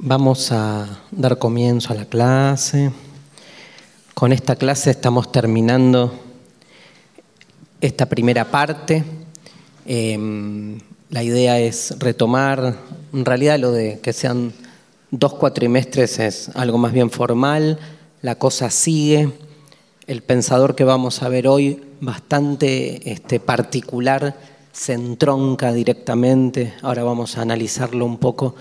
Vamos a dar comienzo a la clase. Con esta clase estamos terminando esta primera parte. Em, la idea es retomar, en realidad lo de que sean dos cuatrimestres es algo más bien formal, la cosa sigue. El pensador que vamos a ver hoy, bastante este, particular, se entronca directamente, ahora vamos a analizarlo un poco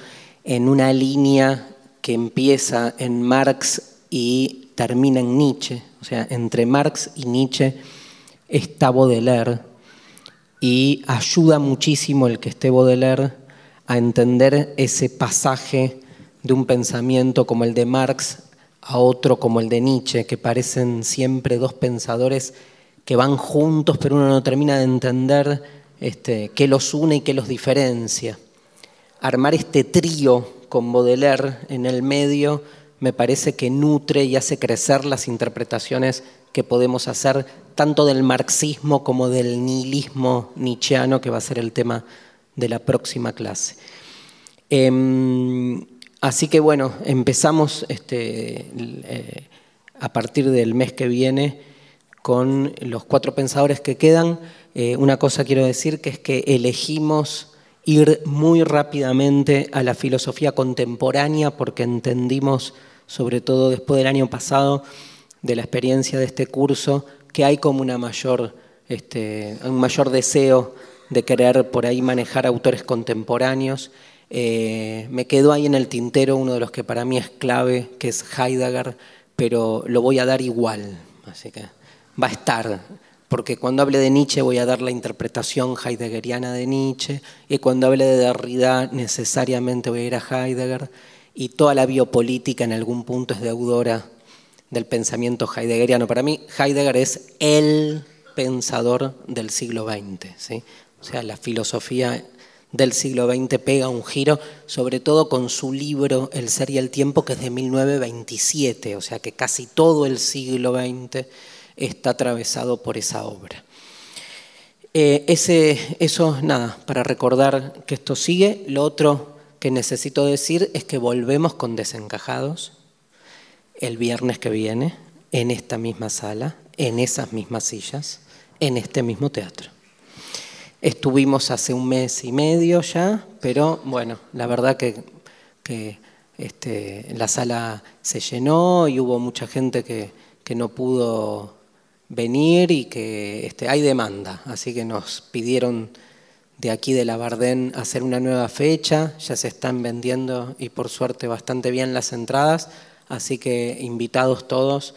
en una línea que empieza en Marx y termina en Nietzsche. O sea, entre Marx y Nietzsche está Baudelaire y ayuda muchísimo el que esté Baudelaire a entender ese pasaje de un pensamiento como el de Marx a otro como el de Nietzsche, que parecen siempre dos pensadores que van juntos, pero uno no termina de entender este, qué los une y qué los diferencia armar este trío con Baudelaire en el medio me parece que nutre y hace crecer las interpretaciones que podemos hacer tanto del marxismo como del nihilismo nietzscheano, que va a ser el tema de la próxima clase. Em, así que bueno, empezamos este, eh, a partir del mes que viene con los cuatro pensadores que quedan. Eh, una cosa quiero decir que es que elegimos ir muy rápidamente a la filosofía contemporánea porque entendimos, sobre todo después del año pasado, de la experiencia de este curso, que hay como una mayor, este, un mayor deseo de querer por ahí manejar autores contemporáneos. Eh, me quedó ahí en el tintero uno de los que para mí es clave, que es Heidegger, pero lo voy a dar igual, así que va a estar porque cuando hable de Nietzsche voy a dar la interpretación heideggeriana de Nietzsche, y cuando hable de Derrida necesariamente voy a ir a Heidegger, y toda la biopolítica en algún punto es deudora del pensamiento heideggeriano. Para mí, Heidegger es el pensador del siglo XX. O sea, la filosofía del siglo XX pega un giro, sobre todo con su libro El ser y el tiempo, que es de 1927, o sea que casi todo el siglo XX está atravesado por esa obra. Eh, ese, eso, nada, para recordar que esto sigue. Lo otro que necesito decir es que volvemos con desencajados el viernes que viene, en esta misma sala, en esas mismas sillas, en este mismo teatro. Estuvimos hace un mes y medio ya, pero bueno, la verdad que, este, la sala se llenó y hubo mucha gente que, que no pudo venir y que este, hay demanda, así que nos pidieron de aquí de la Bardén hacer una nueva fecha, ya se están vendiendo y por suerte bastante bien las entradas, así que invitados todos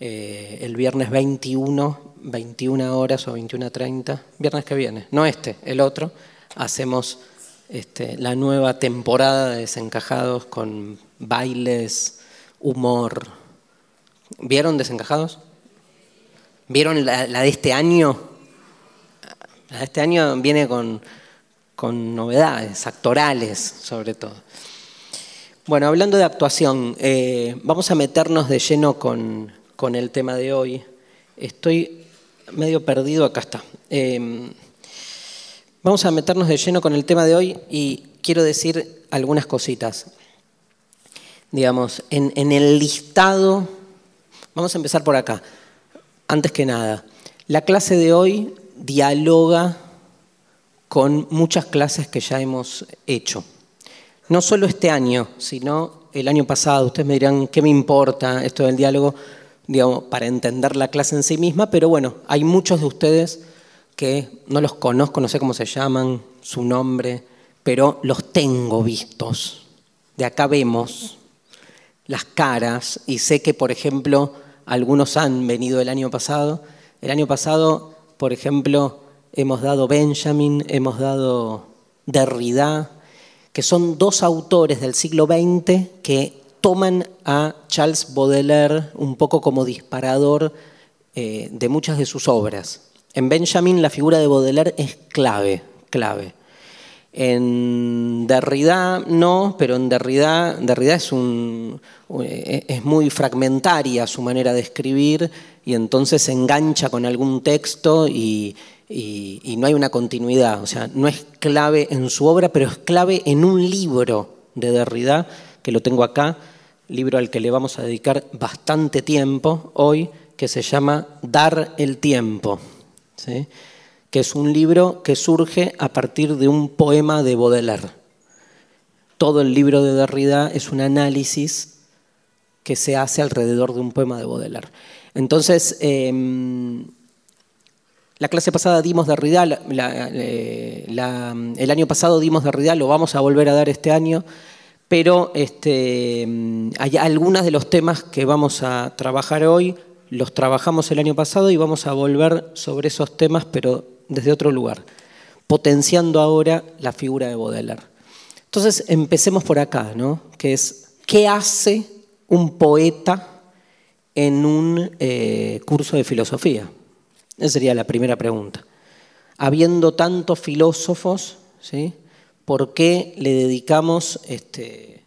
eh, el viernes 21, 21 horas o 21.30, viernes que viene, no este, el otro, hacemos este, la nueva temporada de Desencajados con bailes, humor. ¿Vieron Desencajados? ¿Vieron la, de este año? La de este año viene con, novedades, actorales sobre todo. Bueno, hablando de actuación, eh, vamos a meternos de lleno con, el tema de hoy. Estoy medio perdido, acá está. Em, vamos a meternos de lleno con el tema de hoy y quiero decir algunas cositas. Digamos, en el listado, vamos a empezar por acá. Antes que nada, la clase de hoy dialoga con muchas clases que ya hemos hecho. No solo este año, sino el año pasado. Ustedes me dirán, ¿qué me importa esto del diálogo? Digamos, para entender la clase en sí misma, pero bueno, hay muchos de ustedes que no los conozco, no sé cómo se llaman, su nombre, pero los tengo vistos. De acá vemos las caras y sé que, por ejemplo, algunos han venido el año pasado. El año pasado, por ejemplo, hemos dado Benjamin, hemos dado Derrida, que son dos autores del siglo XX que toman a Charles Baudelaire un poco como disparador eh, de muchas de sus obras. En Benjamin la figura de Baudelaire es clave, clave. En Derrida no, pero en Derrida, Derrida es, muy fragmentaria su manera de escribir y entonces se engancha con algún texto y, y, no hay una continuidad. O sea, no es clave en su obra, pero es clave en un libro de Derrida que lo tengo acá, libro al que le vamos a dedicar bastante tiempo hoy, que se llama Dar el tiempo, que es un libro que surge a partir de un poema de Baudelaire. Todo el libro de Derrida es un análisis que se hace alrededor de un poema de Baudelaire. Entonces, em, la clase pasada dimos Derrida, eh, el año pasado dimos Derrida, lo vamos a volver a dar este año, pero este, hay algunos de los temas que vamos a trabajar hoy, los trabajamos el año pasado y vamos a volver sobre esos temas, pero desde otro lugar, potenciando ahora la figura de Baudelaire. Entonces, empecemos por acá, ¿no? Que es, ¿qué hace un poeta en un eh, curso de filosofía? Esa sería la primera pregunta. Habiendo tantos filósofos, ¿sí? ¿por qué le dedicamos, este,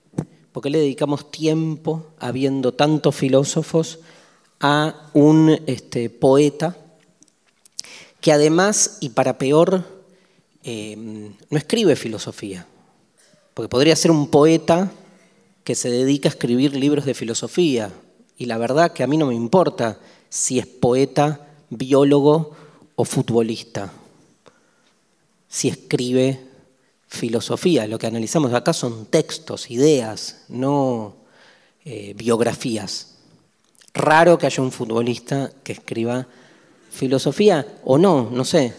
¿por qué le dedicamos tiempo, habiendo tantos filósofos, a un este, poeta que además, y para peor, eh, no escribe filosofía? Porque podría ser un poeta que se dedica a escribir libros de filosofía. Y la verdad que a mí no me importa si es poeta biólogo o futbolista. Si escribe filosofía, lo que analizamos acá son textos, ideas, no eh, biografías. Raro que haya un futbolista que escriba filosofía o no, no sé,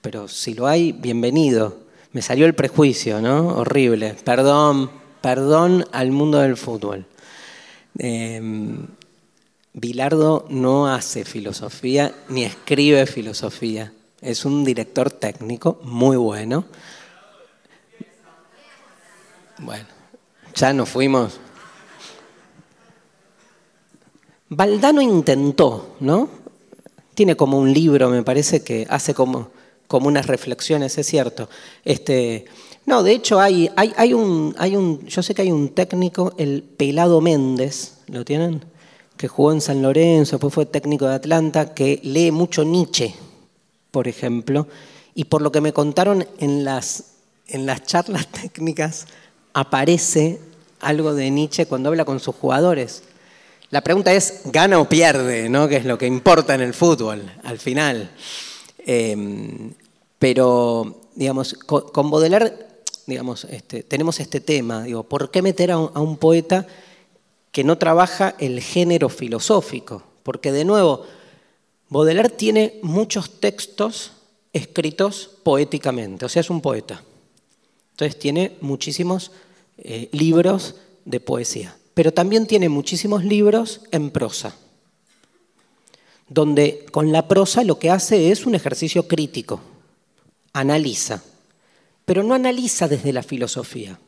pero si lo hay, bienvenido. Me salió el prejuicio, ¿no? Horrible. Perdón, perdón al mundo del fútbol. Em, Bilardo no hace filosofía ni escribe filosofía. Es un director técnico muy bueno. Bueno, ya nos fuimos. Valdano intentó, ¿no? Tiene como un libro, me parece, que hace como, como unas reflexiones, es cierto. Este, no, de hecho hay, hay, hay, un, hay un, yo sé que hay un técnico, el Pelado Méndez, ¿lo tienen? que jugó en San Lorenzo, después fue técnico de Atlanta, que lee mucho Nietzsche, por ejemplo, y por lo que me contaron en las, en las charlas técnicas aparece algo de Nietzsche cuando habla con sus jugadores. La pregunta es, ¿gana o pierde? ¿no? Que es lo que importa en el fútbol, al final. Em, pero, digamos, con, Baudelaire, digamos, este, tenemos este tema, digo, ¿por qué meter a un poeta que no trabaja el género filosófico, porque de nuevo, Baudelaire tiene muchos textos escritos poéticamente, o sea, es un poeta. Entonces tiene muchísimos eh, libros de poesía, pero también tiene muchísimos libros en prosa, donde con la prosa lo que hace es un ejercicio crítico, analiza, pero no analiza desde la filosofía,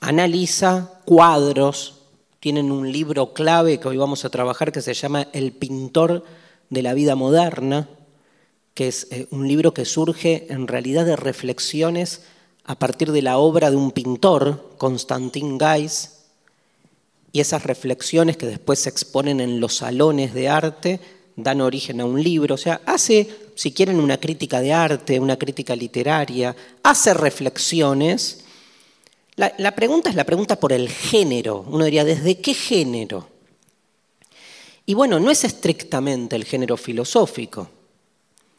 analiza cuadros, tienen un libro clave que hoy vamos a trabajar que se llama El pintor de la vida moderna, que es eh, un libro que surge en realidad de reflexiones a partir de la obra de un pintor, Constantin Gais, y esas reflexiones que después se exponen en los salones de arte dan origen a un libro, o sea, hace, si quieren, una crítica de arte, una crítica literaria, hace reflexiones la, pregunta es la pregunta por el género. Uno diría, ¿desde qué género? Y bueno, no es estrictamente el género filosófico.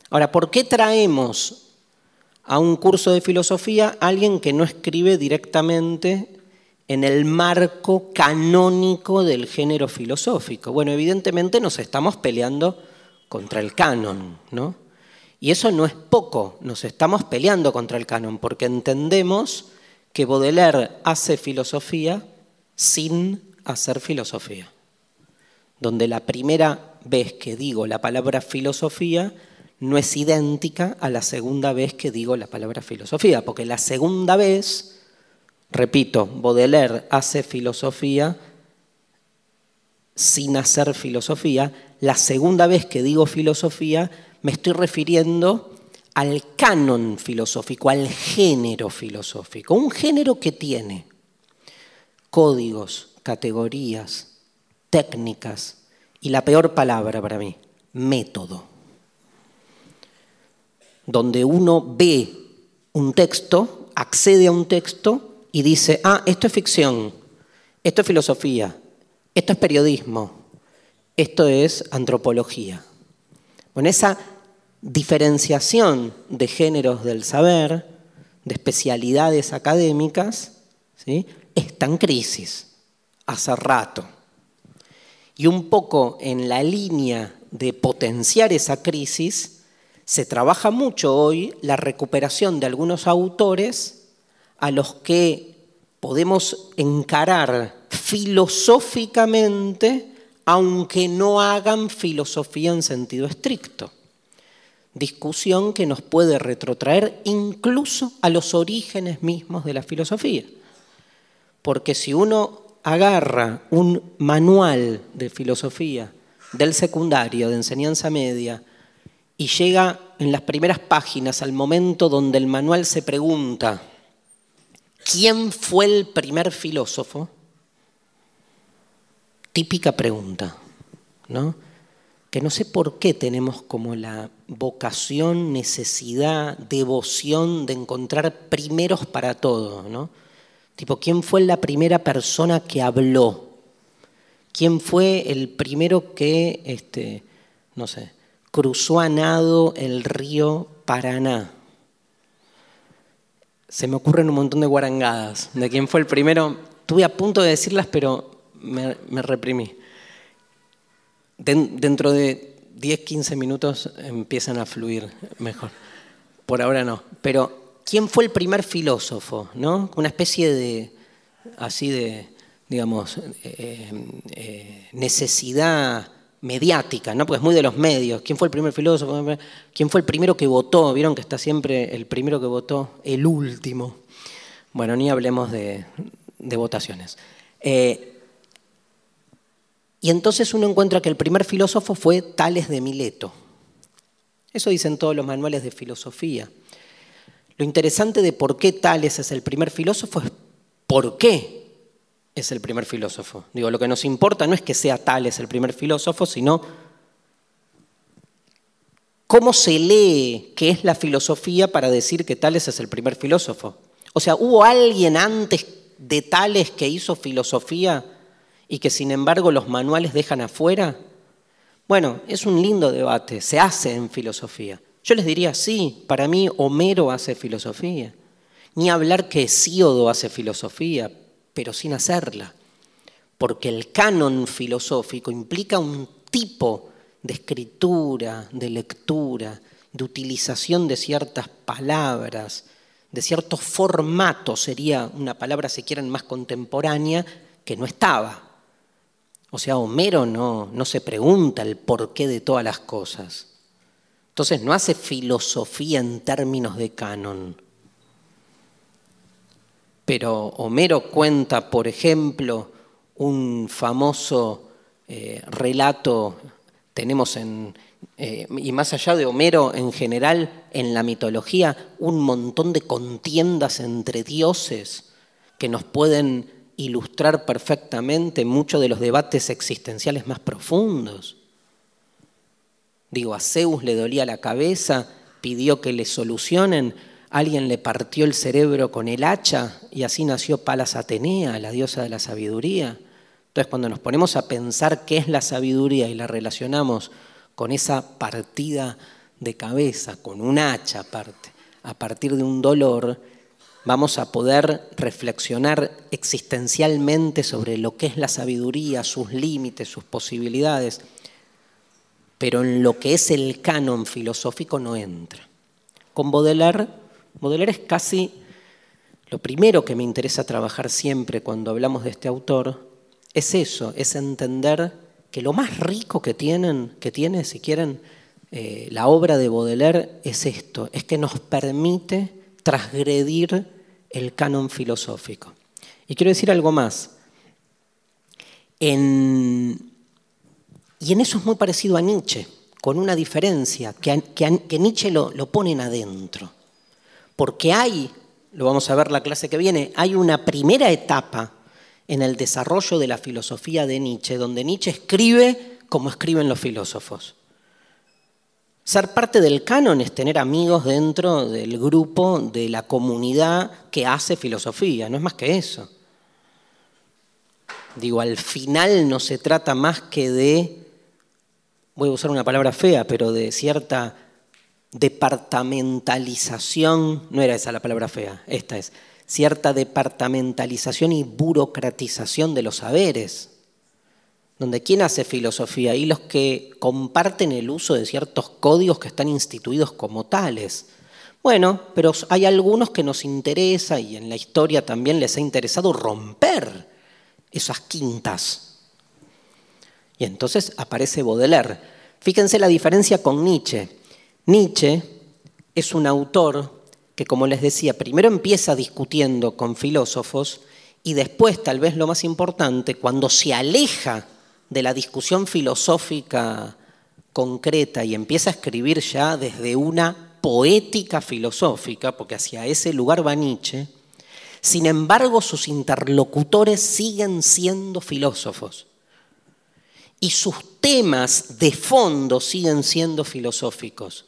Ahora, ¿por qué traemos a un curso de filosofía alguien que no escribe directamente en el marco canónico del género filosófico? Bueno, evidentemente nos estamos peleando contra el canon, ¿no? Y eso no es poco, nos estamos peleando contra el canon porque entendemos que Baudelaire hace filosofía sin hacer filosofía. Donde la primera vez que digo la palabra filosofía no es idéntica a la segunda vez que digo la palabra filosofía, porque la segunda vez, repito, Baudelaire hace filosofía sin hacer filosofía, la segunda vez que digo filosofía me estoy refiriendo al canon filosófico, al género filosófico. Un género que tiene códigos, categorías, técnicas y la peor palabra para mí, método. Donde uno ve un texto, accede a un texto y dice, ah, esto es ficción, esto es filosofía, esto es periodismo, esto es antropología. Con esa diferenciación de géneros del saber, de especialidades académicas, ¿sí? está en crisis hace rato. Y un poco en la línea de potenciar esa crisis, se trabaja mucho hoy la recuperación de algunos autores a los que podemos encarar filosóficamente, aunque no hagan filosofía en sentido estricto. Discusión que nos puede retrotraer incluso a los orígenes mismos de la filosofía. Porque si uno agarra un manual de filosofía del secundario, de enseñanza media, y llega en las primeras páginas al momento donde el manual se pregunta, ¿quién fue el primer filósofo? Típica pregunta, ¿no? Que no sé por qué tenemos como la vocación, necesidad, devoción de encontrar primeros para todo, ¿no? Tipo, ¿quién fue la primera persona que habló? ¿Quién fue el primero que, este, no sé, cruzó a nado el río Paraná? Se me ocurren un montón de guarangadas. ¿De quién fue el primero? Estuve a punto de decirlas, pero me, reprimí. dentro de 10, 15 minutos empiezan a fluir mejor. Por ahora no. Pero quién fue el primer filósofo, ¿no? Una especie de, así de, digamos, eh, eh, necesidad mediática, ¿no? Pues muy de los medios. ¿Quién fue el primer filósofo? ¿Quién fue el primero que votó? Vieron que está siempre el primero que votó, el último. Bueno, ni hablemos de, votaciones. Eh, y entonces uno encuentra que el primer filósofo fue Tales de Mileto. Eso dicen todos los manuales de filosofía. Lo interesante de por qué Tales es el primer filósofo es por qué es el primer filósofo. Digo, lo que nos importa no es que sea Tales el primer filósofo, sino cómo se lee qué es la filosofía para decir que Tales es el primer filósofo. O sea, ¿hubo alguien antes de Tales que hizo filosofía y que sin embargo los manuales dejan afuera? Bueno, es un lindo debate, se hace en filosofía. Yo les diría, sí, para mí Homero hace filosofía. Ni hablar que Hesíodo hace filosofía, pero sin hacerla. Porque el canon filosófico implica un tipo de escritura, de lectura, de utilización de ciertas palabras, de ciertos formatos, sería una palabra, si quieren, más contemporánea, que no estaba. O sea, Homero no, no se pregunta el porqué de todas las cosas. Entonces no hace filosofía en términos de canon. Pero Homero cuenta, por ejemplo, un famoso eh, relato, tenemos en, eh, y más allá de Homero en general, en la mitología, un montón de contiendas entre dioses que nos pueden ilustrar perfectamente muchos de los debates existenciales más profundos. Digo, a Zeus le dolía la cabeza, pidió que le solucionen, alguien le partió el cerebro con el hacha y así nació Palas Atenea, la diosa de la sabiduría. Entonces, cuando nos ponemos a pensar qué es la sabiduría y la relacionamos con esa partida de cabeza, con un hacha aparte, a partir de un dolor, vamos a poder reflexionar existencialmente sobre lo que es la sabiduría, sus límites, sus posibilidades pero en lo que es el canon filosófico no entra. Con Baudelaire, Baudelaire es casi lo primero que me interesa trabajar siempre cuando hablamos de este autor, es eso, es entender que lo más rico que tienen, que tiene, si quieren, eh, la obra de Baudelaire es esto, es que nos permite transgredir el canon filosófico. Y quiero decir algo más. En, y en eso es muy parecido a Nietzsche, con una diferencia, que, que, Nietzsche lo, lo ponen adentro. Porque hay, lo vamos a ver la clase que viene, hay una primera etapa en el desarrollo de la filosofía de Nietzsche, donde Nietzsche escribe como escriben los filósofos. Ser parte del canon es tener amigos dentro del grupo, de la comunidad que hace filosofía, no es más que eso. Digo, al final no se trata más que de, voy a usar una palabra fea, pero de cierta departamentalización, no era esa la palabra fea, esta es, cierta departamentalización y burocratización de los saberes, donde quién hace filosofía y los que comparten el uso de ciertos códigos que están instituidos como tales. Bueno, pero hay algunos que nos interesa y en la historia también les ha interesado romper esas quintas. Y entonces aparece Baudelaire. Fíjense la diferencia con Nietzsche. Nietzsche es un autor que, como les decía, primero empieza discutiendo con filósofos y después, tal vez lo más importante, cuando se aleja de la discusión filosófica concreta y empieza a escribir ya desde una poética filosófica, porque hacia ese lugar va Nietzsche, sin embargo sus interlocutores siguen siendo filósofos y sus temas de fondo siguen siendo filosóficos.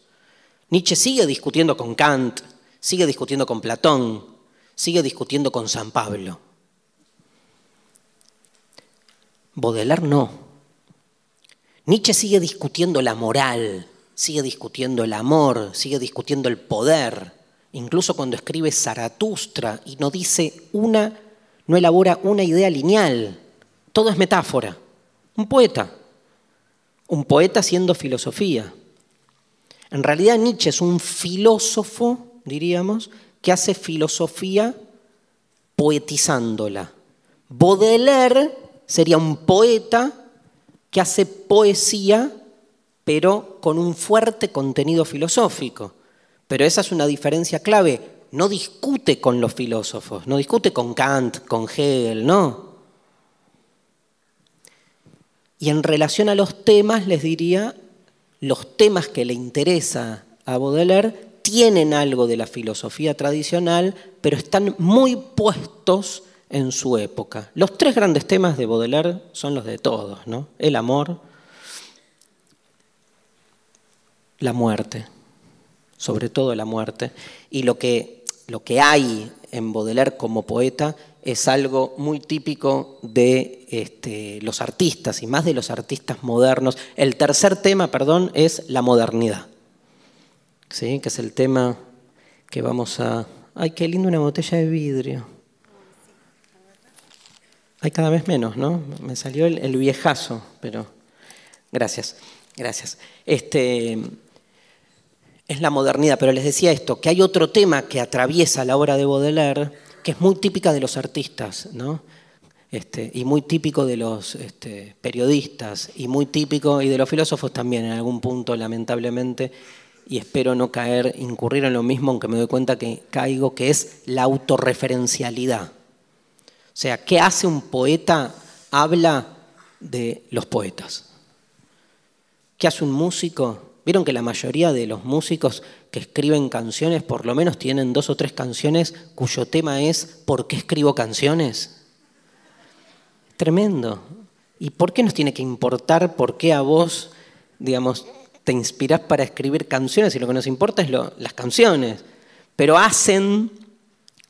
Nietzsche sigue discutiendo con Kant, sigue discutiendo con Platón, sigue discutiendo con San Pablo. Baudelaire no. Nietzsche sigue discutiendo la moral, sigue discutiendo el amor, sigue discutiendo el poder, incluso cuando escribe Zaratustra y no dice una, no elabora una idea lineal, todo es metáfora. Un poeta, un poeta haciendo filosofía. En realidad Nietzsche es un filósofo diríamos, que hace filosofía poetizándola. Baudelaire sería un poeta que hace poesía, pero con un fuerte contenido filosófico. Pero esa es una diferencia clave. No discute con los filósofos, no discute con Kant, con Hegel, no. Y en relación a los temas, les diría, los temas que le interesa a Baudelaire tienen algo de la filosofía tradicional, pero están muy puestos en su época. Los tres grandes temas de Baudelaire son los de todos, ¿no? El amor, la muerte, sobre todo la muerte, y lo que, lo que hay en Baudelaire como poeta es algo muy típico de este, los artistas y más de los artistas modernos. El tercer tema, perdón, es la modernidad que es el tema que vamos a... ¡Ay, qué lindo una botella de vidrio! Hay cada vez menos, ¿no? Me salió el, viejazo, pero gracias, gracias. Este, es la modernidad, pero les decía esto, que hay otro tema que atraviesa la obra de Baudelaire, que es muy típica de los artistas, ¿no? Este, y muy típico de los este, periodistas, y muy típico, y de los filósofos también en algún punto, lamentablemente, y espero no caer, incurrir en lo mismo, aunque me doy cuenta que caigo, que es la autorreferencialidad. O sea, ¿qué hace un poeta? Habla de los poetas. ¿Qué hace un músico? Vieron que la mayoría de los músicos que escriben canciones, por lo menos tienen dos o tres canciones cuyo tema es ¿por qué escribo canciones? Tremendo. ¿Y por qué nos tiene que importar por qué a vos, digamos, te inspiras para escribir canciones y lo que nos importa es las canciones, pero hacen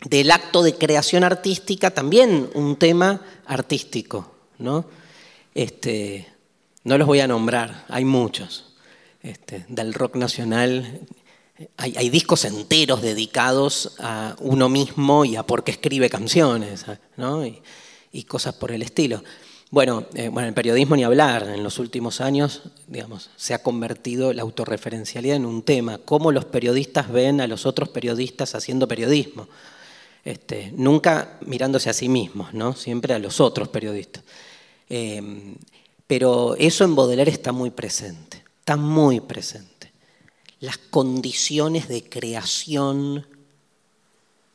del acto de creación artística también un tema artístico, ¿no? Este, no los voy a nombrar, hay muchos. Este, del rock nacional hay, discos enteros dedicados a uno mismo y a por qué escribe canciones, ¿no? y cosas por el estilo. Bueno, eh, bueno, el periodismo ni hablar. En los últimos años, digamos, se ha convertido la autorreferencialidad en un tema. Cómo los periodistas ven a los otros periodistas haciendo periodismo. Este, nunca mirándose a sí mismos, ¿no? Siempre a los otros periodistas. Em, pero eso en Baudelaire está muy presente, está muy presente. Las condiciones de creación,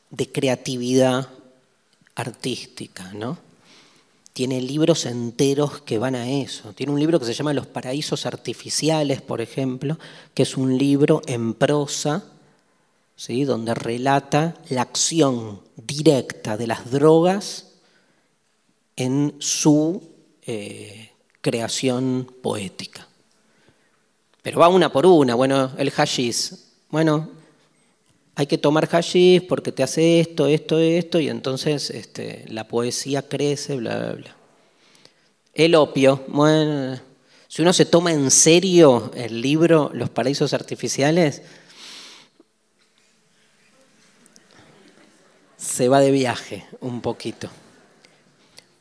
de creatividad artística, ¿no? tiene libros enteros que van a eso. Tiene un libro que se llama Los paraísos artificiales, por ejemplo, que es un libro en prosa, ¿sí? donde relata la acción directa de las drogas en su eh, creación poética. Pero va una por una. Bueno, el hashish. Bueno, hay que tomar hashish porque te hace esto, esto, esto, y entonces este, la poesía crece, bla, bla, bla. El opio. Bueno, si uno se toma en serio el libro Los paraísos artificiales, se va de viaje un poquito.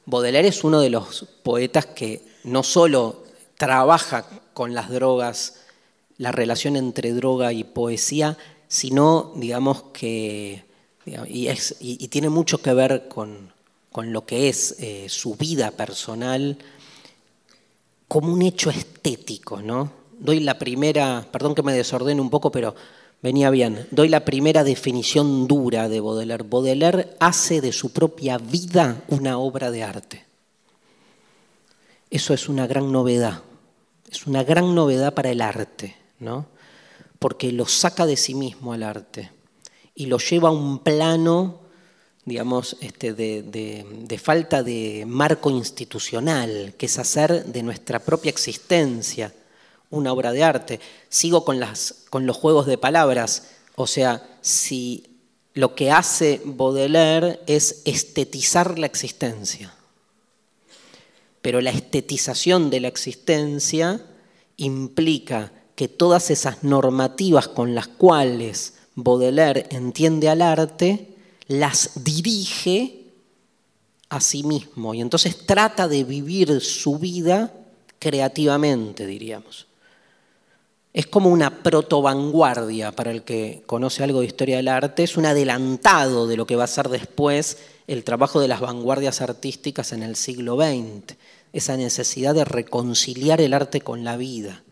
Baudelaire es uno de los poetas que no solo trabaja con las drogas, la relación entre droga y poesía, sino, digamos, que, y, tiene mucho que ver con, lo que es eh, su vida personal como un hecho estético, ¿no? Doy la primera, perdón que me desordene un poco, pero venía bien. Doy la primera definición dura de Baudelaire. Baudelaire hace de su propia vida una obra de arte. Eso es una gran novedad. Es una gran novedad para el arte, ¿no? Porque lo saca de sí mismo al arte y lo lleva a un plano, digamos, este, de, de falta de marco institucional, que es hacer de nuestra propia existencia una obra de arte. Sigo con, las, con los juegos de palabras, o sea, si lo que hace Baudelaire es estetizar la existencia, pero la estetización de la existencia implica que todas esas normativas con las cuales Baudelaire entiende al arte, las dirige a sí mismo. Y entonces trata de vivir su vida creativamente, diríamos. Es como una proto-vanguardia para el que conoce algo de historia del arte, es un adelantado de lo que va a ser después el trabajo de las vanguardias artísticas en el siglo XX, esa necesidad de reconciliar el arte con la vida.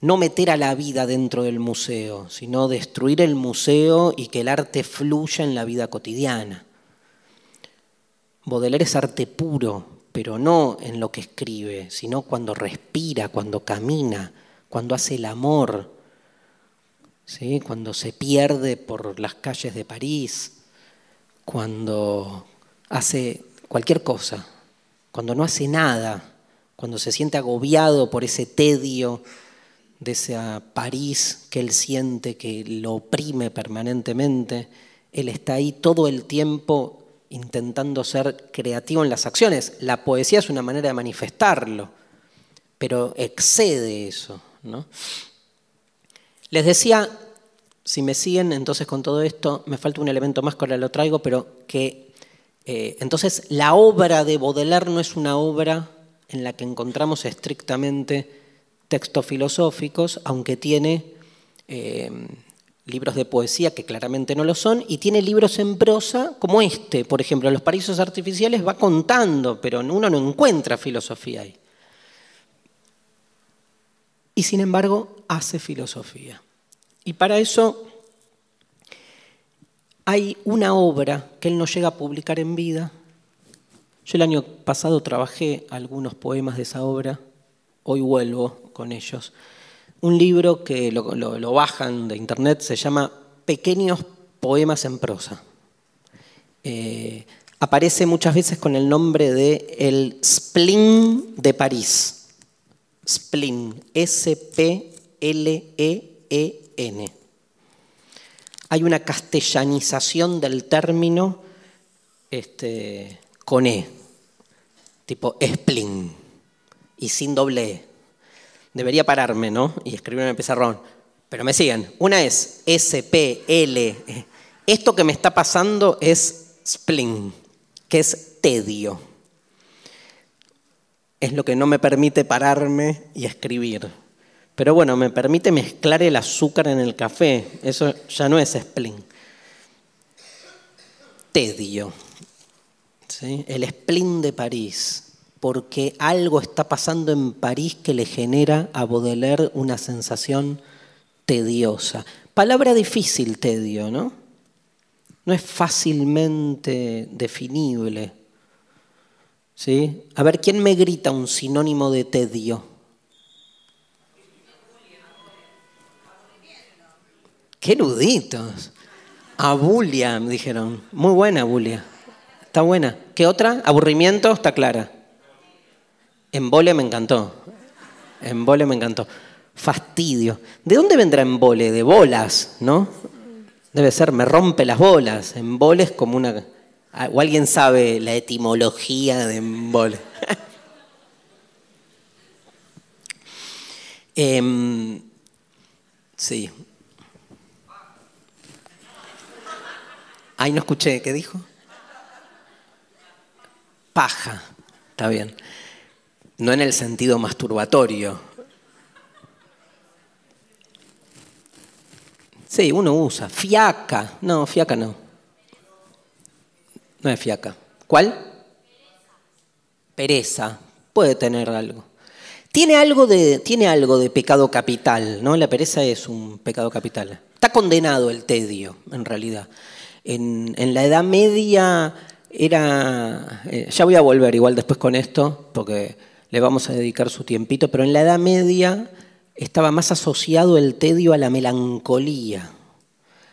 No meter a la vida dentro del museo, sino destruir el museo y que el arte fluya en la vida cotidiana. Baudelaire es arte puro, pero no en lo que escribe, sino cuando respira, cuando camina, cuando hace el amor, ¿sí? cuando se pierde por las calles de París, cuando hace cualquier cosa, cuando no hace nada, cuando se siente agobiado por ese tedio de ese París que él siente que lo oprime permanentemente, él está ahí todo el tiempo intentando ser creativo en las acciones. La poesía es una manera de manifestarlo, pero excede eso. Les decía, si me siguen entonces con todo esto, me falta un elemento más que ahora lo traigo, pero que eh, entonces la obra de Baudelaire no es una obra en la que encontramos estrictamente textos filosóficos, aunque tiene eh, libros de poesía que claramente no lo son, y tiene libros en prosa como este, por ejemplo, Los Paraísos Artificiales va contando, pero uno no encuentra filosofía ahí y sin embargo hace filosofía. Y para eso hay una obra que él no llega a publicar en vida. Yo el año pasado trabajé algunos poemas de esa obra, hoy vuelvo con ellos. Un libro que lo, bajan de internet se llama Pequeños Poemas en Prosa. Eh, aparece muchas veces con el nombre de El Spleen de París spleen, S-P-L-E-E-N. Hay una castellanización del término este, con E, tipo spleen, y sin doble E. Debería pararme, ¿no? Y escribirme en el pizarrón. Pero me siguen. Una es S-P-L. -E. Esto que me está pasando es spleen, que es tedio es lo que no me permite pararme y escribir. Pero bueno, me permite mezclar el azúcar en el café. Eso ya no es spleen. Tedio. El spleen de París. Porque algo está pasando en París que le genera a Baudelaire una sensación tediosa. Palabra difícil, tedio, ¿no? No es fácilmente definible. ¿Sí? A ver, ¿quién me grita un sinónimo de tedio? ¡Qué eruditos! Abulia, me dijeron. Muy buena, abulia. Está buena. ¿Qué otra? Aburrimiento, está clara. Embole me encantó. Embole me encantó. fastidio. ¿De dónde vendrá embole? De bolas, ¿no? Debe ser, me rompe las bolas. Embole es como una... ¿O alguien sabe la etimología de embole? Em, sí. Ay, no escuché, ¿qué dijo? Paja, está bien. No en el sentido masturbatorio. Sí, uno usa. Fiaca. No, fiaca no. No es fiaca. ¿Cuál? Pereza. Puede tener algo. Tiene algo, de, tiene algo de pecado capital, ¿no? La pereza es un pecado capital. Está condenado el tedio, en realidad. En, la Edad Media era. Eh, ya voy a volver igual después con esto, porque le vamos a dedicar su tiempito, pero en la Edad Media estaba más asociado el tedio a la melancolía,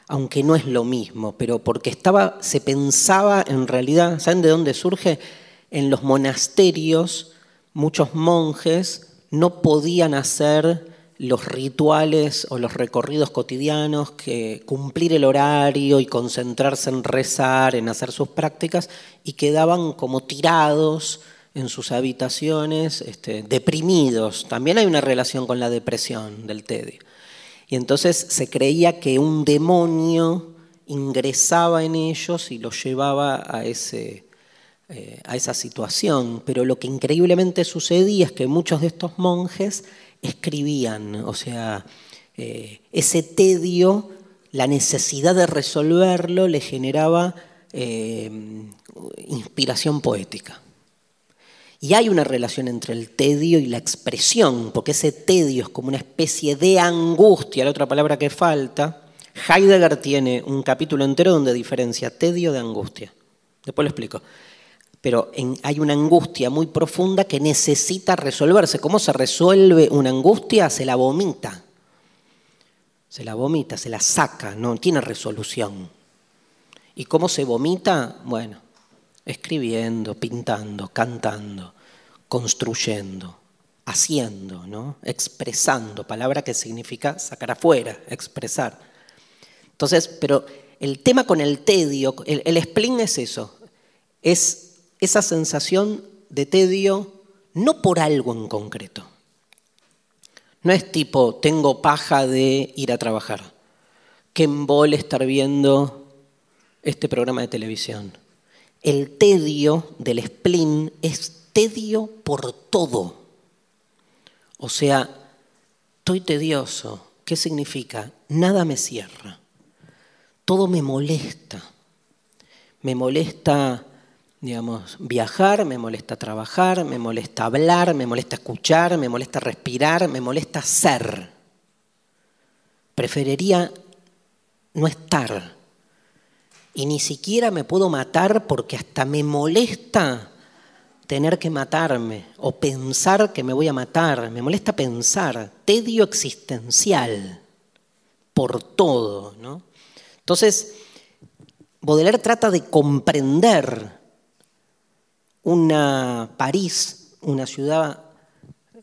aunque no es lo mismo, pero porque estaba, se pensaba en realidad, ¿saben de dónde surge? En los monasterios muchos monjes no podían hacer los rituales o los recorridos cotidianos, que cumplir el horario y concentrarse en rezar, en hacer sus prácticas, y quedaban como tirados en sus habitaciones, este, deprimidos. También hay una relación con la depresión del tedio. Y entonces se creía que un demonio ingresaba en ellos y los llevaba a ese, eh, a esa situación, pero lo que increíblemente sucedía es que muchos de estos monjes escribían, o sea, eh, ese tedio, la necesidad de resolverlo le generaba eh, inspiración poética. Y hay una relación entre el tedio y la expresión, porque ese tedio es como una especie de angustia, la otra palabra que falta. Heidegger tiene un capítulo entero donde diferencia tedio de angustia. Después lo explico pero hay una angustia muy profunda que necesita resolverse. ¿Cómo se resuelve una angustia? Se la vomita. Se la vomita, se la saca, no tiene resolución. ¿Y cómo se vomita? Bueno, escribiendo, pintando, cantando, construyendo, haciendo, ¿no? expresando, palabra que significa sacar afuera, expresar. Entonces, pero el tema con el tedio, el, el spleen es eso, es esa sensación de tedio no por algo en concreto. No es tipo, tengo paja de ir a trabajar. Qué embole estar viendo este programa de televisión. El tedio del spleen es tedio por todo. O sea, estoy tedioso. ¿Qué significa? Nada me cierra. Todo me molesta. Me molesta digamos, viajar, me molesta trabajar, me molesta hablar, me molesta escuchar, me molesta respirar, me molesta ser. Preferiría no estar. Y ni siquiera me puedo matar porque hasta me molesta tener que matarme o pensar que me voy a matar. Me molesta pensar, tedio existencial por todo. ¿no? Entonces, Baudelaire trata de comprender una París, una ciudad,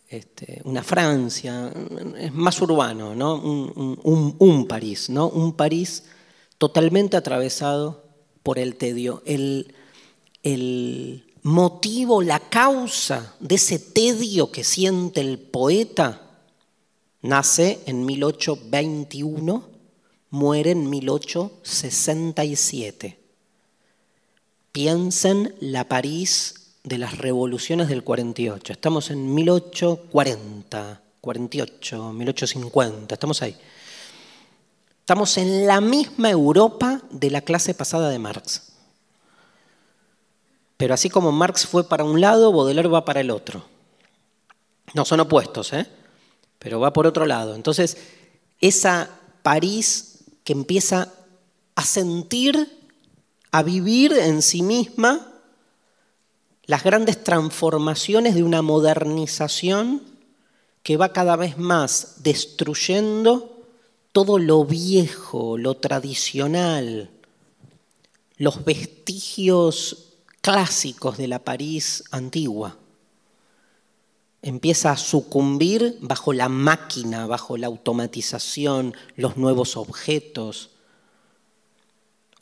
este, una Francia, es más urbano, ¿no? un, París, ¿no? un París totalmente atravesado por el tedio. El, el motivo, la causa de ese tedio que siente el poeta nace en 1821, muere en 1867. Piensen la París de las revoluciones del 48. Estamos en 1840, 48, 1850, estamos ahí. Estamos en la misma Europa de la clase pasada de Marx. Pero así como Marx fue para un lado, Baudelaire va para el otro. No son opuestos, ¿eh? pero va por otro lado. Entonces, esa París que empieza a sentir a vivir en sí misma las grandes transformaciones de una modernización que va cada vez más destruyendo todo lo viejo, lo tradicional, los vestigios clásicos de la París antigua. empieza a sucumbir bajo la máquina, bajo la automatización, los nuevos objetos.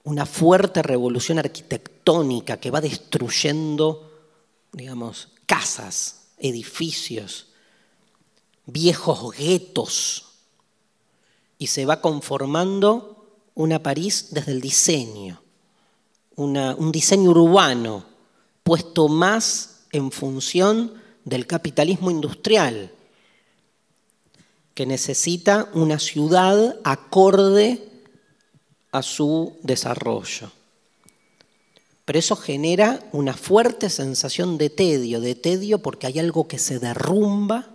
Una fuerte revolución arquitectónica que va destruyendo, digamos, casas, edificios, viejos guetos, y se va conformando una París desde el diseño, un diseño urbano puesto más en función del capitalismo industrial, que necesita una ciudad acorde a su desarrollo. Pero eso genera una fuerte sensación de tedio, de tedio porque hay algo que se derrumba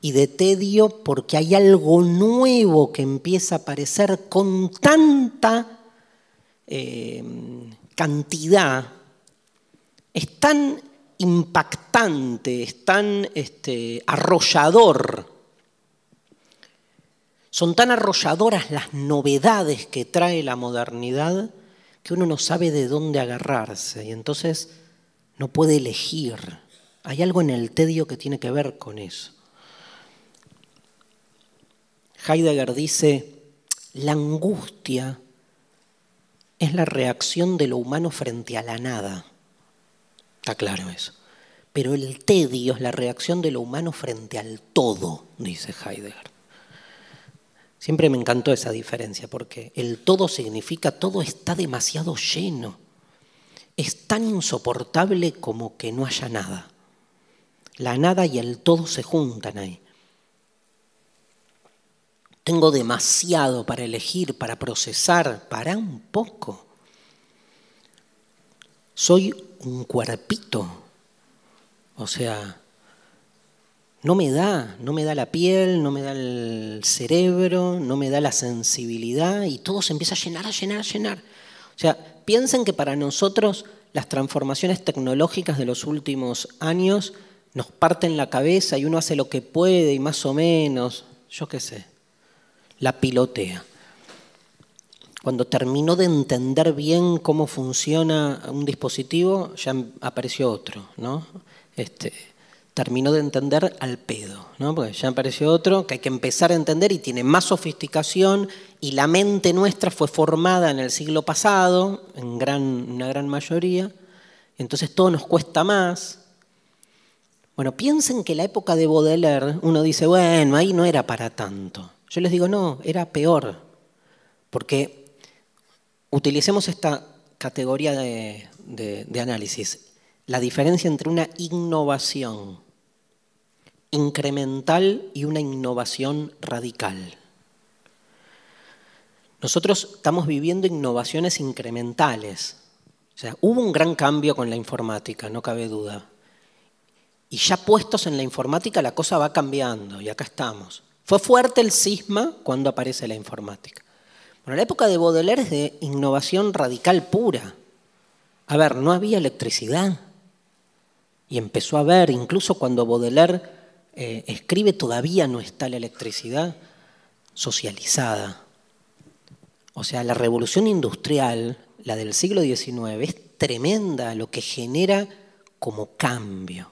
y de tedio porque hay algo nuevo que empieza a aparecer con tanta eh, cantidad, es tan impactante, es tan este, arrollador. Son tan arrolladoras las novedades que trae la modernidad que uno no sabe de dónde agarrarse y entonces no puede elegir. Hay algo en el tedio que tiene que ver con eso. Heidegger dice, la angustia es la reacción de lo humano frente a la nada. Está claro eso. Pero el tedio es la reacción de lo humano frente al todo, dice Heidegger. Siempre me encantó esa diferencia, porque el todo significa todo está demasiado lleno. Es tan insoportable como que no haya nada. La nada y el todo se juntan ahí. Tengo demasiado para elegir, para procesar, para un poco. Soy un cuerpito. O sea, no me da, no me da la piel, no me da el cerebro, no me da la sensibilidad y todo se empieza a llenar, a llenar, a llenar. O sea, piensen que para nosotros las transformaciones tecnológicas de los últimos años nos parten la cabeza y uno hace lo que puede y más o menos, yo qué sé, la pilotea cuando terminó de entender bien cómo funciona un dispositivo, ya apareció otro, ¿no? Este, terminó de entender al pedo, ¿no? Porque ya apareció otro que hay que empezar a entender y tiene más sofisticación y la mente nuestra fue formada en el siglo pasado, en gran, una gran mayoría, entonces todo nos cuesta más. Bueno, piensen que la época de Baudelaire, uno dice, bueno, ahí no era para tanto. Yo les digo, no, era peor, porque utilicemos esta categoría de, análisis, la diferencia entre una innovación incremental y una innovación radical. Nosotros estamos viviendo innovaciones incrementales. O sea, hubo un gran cambio con la informática, no cabe duda. Y ya puestos en la informática la cosa va cambiando y acá estamos. Fue fuerte el cisma cuando aparece la informática. Bueno, la época de Baudelaire es de innovación radical pura. A ver, no había electricidad. Y empezó a haber, incluso cuando Baudelaire eh, escribe, todavía no está la electricidad socializada. O sea, la revolución industrial, la del siglo XIX, es tremenda lo que genera como cambio.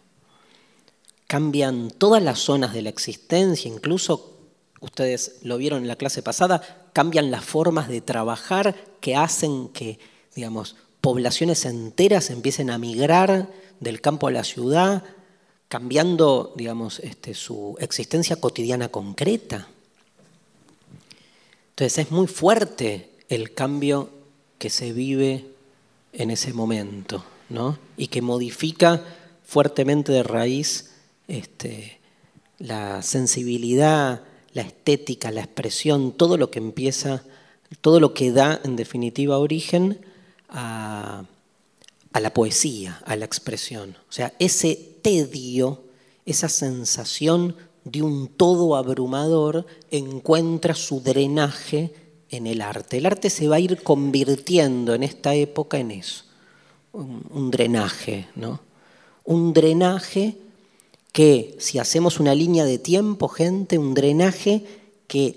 Cambian todas las zonas de la existencia, incluso ustedes lo vieron en la clase pasada, cambian las formas de trabajar que hacen que, digamos, poblaciones enteras empiecen a migrar del campo a la ciudad, cambiando, digamos, este, su existencia cotidiana concreta. Entonces es muy fuerte el cambio que se vive en ese momento, ¿no? Y que modifica fuertemente de raíz este, la sensibilidad la estética, la expresión, todo lo que empieza, todo lo que da en definitiva origen a, la poesía, a la expresión. O sea, ese tedio, esa sensación de un todo abrumador encuentra su drenaje en el arte. El arte se va a ir convirtiendo en esta época en eso, un, un drenaje, ¿no? Un drenaje que si hacemos una línea de tiempo, gente, un drenaje que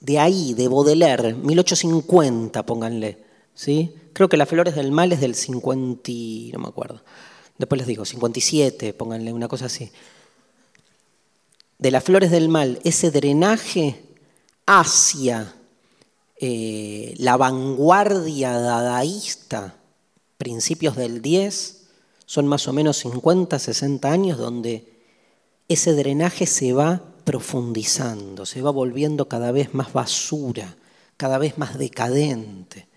de ahí, de Baudelaire, 1850, pónganle, ¿sí? Creo que Las Flores del Mal es del 50, no me acuerdo, después les digo, 57, pónganle una cosa así. de las flores del mal, ese drenaje hacia eh, la vanguardia dadaísta, principios del 10, son más o menos 50, 60 años donde ese drenaje se va profundizando, se va volviendo cada vez más basura, cada vez más decadente,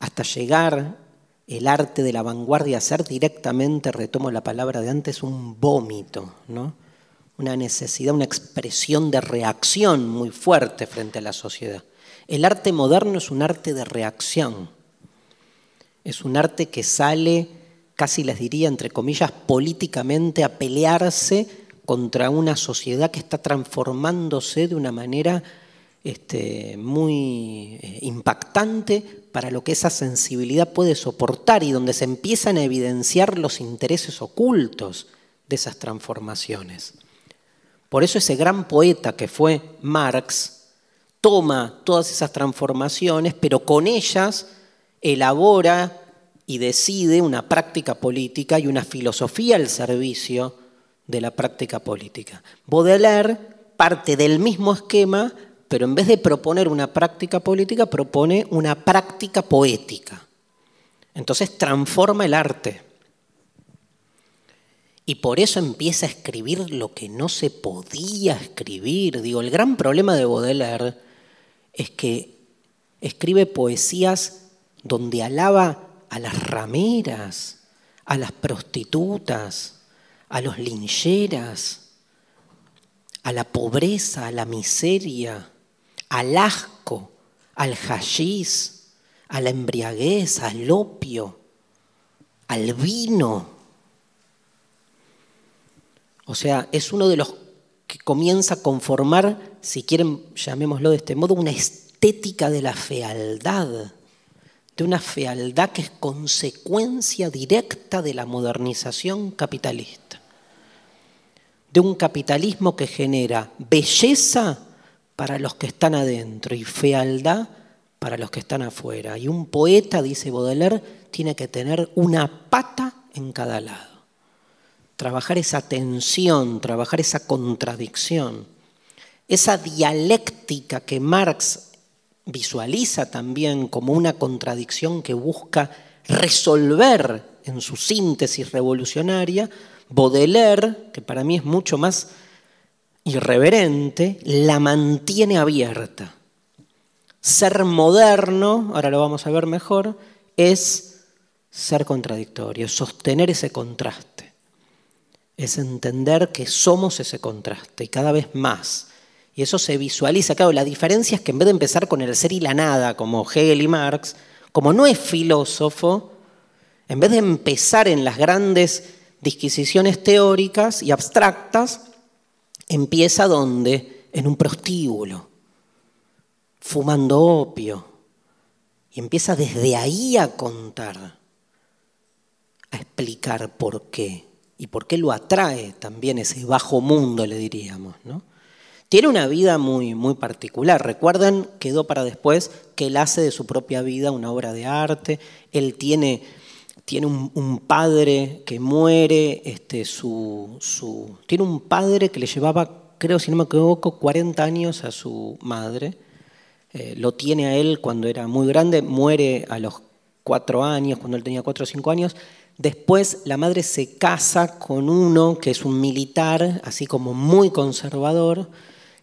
hasta llegar el arte de la vanguardia a ser directamente, retomo la palabra de antes, un vómito, ¿no? una necesidad, una expresión de reacción muy fuerte frente a la sociedad. El arte moderno es un arte de reacción, es un arte que sale, casi les diría, entre comillas, políticamente a pelearse contra una sociedad que está transformándose de una manera este, muy eh, impactante para lo que esa sensibilidad puede soportar y donde se empiezan a evidenciar los intereses ocultos de esas transformaciones. Por eso ese gran poeta que fue Marx toma todas esas transformaciones, pero con ellas elabora y decide una práctica política y una filosofía al servicio de la práctica política. Baudelaire parte del mismo esquema, pero en vez de proponer una práctica política, propone una práctica poética. Entonces transforma el arte. Y por eso empieza a escribir lo que no se podía escribir. Digo, el gran problema de Baudelaire es que escribe poesías donde alaba a las rameras, a las prostitutas, a los lincheras, a la pobreza, a la miseria, al asco, al hashish, a la embriaguez, al opio, al vino. O sea, es uno de los que comienza a conformar, si quieren llamémoslo de este modo, una estética de la fealdad, de una fealdad que es consecuencia directa de la modernización capitalista, de un capitalismo que genera belleza para los que están adentro y fealdad para los que están afuera. Y un poeta, dice Baudelaire, tiene que tener una pata en cada lado trabajar esa tensión, trabajar esa contradicción, esa dialéctica que Marx visualiza también como una contradicción que busca resolver en su síntesis revolucionaria, Baudelaire, que para mí es mucho más irreverente, la mantiene abierta. Ser moderno, ahora lo vamos a ver mejor, es ser contradictorio, sostener ese contraste es entender que somos ese contraste y cada vez más. Y eso se visualiza. Claro, la diferencia es que en vez de empezar con el ser y la nada, como Hegel y Marx, como no es filósofo, en vez de empezar en las grandes disquisiciones teóricas y abstractas, empieza donde? En un prostíbulo, fumando opio. Y empieza desde ahí a contar, a explicar por qué y por qué lo atrae también ese bajo mundo, le diríamos. ¿no? Tiene una vida muy, muy particular. Recuerden, quedó para después que él hace de su propia vida una obra de arte. Él tiene, tiene un, padre que muere, este, su, tiene un padre que le llevaba, creo si no me equivoco, 40 años a su madre. Eh, lo tiene a él cuando era muy grande, muere a los cuatro años, cuando él tenía cuatro o cinco años, Después la madre se casa con uno que es un militar, así como muy conservador,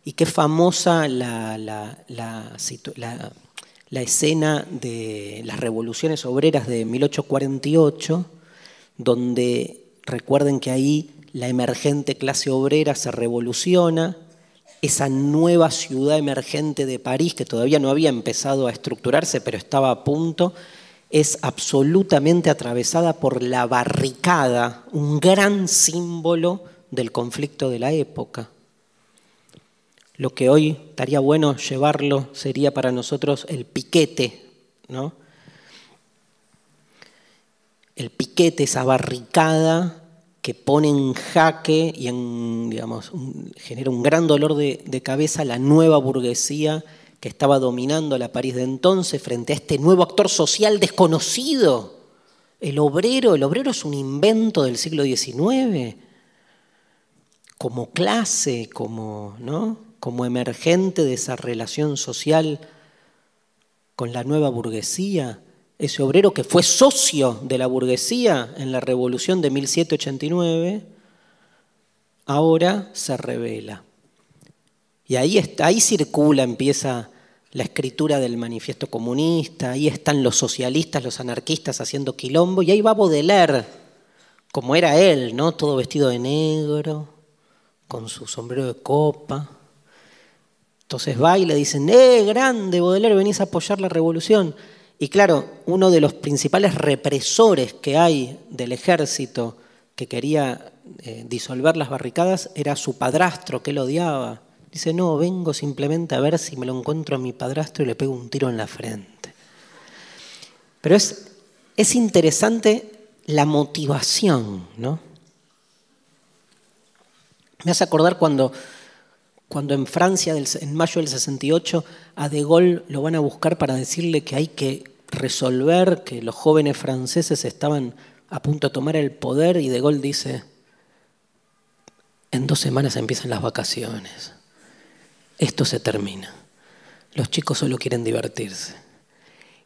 y qué famosa la, la, la, escena de las revoluciones obreras de 1848, donde recuerden que ahí la emergente clase obrera se revoluciona, esa nueva ciudad emergente de París, que todavía no había empezado a estructurarse, pero estaba a punto, es absolutamente atravesada por la barricada, un gran símbolo del conflicto de la época. Lo que hoy estaría bueno llevarlo sería para nosotros el piquete, ¿no? El piquete, esa barricada que pone en jaque y en, digamos, genera un gran dolor de, de cabeza la nueva burguesía que estaba dominando la París de entonces frente a este nuevo actor social desconocido. El obrero, el obrero es un invento del siglo XIX. como clase, como, ¿no? Como emergente de esa relación social con la nueva burguesía, ese obrero que fue socio de la burguesía en la revolución de 1789, ahora se revela. Y ahí, está, ahí circula, empieza la escritura del manifiesto comunista, ahí están los socialistas, los anarquistas haciendo quilombo, y ahí va Baudelaire, como era él, ¿no? Todo vestido de negro, con su sombrero de copa. Entonces va y le dicen, ¡eh, grande, Baudelaire, venís a apoyar la revolución! Y claro, uno de los principales represores que hay del ejército que quería eh, disolver las barricadas era su padrastro, que él odiaba. Dice, no, vengo simplemente a ver si me lo encuentro a mi padrastro y le pego un tiro en la frente. Pero es, es interesante la motivación, ¿no? Me hace acordar cuando, cuando en Francia, en mayo del 68, a De Gaulle lo van a buscar para decirle que hay que resolver, que los jóvenes franceses estaban a punto de tomar el poder y De Gaulle dice, en dos semanas empiezan las vacaciones esto se termina. Los chicos solo quieren divertirse.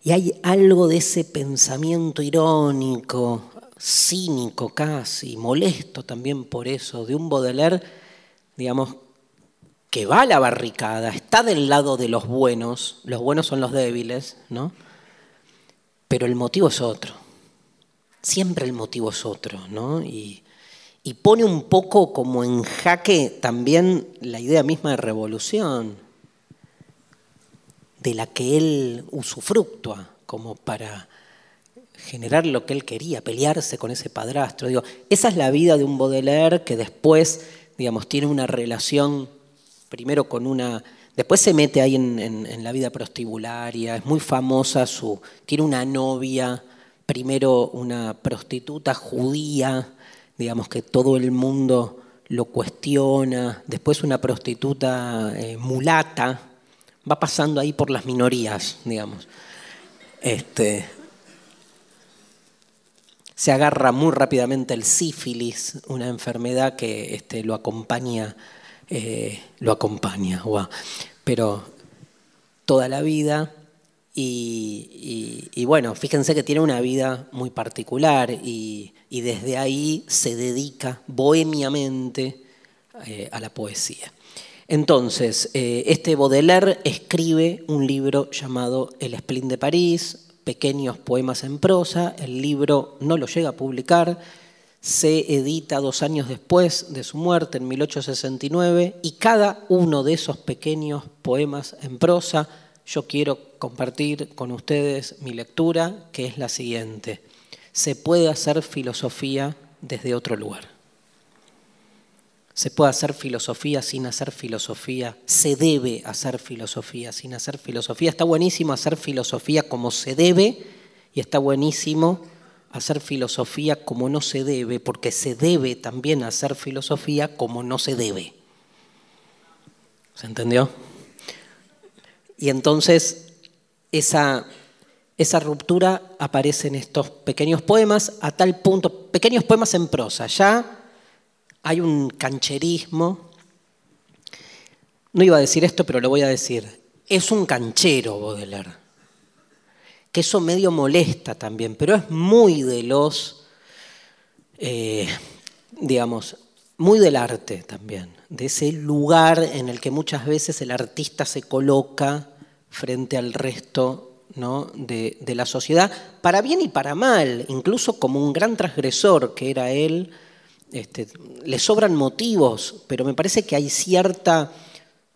Y hay algo de ese pensamiento irónico, cínico casi, molesto también por eso, de un Baudelaire, digamos, que va a la barricada, está del lado de los buenos, los buenos son los débiles, ¿no? Pero el motivo es otro. Siempre el motivo es otro, ¿no? Y, pone un poco como en jaque también la idea misma de revolución, de la que él usufructúa como para generar lo que él quería, pelearse con ese padrastro. Digo, esa es la vida de un Baudelaire que después, digamos, tiene una relación, primero con una... Después se mete ahí en, la vida prostibularia, es muy famosa su... Tiene una novia, primero una prostituta judía, digamos que todo el mundo lo cuestiona, después una prostituta eh, mulata, va pasando ahí por las minorías, digamos. Este, se agarra muy rápidamente el sífilis, una enfermedad que este, lo acompaña, eh, lo acompaña, pero toda la vida y, bueno, fíjense que tiene una vida muy particular y, desde ahí se dedica bohemiamente eh, a la poesía. Entonces, eh, este Baudelaire escribe un libro llamado El Spleen de París, pequeños poemas en prosa. El libro no lo llega a publicar, se edita dos años después de su muerte, en 1869, y cada uno de esos pequeños poemas en prosa yo quiero compartir con ustedes mi lectura, que es la siguiente. Se puede hacer filosofía desde otro lugar. Se puede hacer filosofía sin hacer filosofía. Se debe hacer filosofía sin hacer filosofía. Está buenísimo hacer filosofía como se debe y está buenísimo hacer filosofía como no se debe, porque se debe también hacer filosofía como no se debe. ¿Se entendió? Y entonces esa, esa ruptura aparece en estos pequeños poemas, a tal punto, pequeños poemas en prosa, ya hay un cancherismo. No iba a decir esto, pero lo voy a decir. Es un canchero Baudelaire, que eso medio molesta también, pero es muy de los, eh, digamos, muy del arte también, de ese lugar en el que muchas veces el artista se coloca frente al resto ¿no? de, la sociedad, para bien y para mal, incluso como un gran transgresor que era él, este, le sobran motivos, pero me parece que hay cierta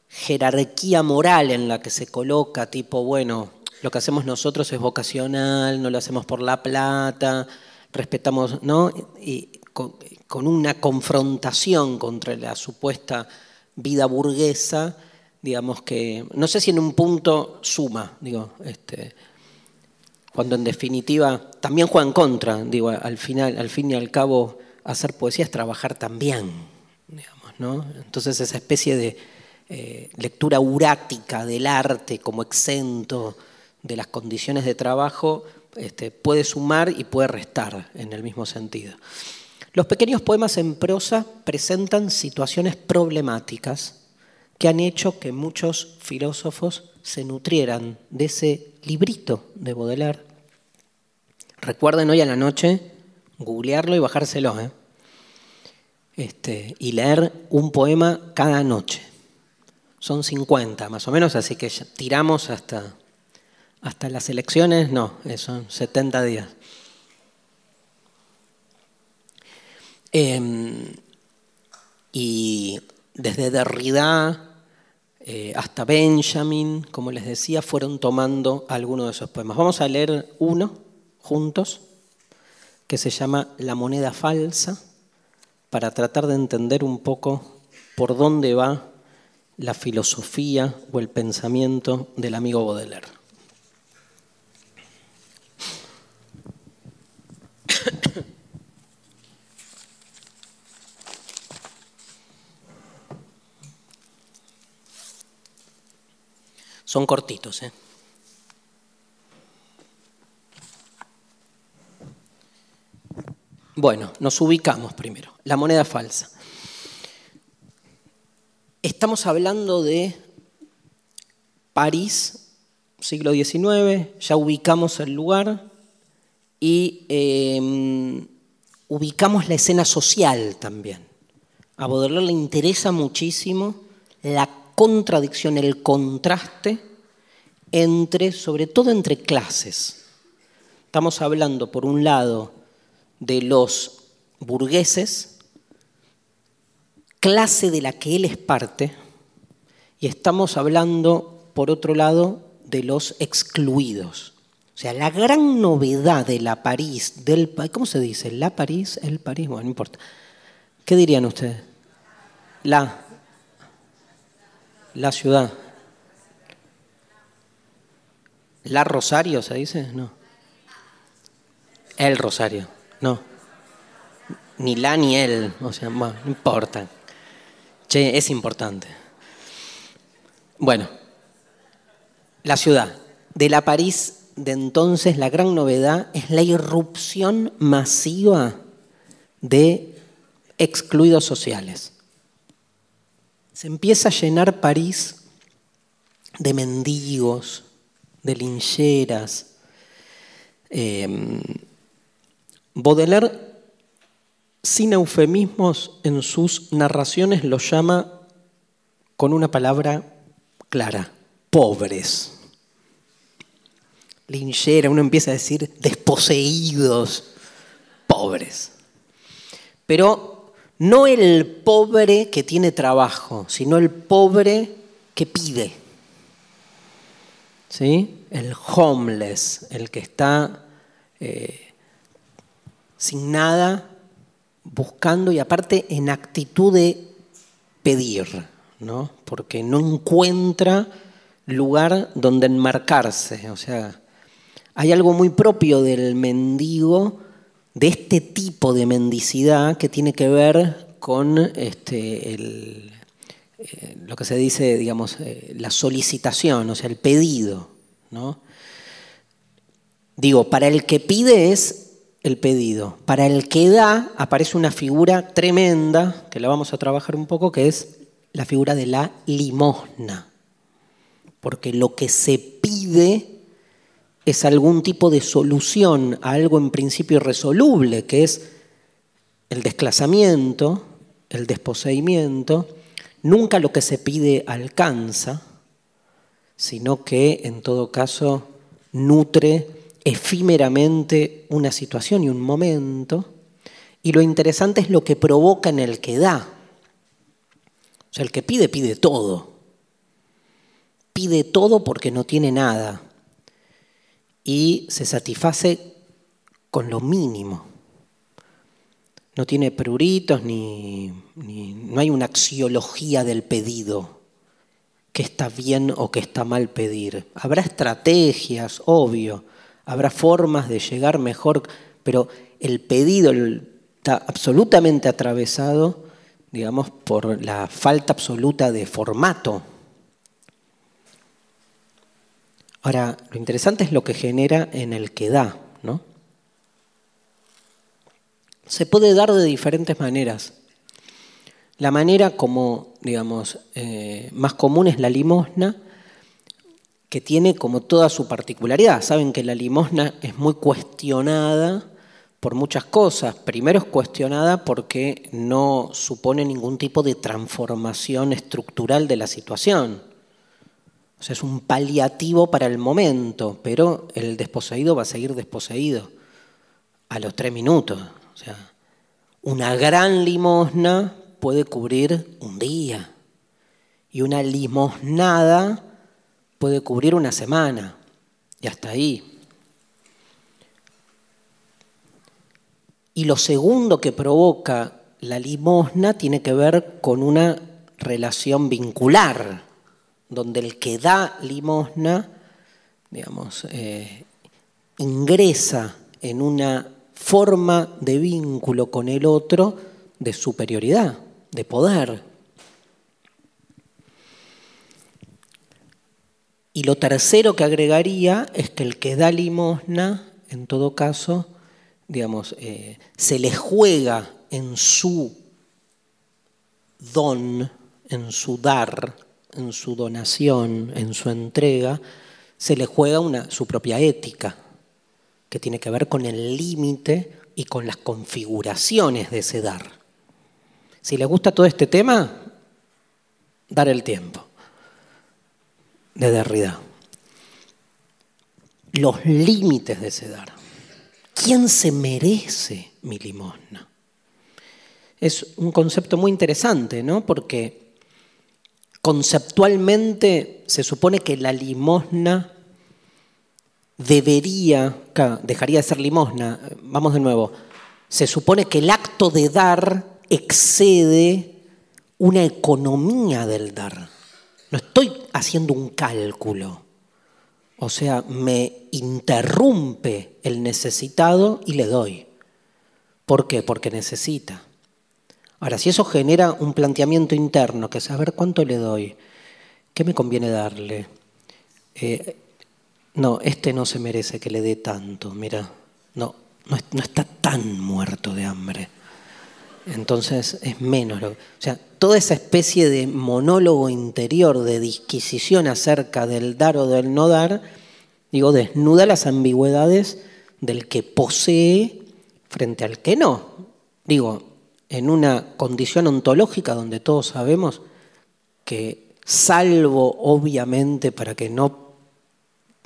jerarquía moral en la que se coloca, tipo, bueno, lo que hacemos nosotros es vocacional, no lo hacemos por la plata, respetamos, ¿no? Y con, una confrontación contra la supuesta vida burguesa, digamos que, no sé si en un punto suma, digo, este, cuando en definitiva también juega en contra, digo, al final, al fin y al cabo, hacer poesía es trabajar también, digamos, ¿no? Entonces esa especie de eh, lectura urática del arte como exento de las condiciones de trabajo este, puede sumar y puede restar en el mismo sentido. Los pequeños poemas en prosa presentan situaciones problemáticas que han hecho que muchos filósofos se nutrieran de ese librito de Baudelaire. Recuerden hoy a la noche googlearlo y bajárselo, ¿eh? este, y leer un poema cada noche. Son 50 más o menos, así que tiramos hasta, hasta las elecciones, no, eh, son 70 días. Em, y desde Derrida eh, hasta Benjamin, como les decía, fueron tomando algunos de esos poemas. Vamos a leer uno juntos, que se llama La moneda falsa, para tratar de entender un poco por dónde va la filosofía o el pensamiento del amigo Baudelaire. Son cortitos, ¿eh? Bueno, nos ubicamos primero. La moneda falsa. Estamos hablando de París, siglo XIX, ya ubicamos el lugar y em, ubicamos la escena social también. A Baudelaire le interesa muchísimo la contradicción, el contraste entre, sobre todo entre clases. Estamos hablando, por un lado, de los burgueses, clase de la que él es parte, y estamos hablando, por otro lado, de los excluidos. O sea, la gran novedad de la París, del ¿cómo se dice? La París, el París, bueno, no importa. ¿Qué dirían ustedes? La, la ciudad. ¿La Rosario se dice? No. El Rosario. No. Ni la ni él. O sea, no importa. Che, es importante. Bueno, la ciudad. De la París de entonces, la gran novedad es la irrupción masiva de excluidos sociales. Se empieza a llenar París de mendigos, de lincheras. Eh, Baudelaire, sin eufemismos en sus narraciones, los llama con una palabra clara, pobres. Linchera, uno empieza a decir desposeídos, pobres. Pero no el pobre que tiene trabajo, sino el pobre que pide. ¿Sí? El homeless, el que está eh, sin nada, buscando y aparte en actitud de pedir, ¿no? porque no encuentra lugar donde enmarcarse. O sea, hay algo muy propio del mendigo, de este tipo de mendicidad que tiene que ver con este, eh, lo que se dice, digamos, eh, la solicitación, o sea, el pedido. ¿no? Digo, para el que pide es el pedido. Para el que da aparece una figura tremenda, que la vamos a trabajar un poco, que es la figura de la limosna. Porque lo que se pide es algún tipo de solución a algo en principio irresoluble, que es el desclasamiento, el desposeimiento. Nunca lo que se pide alcanza, sino que en todo caso nutre efímeramente una situación y un momento, y lo interesante es lo que provoca en el que da. O sea, el que pide, pide todo. Pide todo porque no tiene nada. Y se satisface con lo mínimo. No tiene pruritos ni, ni no hay una axiología del pedido que está bien o que está mal pedir. Habrá estrategias, obvio, habrá formas de llegar mejor, pero el pedido está absolutamente atravesado, digamos, por la falta absoluta de formato. Ahora, lo interesante es lo que genera en el que da, ¿no? se puede dar de diferentes maneras. La manera como, digamos, eh, más común es la limosna, que tiene como toda su particularidad. Saben que la limosna es muy cuestionada por muchas cosas. Primero es cuestionada porque no supone ningún tipo de transformación estructural de la situación. Sea, es un paliativo para el momento, pero el desposeído va a seguir desposeído a los tres minutos. O sea, una gran limosna puede cubrir un día y una limosnada puede cubrir una semana y hasta ahí. Y lo segundo que provoca la limosna tiene que ver con una relación vincular, donde el que da limosna, digamos, eh, ingresa en una forma de vínculo con el otro de superioridad, de poder, Y lo tercero que agregaría es que el que da limosna, en todo caso, digamos, eh, se le juega en su don, en su dar, en su donación, en su entrega, se le juega una, su propia ética, que tiene que ver con el límite y con las configuraciones de ese dar. Si le gusta todo este tema, dar el tiempo de Derrida. Los límites de ese dar. ¿Quién se merece mi limosna? Es un concepto muy interesante, ¿no? Porque conceptualmente se supone que la limosna debería, dejaría de ser limosna, vamos de nuevo, se supone que el acto de dar excede una economía del dar. No estoy haciendo un cálculo. O sea, me interrumpe el necesitado y le doy. ¿Por qué? Porque necesita. Ahora, si eso genera un planteamiento interno, que es saber cuánto le doy, ¿qué me conviene darle? Eh, no, este no se merece que le dé tanto, mira, no, no está tan muerto de hambre. Entonces es menos. o sea, toda esa especie de monólogo interior de disquisición acerca del dar o del no dar, digo, desnuda las ambigüedades del que posee frente al que no. Digo, en una condición ontológica donde todos sabemos que, salvo obviamente para que no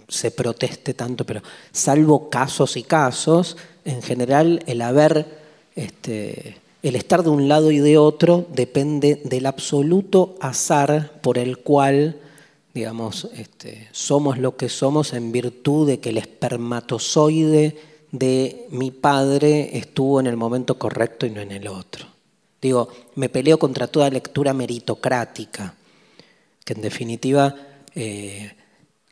se proteste tanto, pero salvo casos y casos, en general el haber este, el estar de un lado y de otro depende del absoluto azar por el cual, digamos, este, somos lo que somos en virtud de que el espermatozoide de mi padre estuvo en el momento correcto y no en el otro. Digo, me peleo contra toda lectura meritocrática, que en definitiva eh,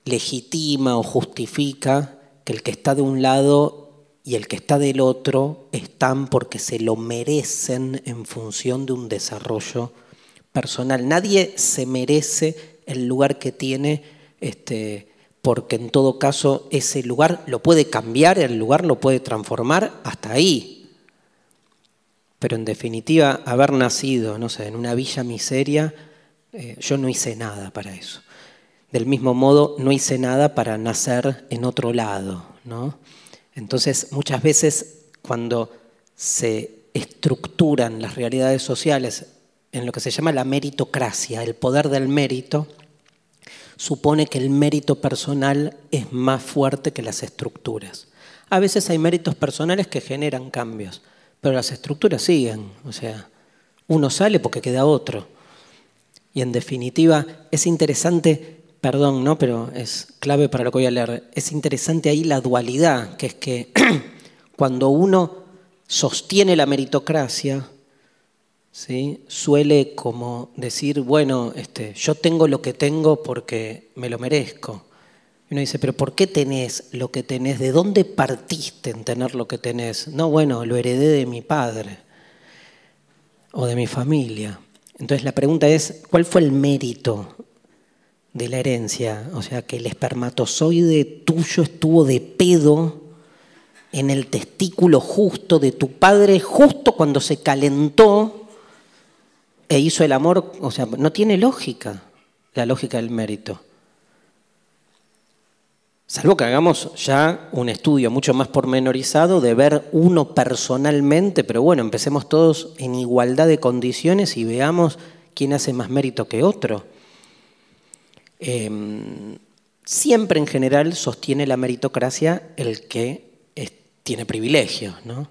legitima o justifica que el que está de un lado y el que está del otro están porque se lo merecen en función de un desarrollo personal. Nadie se merece el lugar que tiene, este, porque en todo caso ese lugar lo puede cambiar, el lugar lo puede transformar hasta ahí. Pero en definitiva, haber nacido, no sé, en una villa miseria, eh, yo no hice nada para eso. Del mismo modo, no hice nada para nacer en otro lado, ¿no? Entonces, muchas veces cuando se estructuran las realidades sociales en lo que se llama la meritocracia, el poder del mérito, supone que el mérito personal es más fuerte que las estructuras. A veces hay méritos personales que generan cambios, pero las estructuras siguen. O sea, uno sale porque queda otro. Y en definitiva, es interesante perdón, ¿no? pero es clave para lo que voy a leer. Es interesante ahí la dualidad, que es que cuando uno sostiene la meritocracia, ¿sí? suele como decir, bueno, este, yo tengo lo que tengo porque me lo merezco. Y uno dice, pero ¿por qué tenés lo que tenés? ¿De dónde partiste en tener lo que tenés? No, bueno, lo heredé de mi padre o de mi familia. Entonces la pregunta es, ¿cuál fue el mérito de la herencia, o sea, que el espermatozoide tuyo estuvo de pedo en el testículo justo de tu padre, justo cuando se calentó e hizo el amor. O sea, no tiene lógica la lógica del mérito. Salvo que hagamos ya un estudio mucho más pormenorizado de ver uno personalmente, pero bueno, empecemos todos en igualdad de condiciones y veamos quién hace más mérito que otro. Em, siempre en general sostiene la meritocracia el que tiene privilegios, ¿no?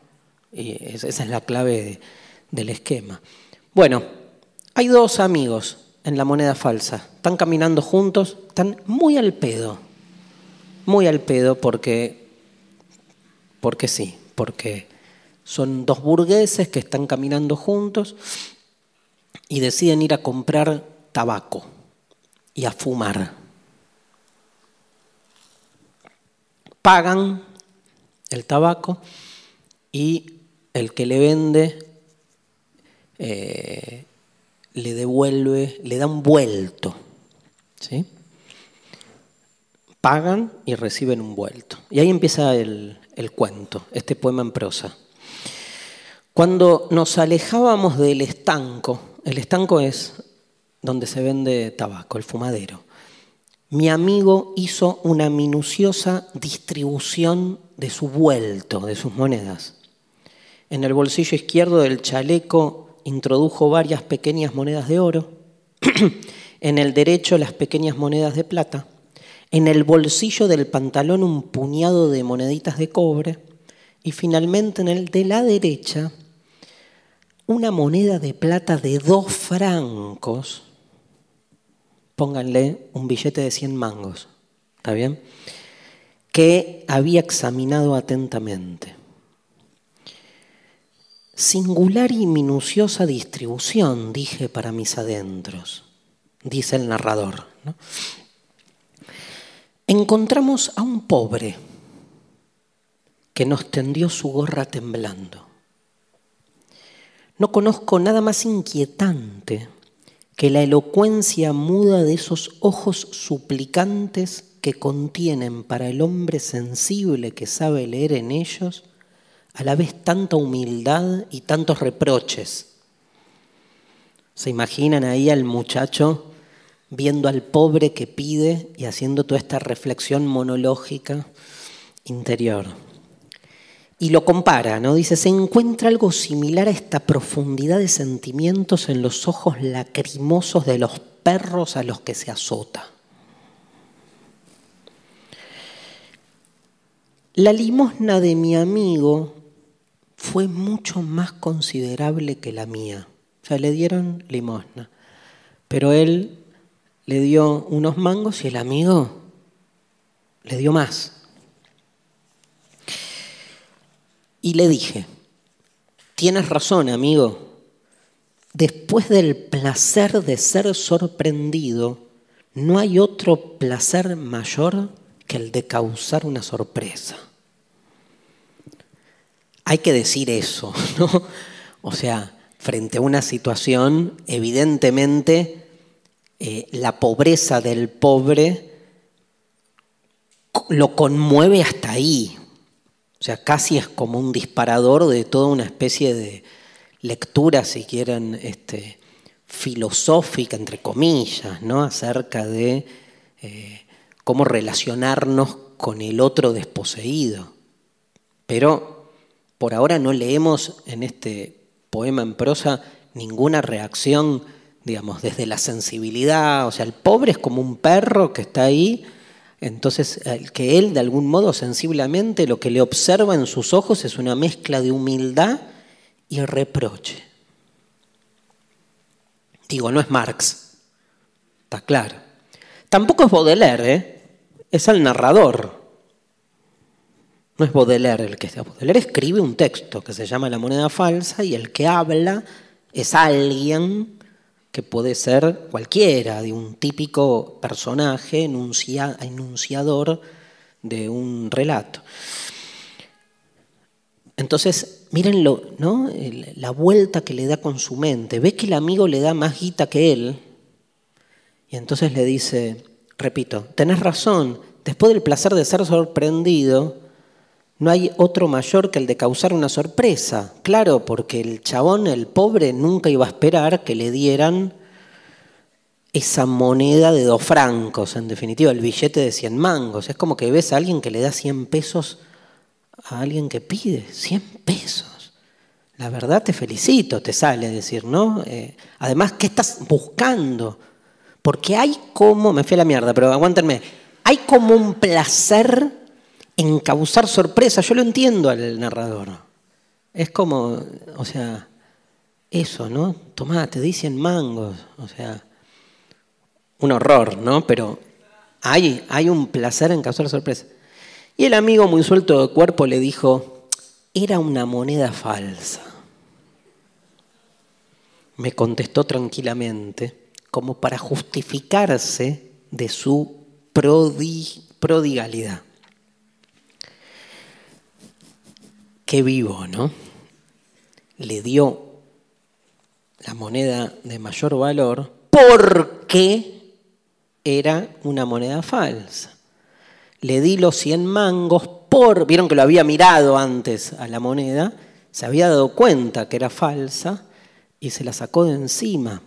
Y esa es la clave del esquema. Bueno, hay dos amigos en la moneda falsa, están caminando juntos, están muy al pedo muy al pedo porque, porque sí, porque son dos burgueses que están caminando juntos y deciden ir a comprar tabaco y a fumar. Pagan el tabaco y el que le vende eh, le devuelve, le da un vuelto. ¿sí? pagan y reciben un vuelto. Y ahí empieza el, cuento, este poema en prosa. Cuando nos alejábamos del estanco, el estanco es donde se vende tabaco, el fumadero, mi amigo hizo una minuciosa distribución de su vuelto, de sus monedas. En el bolsillo izquierdo del chaleco introdujo varias pequeñas monedas de oro, en el derecho las pequeñas monedas de plata, en el bolsillo del pantalón un puñado de moneditas de cobre y finalmente en el de la derecha una moneda de plata de dos francos, pónganle un billete de 100 mangos, ¿está bien? Que había examinado atentamente. Singular y minuciosa distribución, dije para mis adentros, dice el narrador. encontramos a un pobre que nos tendió su gorra temblando. No conozco nada más inquietante que la elocuencia muda de esos ojos suplicantes que contienen para el hombre sensible que sabe leer en ellos a la vez tanta humildad y tantos reproches. ¿Se imaginan ahí al muchacho viendo al pobre que pide y haciendo toda esta reflexión monológica interior. Y lo compara, ¿no? Dice, se encuentra algo similar a esta profundidad de sentimientos en los ojos lacrimosos de los perros a los que se azota. La limosna de mi amigo fue mucho más considerable que la mía. O sea, le dieron limosna. Pero él le dio unos mangos y el amigo le dio más. Y le dije, tienes razón, amigo, después del placer de ser sorprendido, no hay otro placer mayor que el de causar una sorpresa. Hay que decir eso, ¿no? O sea, frente a una situación evidentemente eh, la pobreza del pobre lo conmueve hasta ahí. O sea, casi es como un disparador de toda una especie de lectura, si quieren, este, filosófica, entre comillas, ¿no? acerca de eh, cómo relacionarnos con el otro desposeído. Pero por ahora no leemos en este poema en prosa ninguna reacción digamos, desde la sensibilidad, o sea, el pobre es como un perro que está ahí, entonces que él de algún modo sensiblemente lo que le observa en sus ojos es una mezcla de humildad y reproche. Digo, no es Marx, está claro. Tampoco es Baudelaire, ¿eh? es el narrador. No es Baudelaire el que está. Baudelaire escribe un texto que se llama La moneda falsa y el que habla es alguien que puede ser cualquiera, de un típico personaje enunciador de un relato. Entonces, mírenlo, ¿no? la vuelta que le da con su mente. Ve que el amigo le da más guita que él. Y entonces le dice, repito, tenés razón, después del placer de ser sorprendido, no hay otro mayor que el de causar una sorpresa. Claro, porque el chabón, el pobre, nunca iba a esperar que le dieran esa moneda de dos francos, en definitiva, el billete de 100 mangos. Es como que ves a alguien que le da 100 pesos a alguien que pide 100 pesos. La verdad te felicito, te sale decir, ¿no? Eh, además, ¿qué estás buscando? Porque hay como, me fui a la mierda, pero aguántenme, hay como un placer en causar sorpresa. Yo lo entiendo al narrador. Es como, o sea, eso, ¿no? Tomá, te dicen mangos, o sea, un horror, ¿no? Pero hay, hay un placer en causar sorpresa. Y el amigo muy suelto de cuerpo le dijo, era una moneda falsa. Me contestó tranquilamente, como para justificarse de su prodigalidad. Qué vivo, ¿no? Le dio la moneda de mayor valor porque era una moneda falsa. Le di los 100 mangos por, vieron que lo había mirado antes a la moneda, se había dado cuenta que era falsa y se la sacó de encima.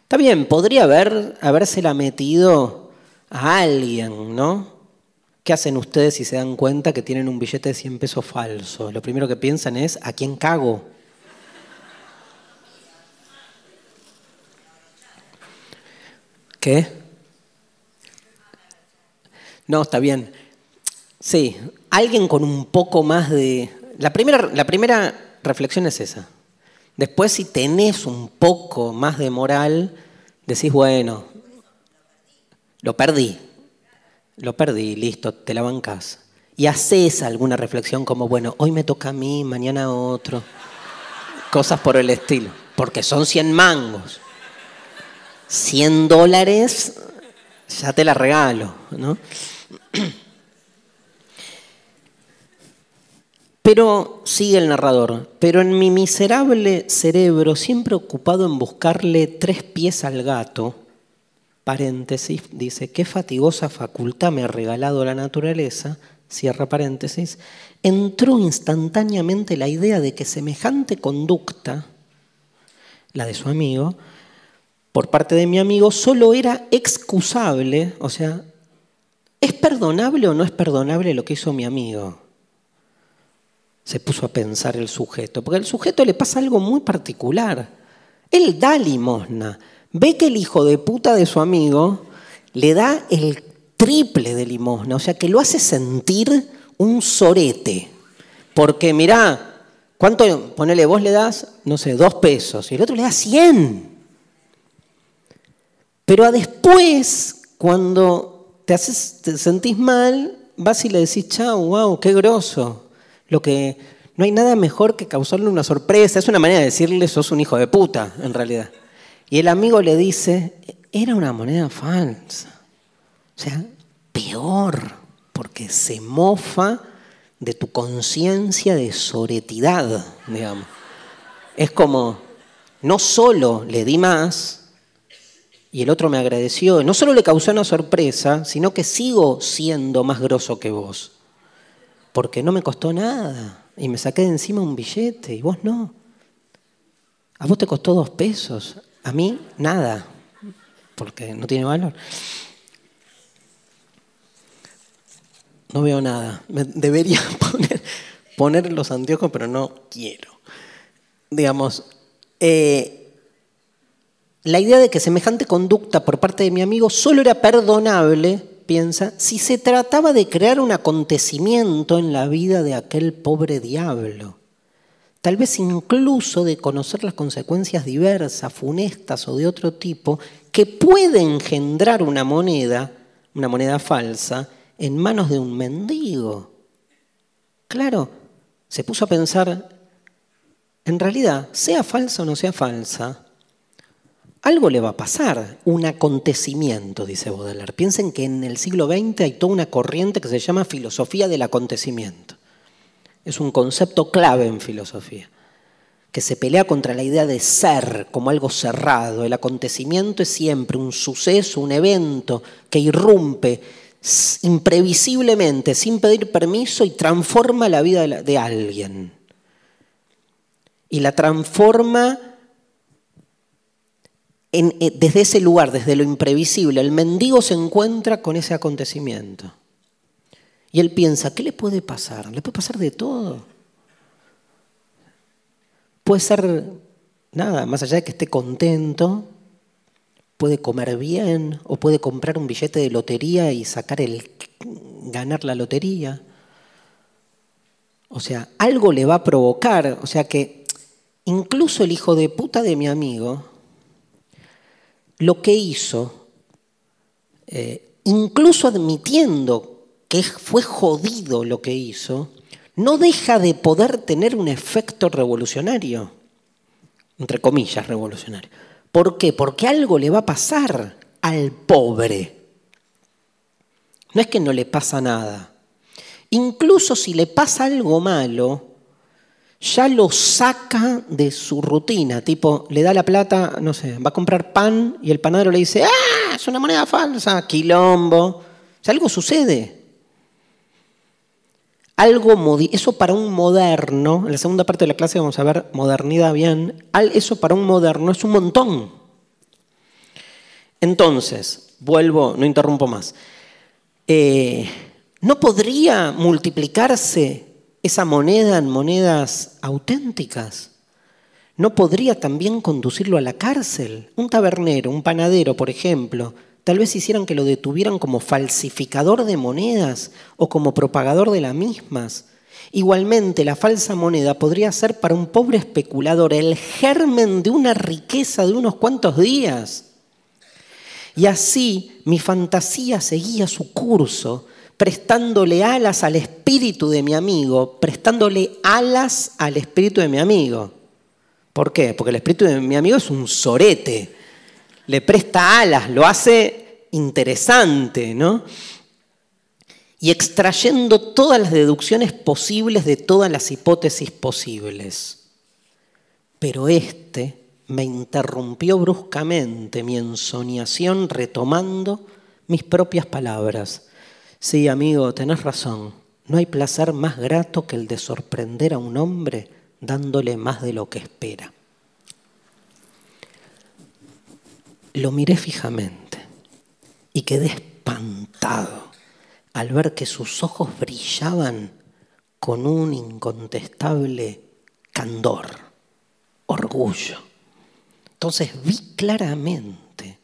Está bien, podría haber, habérsela metido a alguien, ¿no? ¿Qué hacen ustedes si se dan cuenta que tienen un billete de 100 pesos falso? Lo primero que piensan es, ¿a quién cago? ¿Qué? No, está bien. Sí, alguien con un poco más de... La primera, la primera reflexión es esa. Después, si tenés un poco más de moral, decís, bueno, lo perdí, lo perdí, listo, te la bancas. Y haces alguna reflexión como, bueno, hoy me toca a mí, mañana a otro. Cosas por el estilo. Porque son 100 mangos. 100 dólares, ya te la regalo, ¿no? Pero, sigue el narrador, pero en mi miserable cerebro, siempre ocupado en buscarle tres pies al gato, paréntesis, dice, qué fatigosa facultad me ha regalado la naturaleza, cierra paréntesis, entró instantáneamente la idea de que semejante conducta, la de su amigo, por parte de mi amigo, solo era excusable, o sea, ¿es perdonable o no es perdonable lo que hizo mi amigo? Se puso a pensar el sujeto, porque al sujeto le pasa algo muy particular. Él da limosna, ve que el hijo de puta de su amigo le da el triple de limosna, o sea que lo hace sentir un sorete. Porque mirá, ¿cuánto, ponele, vos le das, no sé, dos pesos, y el otro le da cien. Pero después, cuando te, haces, te sentís mal, vas y le decís, chao, wow, qué groso. Lo que, no hay nada mejor que causarle una sorpresa. Es una manera de decirle, sos un hijo de puta, en realidad. Y el amigo le dice, era una moneda falsa. O sea, peor, porque se mofa de tu conciencia de soretidad, digamos. Es como, no solo le di más y el otro me agradeció, no solo le causó una sorpresa, sino que sigo siendo más grosso que vos, porque no me costó nada y me saqué de encima un billete y vos no. A vos te costó dos pesos, a mí, nada, porque no tiene valor. No veo nada. Me debería poner, los anteojos, pero no quiero. Digamos, eh, la idea de que semejante conducta por parte de mi amigo solo era perdonable, piensa, si se trataba de crear un acontecimiento en la vida de aquel pobre diablo tal vez incluso de conocer las consecuencias diversas, funestas o de otro tipo, que puede engendrar una moneda, una moneda falsa, en manos de un mendigo. Claro, se puso a pensar, en realidad, sea falsa o no sea falsa, algo le va a pasar, un acontecimiento, dice Baudelaire. Piensen que en el siglo XX hay toda una corriente que se llama filosofía del acontecimiento. Es un concepto clave en filosofía, que se pelea contra la idea de ser como algo cerrado. El acontecimiento es siempre un suceso, un evento que irrumpe imprevisiblemente, sin pedir permiso, y transforma la vida de alguien. Y la transforma eh, desde ese lugar, desde lo imprevisible. El mendigo se encuentra con ese acontecimiento. Y él piensa, ¿qué le puede pasar? Le puede pasar de todo. Puede ser nada, más allá de que esté contento, puede comer bien o puede comprar un billete de lotería y sacar el ganar la lotería. O sea, algo le va a provocar, o sea que incluso el hijo de puta de mi amigo lo que hizo, eh, incluso admitiendo que fue jodido lo que hizo, no deja de poder tener un efecto revolucionario, entre comillas revolucionario. ¿Por qué? Porque algo le va a pasar al pobre. No es que no le pasa nada. Incluso si le pasa algo malo, ya lo saca de su rutina, tipo, le da la plata, no sé, va a comprar pan y el panadero le dice, ah, es una moneda falsa, quilombo. O sea, algo sucede. Algo, eso para un moderno, en la segunda parte de la clase vamos a ver modernidad bien, eso para un moderno es un montón. Entonces, vuelvo, no interrumpo más. Eh, ¿No podría multiplicarse esa moneda en monedas auténticas? ¿No podría también conducirlo a la cárcel? Un tabernero, un panadero, por ejemplo, tal vez hicieran que lo detuvieran como falsificador de monedas o como propagador de las mismas. Igualmente, la falsa moneda podría ser para un pobre especulador el germen de una riqueza de unos cuantos días. Y así mi fantasía seguía su curso prestándole alas al espíritu de mi amigo, prestándole alas al espíritu de mi amigo. ¿Por qué? Porque el espíritu de mi amigo es un sorete, le presta alas, lo hace interesante, ¿no? Y extrayendo todas las deducciones posibles de todas las hipótesis posibles. Pero este me interrumpió bruscamente mi ensoñación retomando mis propias palabras Sí, amigo, tenés razón. No hay placer más grato que el de sorprender a un hombre dándole más de lo que espera. Lo miré fijamente y quedé espantado al ver que sus ojos brillaban con un incontestable candor, orgullo. Entonces vi claramente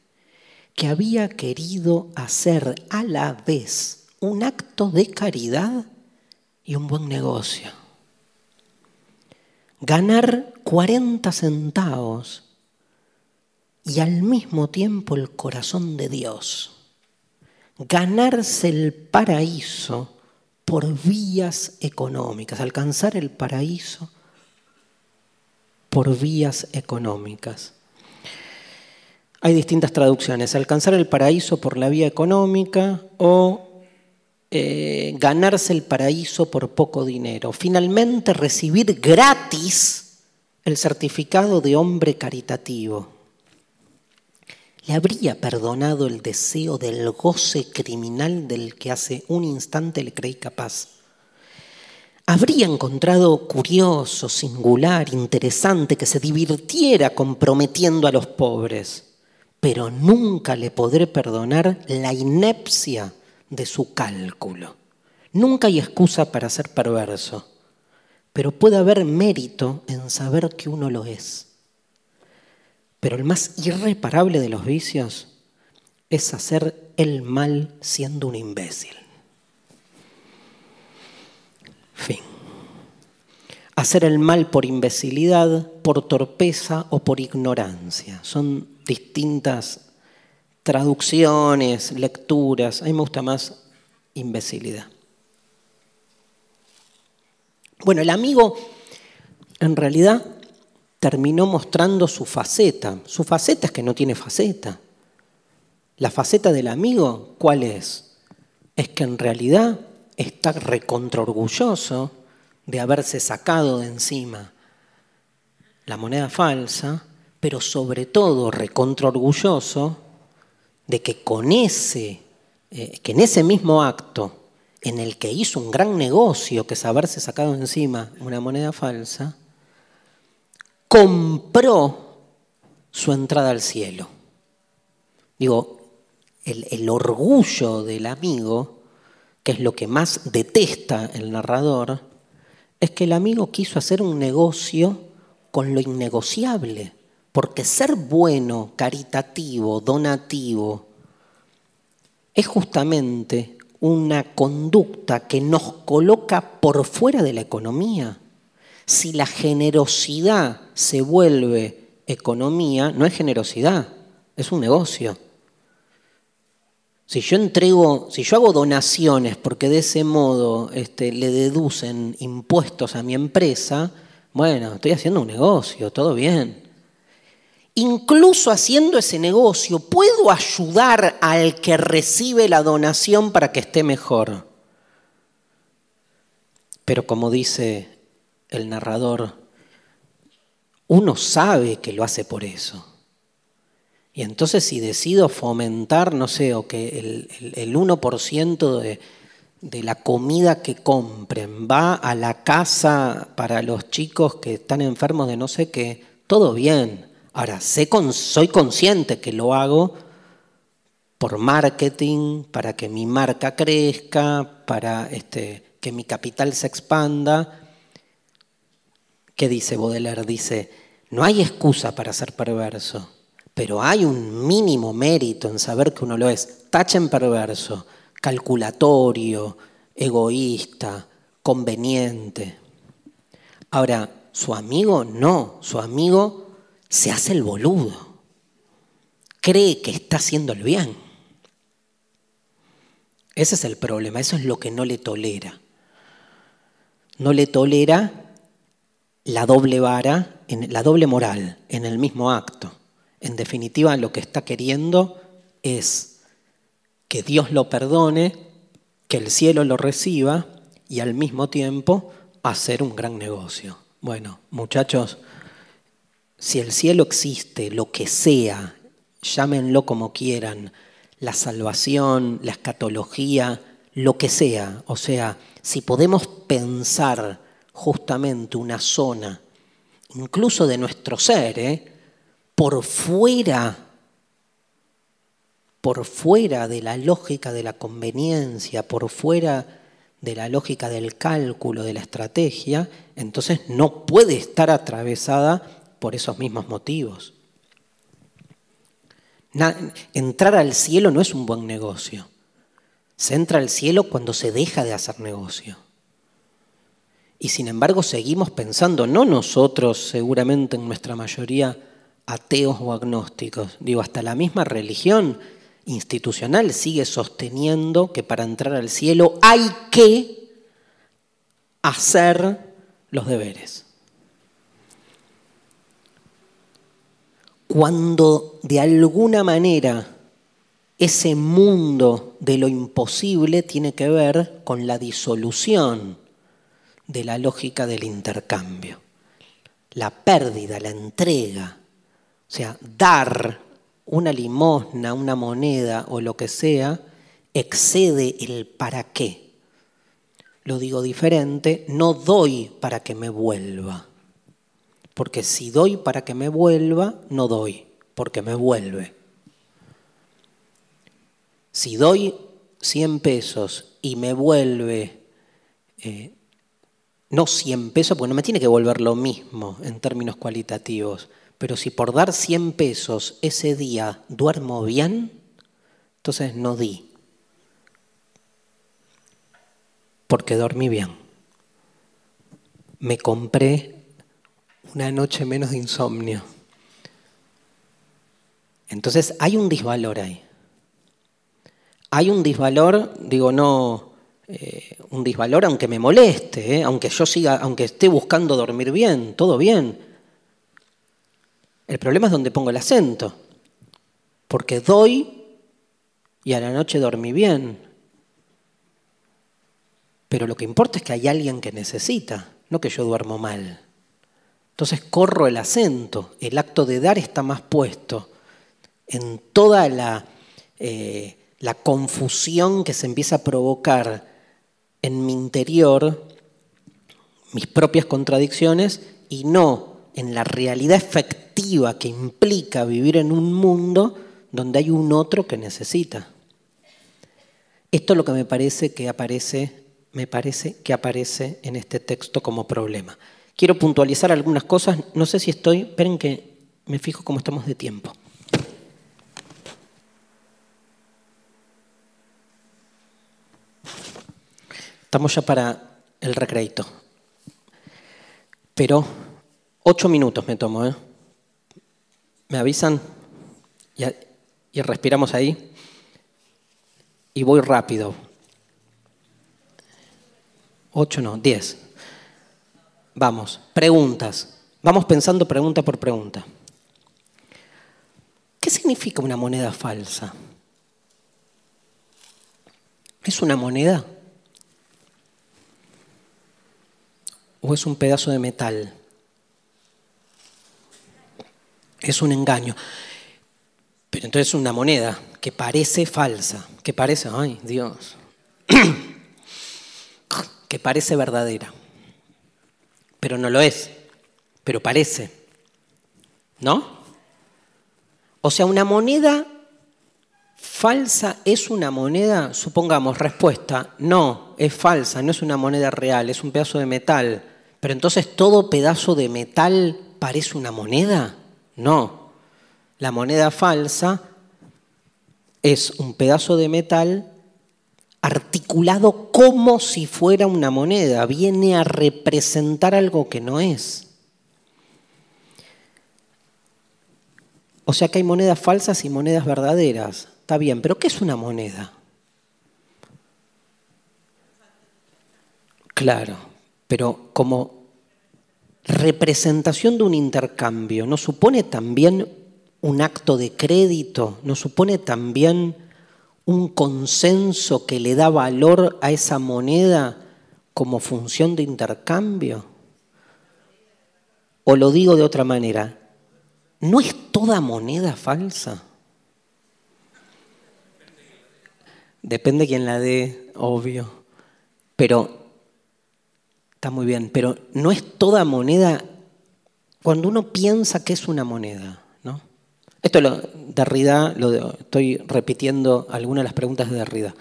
que había querido hacer a la vez un acto de caridad y un buen negocio. Ganar 40 centavos y al mismo tiempo el corazón de Dios. Ganarse el paraíso por vías económicas, alcanzar el paraíso por vías económicas. Hay distintas traducciones, alcanzar el paraíso por la vía económica o eh, ganarse el paraíso por poco dinero. Finalmente, recibir gratis el certificado de hombre caritativo. ¿Le habría perdonado el deseo del goce criminal del que hace un instante le creí capaz? habría encontrado curioso, singular, interesante que se divirtiera comprometiendo a los pobres, pero nunca le podré perdonar la inepcia de su cálculo. Nunca hay excusa para ser perverso, pero puede haber mérito en saber que uno lo es. Pero el más irreparable de los vicios es hacer el mal siendo un imbécil. Fin. Hacer el mal por imbecilidad, por torpeza o por ignorancia. Son distintas traducciones, lecturas. A mí me gusta más imbecilidad. Bueno, el amigo en realidad terminó mostrando su faceta. Su faceta es que no tiene faceta. La faceta del amigo, ¿cuál es? Es que en realidad está recontraorgulloso de haberse sacado de encima la moneda falsa, pero sobre todo recontraorgulloso de que con ese eh, que en ese mismo acto, en el que hizo un gran negocio, que es haberse sacado encima una moneda falsa, compró su entrada al cielo. Digo, el, orgullo del amigo, que es lo que más detesta el narrador, es que el amigo quiso hacer un negocio con lo innegociable, porque ser bueno, caritativo, donativo, es justamente una conducta que nos coloca por fuera de la economía. Si la generosidad se vuelve economía, no es generosidad, es un negocio. Si yo entrego, si yo hago donaciones porque de ese modo este, le deducen impuestos a mi empresa, bueno, estoy haciendo un negocio, todo bien. Incluso haciendo ese negocio, puedo ayudar al que recibe la donación para que esté mejor. Pero como dice el narrador, uno sabe que lo hace por eso. Y entonces si decido fomentar, no sé, o que el, 1% de, de la comida que compren va a la casa para los chicos que están enfermos de no sé qué, todo bien. Ahora, soy consciente que lo hago por marketing, para que mi marca crezca, para este, que mi capital se expanda. ¿Qué dice Baudelaire? Dice, no hay excusa para ser perverso, pero hay un mínimo mérito en saber que uno lo es. Tachen perverso, calculatorio, egoísta, conveniente. Ahora, su amigo no, su amigo se hace el boludo. Cree que está haciendo el bien. Ese es el problema, eso es lo que no le tolera. No le tolera la doble vara, la doble moral en el mismo acto. En definitiva, lo que está queriendo es que Dios lo perdone, que el cielo lo reciba y al mismo tiempo hacer un gran negocio. Bueno, muchachos, si el cielo existe, lo que sea, llámenlo como quieran, la salvación, la escatología, lo que sea, o sea, si podemos pensar justamente una zona, incluso de nuestro ser, ¿eh? por fuera, por fuera de la lógica de la conveniencia, por fuera de la lógica del cálculo, de la estrategia, entonces no puede estar atravesada por esos mismos motivos. entrar al cielo no es un buen negocio. Se entra al cielo cuando se deja de hacer negocio. Y sin embargo seguimos pensando, no nosotros seguramente en nuestra mayoría ateos o agnósticos, digo, hasta la misma religión institucional sigue sosteniendo que para entrar al cielo hay que hacer los deberes. cuando de alguna manera ese mundo de lo imposible tiene que ver con la disolución de la lógica del intercambio, la pérdida, la entrega, o sea, dar una limosna, una moneda o lo que sea, excede el para qué. Lo digo diferente, no doy para que me vuelva porque si doy para que me vuelva, no doy, porque me vuelve. Si doy 100 pesos y me vuelve, eh, no 100 pesos, porque no me tiene que volver lo mismo en términos cualitativos, pero si por dar 100 pesos ese día duermo bien, entonces no di, porque dormí bien. Me compré una noche menos de insomnio. Entonces hay un disvalor ahí. Hay un disvalor, digo, no, eh, un disvalor aunque me moleste, eh, aunque yo siga, aunque esté buscando dormir bien, todo bien. El problema es donde pongo el acento, porque doy y a la noche dormí bien. Pero lo que importa es que hay alguien que necesita, no que yo duermo mal. Entonces corro el acento, el acto de dar está más puesto en toda la, eh, la confusión que se empieza a provocar en mi interior, mis propias contradicciones, y no en la realidad efectiva que implica vivir en un mundo donde hay un otro que necesita. Esto es lo que me parece que aparece, me parece que aparece en este texto como problema. Quiero puntualizar algunas cosas, no sé si estoy, esperen que me fijo cómo estamos de tiempo. Estamos ya para el recreito. Pero ocho minutos me tomo, ¿eh? ¿Me avisan? Y, y respiramos ahí. Y voy rápido. Ocho no, diez. Vamos, preguntas. Vamos pensando pregunta por pregunta. ¿Qué significa una moneda falsa? ¿Es una moneda? O es un pedazo de metal? Es un engaño. Pero entonces es una moneda que parece falsa, que parece, ay Dios, que parece verdadera, pero no lo es, pero parece, ¿no? O sea, una moneda falsa es una moneda, supongamos, respuesta, no, es falsa, no es una moneda real, es un pedazo de metal. Pero entonces todo pedazo de metal parece una moneda. No. La moneda falsa es un pedazo de metal articulado como si fuera una moneda. Viene a representar algo que no es. O sea que hay monedas falsas y monedas verdaderas. Está bien, pero ¿qué es una moneda? Claro, pero como representación de un intercambio, ¿no supone también un acto de crédito? ¿No supone también un consenso que le da valor a esa moneda como función de intercambio? O lo digo de otra manera, ¿no es toda moneda falsa? Depende quién la dé, obvio. Pero Está muy bien, pero no es toda moneda cuando uno piensa que es una moneda, ¿no? Esto lo, Derrida, lo estoy repitiendo algunas de las preguntas de Derrida.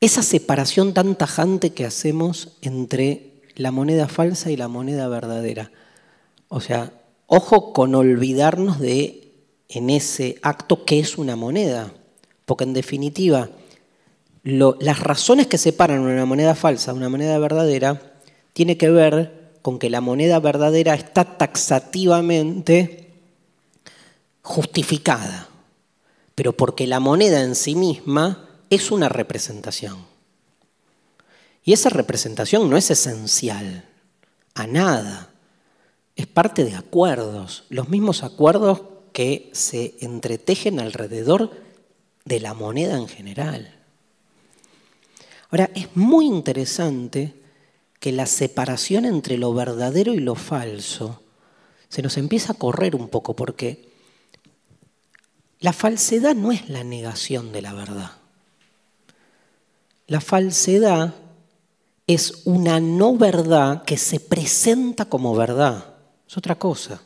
Esa separación tan tajante que hacemos entre la moneda falsa y la moneda verdadera. O sea, ojo con olvidarnos de en ese acto qué es una moneda, porque en definitiva las razones que separan una moneda falsa de una moneda verdadera tiene que ver con que la moneda verdadera está taxativamente justificada, pero porque la moneda en sí misma es una representación. Y esa representación no es esencial a nada, es parte de acuerdos, los mismos acuerdos que se entretejen alrededor de la moneda en general. Ahora, es muy interesante que la separación entre lo verdadero y lo falso se nos empieza a correr un poco porque la falsedad no es la negación de la verdad. La falsedad es una no verdad que se presenta como verdad. Es otra cosa.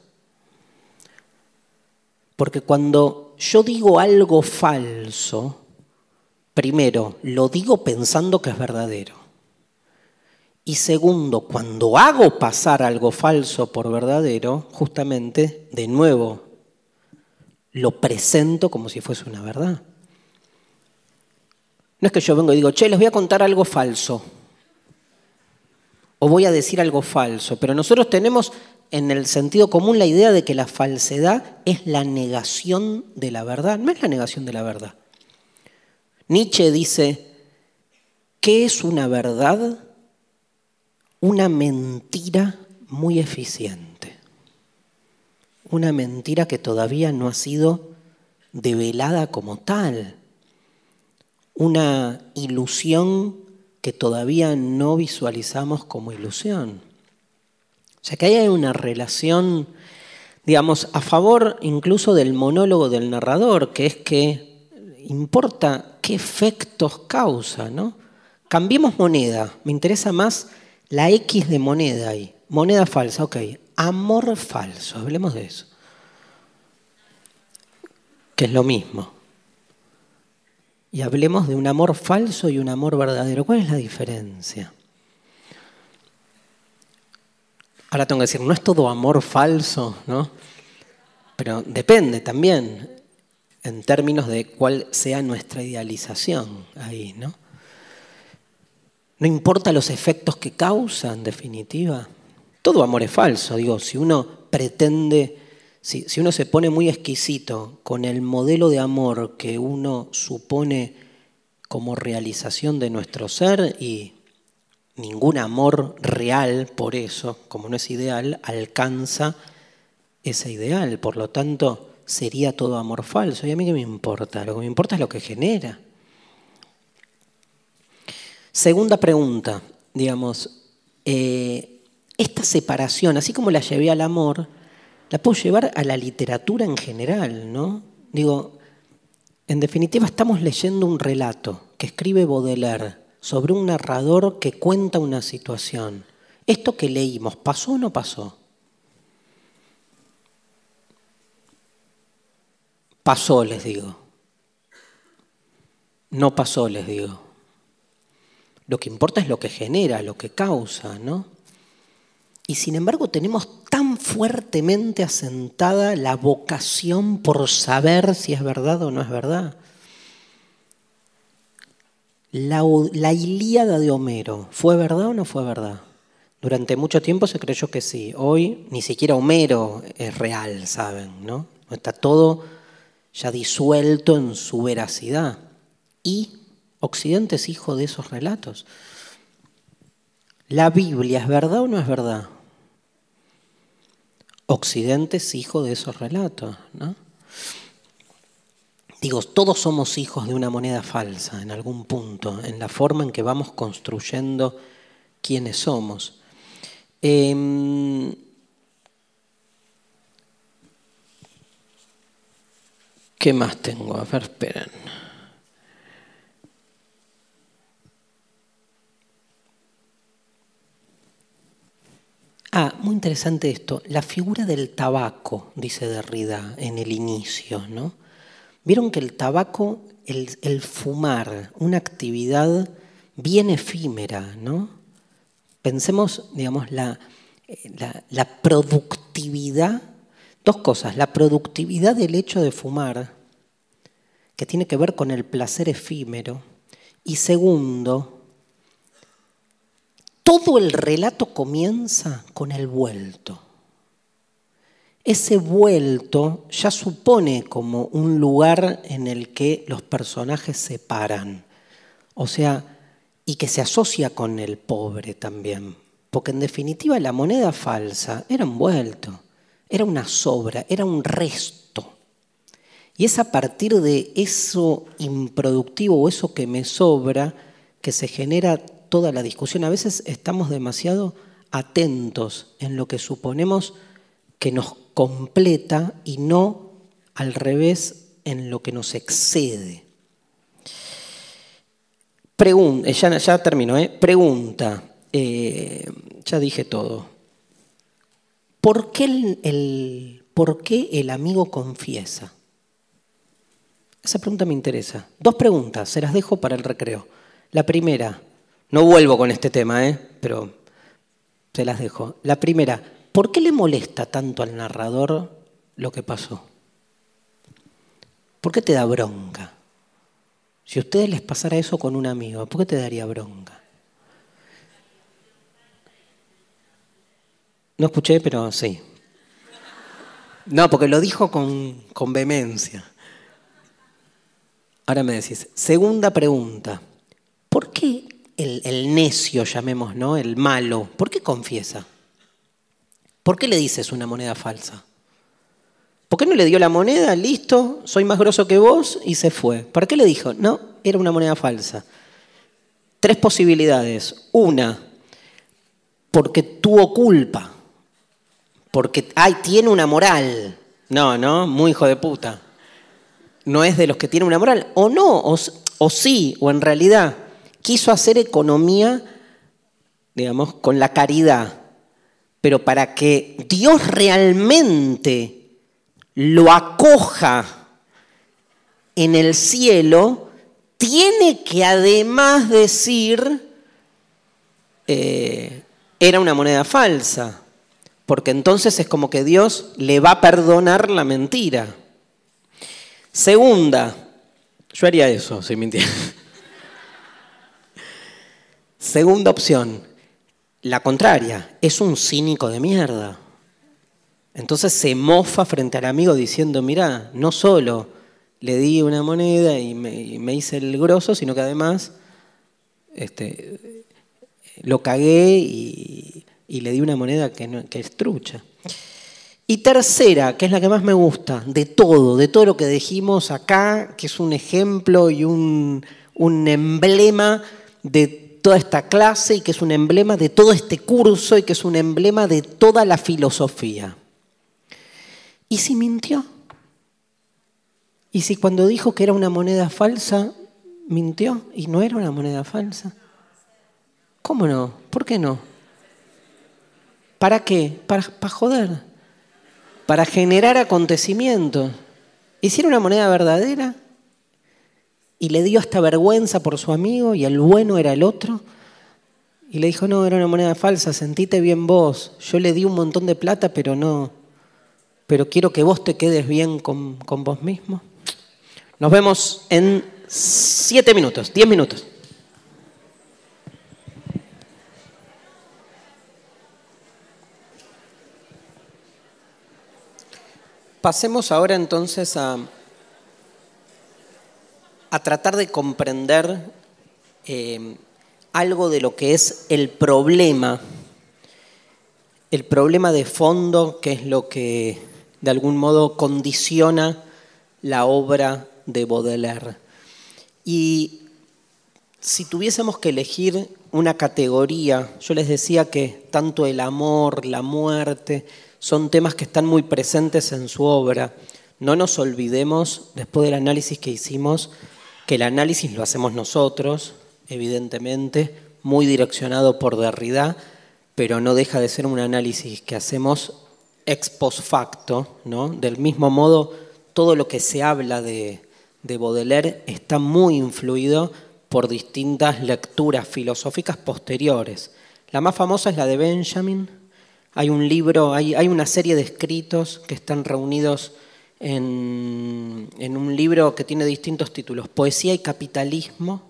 Porque cuando yo digo algo falso, Primero, lo digo pensando que es verdadero. Y segundo, cuando hago pasar algo falso por verdadero, justamente, de nuevo, lo presento como si fuese una verdad. No es que yo vengo y digo, che, les voy a contar algo falso. O voy a decir algo falso. Pero nosotros tenemos en el sentido común la idea de que la falsedad es la negación de la verdad. No es la negación de la verdad. Nietzsche dice, ¿qué es una verdad? Una mentira muy eficiente. Una mentira que todavía no ha sido develada como tal. Una ilusión que todavía no visualizamos como ilusión. O sea que ahí hay una relación, digamos, a favor incluso del monólogo del narrador, que es que importa qué efectos causa, ¿no? Cambiemos moneda, me interesa más la X de moneda ahí. Moneda falsa, ok. Amor falso, hablemos de eso. Que es lo mismo. Y hablemos de un amor falso y un amor verdadero. ¿Cuál es la diferencia? Ahora tengo que decir, no es todo amor falso, ¿no? Pero depende también en términos de cuál sea nuestra idealización ahí, ¿no? No importa los efectos que causa, en definitiva. Todo amor es falso, digo, si uno pretende, si, si uno se pone muy exquisito con el modelo de amor que uno supone como realización de nuestro ser y ningún amor real, por eso, como no es ideal, alcanza ese ideal. Por lo tanto, sería todo amor falso. ¿Y a mí qué me importa? Lo que me importa es lo que genera. Segunda pregunta, digamos, eh, esta separación, así como la llevé al amor, la puedo llevar a la literatura en general, ¿no? Digo, en definitiva estamos leyendo un relato que escribe Baudelaire sobre un narrador que cuenta una situación. ¿Esto que leímos pasó o no pasó? Pasó, les digo. No pasó, les digo. Lo que importa es lo que genera, lo que causa, ¿no? Y sin embargo tenemos tan fuertemente asentada la vocación por saber si es verdad o no es verdad. La, Ilíada de Homero, ¿fue verdad o no fue verdad? Durante mucho tiempo se creyó que sí. Hoy ni siquiera Homero es real, ¿saben? ¿no? Está todo ya disuelto en su veracidad. Y Occidente es hijo de esos relatos. ¿La Biblia es verdad o no es verdad? Occidente es hijo de esos relatos, ¿no? Digo, todos somos hijos de una moneda falsa en algún punto, en la forma en que vamos construyendo quiénes somos. Em, ¿Qué más tengo? A ver, esperen. Ah, muy interesante esto. La figura del tabaco, dice Derrida en el inicio, ¿no? Vieron que el tabaco, el, fumar, una actividad bien efímera, ¿no? Pensemos, digamos, la, la productividad, dos cosas, la productividad del hecho de fumar, que tiene que ver con el placer efímero, y segundo, todo el relato comienza con el vuelto. Ese vuelto ya supone como un lugar en el que los personajes se paran, o sea, y que se asocia con el pobre también, porque en definitiva la moneda falsa era un vuelto, era una sobra, era un resto. Y es a partir de eso improductivo o eso que me sobra que se genera toda la discusión. A veces estamos demasiado atentos en lo que suponemos que nos completa y no al revés en lo que nos excede. Pregunta, eh, ya, ya termino, ¿eh? pregunta, eh, ya dije todo. ¿Por qué el, ¿Por qué el amigo confiesa? Esa pregunta me interesa. Dos preguntas, se las dejo para el recreo. La primera, no vuelvo con este tema, ¿eh? pero se las dejo. La primera, ¿Por qué le molesta tanto al narrador lo que pasó? ¿Por qué te da bronca? Si a ustedes les pasara eso con un amigo, ¿por qué te daría bronca? No escuché, pero sí. No, porque lo dijo con, con vehemencia. Ahora me decís, segunda pregunta. ¿Por qué el, necio, llamemos, ¿no? El malo, ¿por qué confiesa? ¿Por qué le dices una moneda falsa? ¿Por qué no le dio la moneda? Listo, soy más grosso que vos y se fue. ¿Para qué le dijo? No, era una moneda falsa. Tres posibilidades. Una, porque tuvo culpa. Porque, ay, tiene una moral. No, no, muy hijo de puta. no es de los que tienen una moral, o no, o, o sí, o en realidad quiso hacer economía, digamos, con la caridad, pero para que Dios realmente lo acoja en el cielo, tiene que además decir, eh, era una moneda falsa, porque entonces es como que Dios le va a perdonar la mentira. Segunda, yo haría eso si mintiera. Segunda opción, la contraria, es un cínico de mierda. Entonces se mofa frente al amigo diciendo, mira, no solo le di una moneda y me, hice el grosso, sino que además este, lo cagué y, le di una moneda que, que es trucha. Y tercera, que es la que más me gusta, de todo, de todo lo que dijimos acá, que es un ejemplo y un emblema de toda esta clase y que es un emblema de todo este curso y que es un emblema de toda la filosofía. ¿Y si mintió? ¿Y si cuando dijo que era una moneda falsa, mintió y no era una moneda falsa? ¿Cómo no? ¿Por qué no? ¿Para qué? Para, para joder para generar acontecimientos. Hicieron una moneda verdadera y le dio hasta vergüenza por su amigo y el bueno era el otro. Y le dijo, no, era una moneda falsa, sentite bien vos. Yo le di un montón de plata, pero no. Pero quiero que vos te quedes bien con, con vos mismo. Nos vemos en siete minutos, diez minutos. Pasemos ahora entonces a, a tratar de comprender eh, algo de lo que es el problema, el problema de fondo, que es lo que de algún modo condiciona la obra de Baudelaire. Y si tuviésemos que elegir una categoría, yo les decía que tanto el amor, la muerte, son temas que están muy presentes en su obra. No nos olvidemos, después del análisis que hicimos, que el análisis lo hacemos nosotros, evidentemente, muy direccionado por Derrida, pero no deja de ser un análisis que hacemos ex post facto, ¿no? Del mismo modo, todo lo que se habla de, de Baudelaire está muy influido por distintas lecturas filosóficas posteriores. La más famosa es la de Benjamin, hay un libro, hay, una serie de escritos que están reunidos en, un libro que tiene distintos títulos. Poesía y capitalismo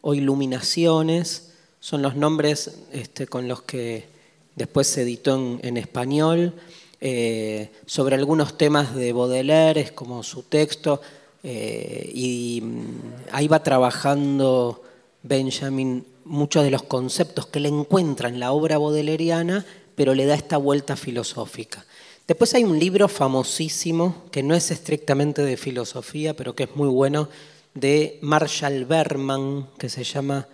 o Iluminaciones son los nombres este, con los que después se editó en, español. Eh, sobre algunos temas de Baudelaire, es como su texto, eh, y mm, ahí va trabajando Benjamin muchos de los conceptos que le encuentra en la obra baudeleriana pero le da esta vuelta filosófica. Después hay un libro famosísimo, que no es estrictamente de filosofía, pero que es muy bueno, de Marshall Berman, que se llama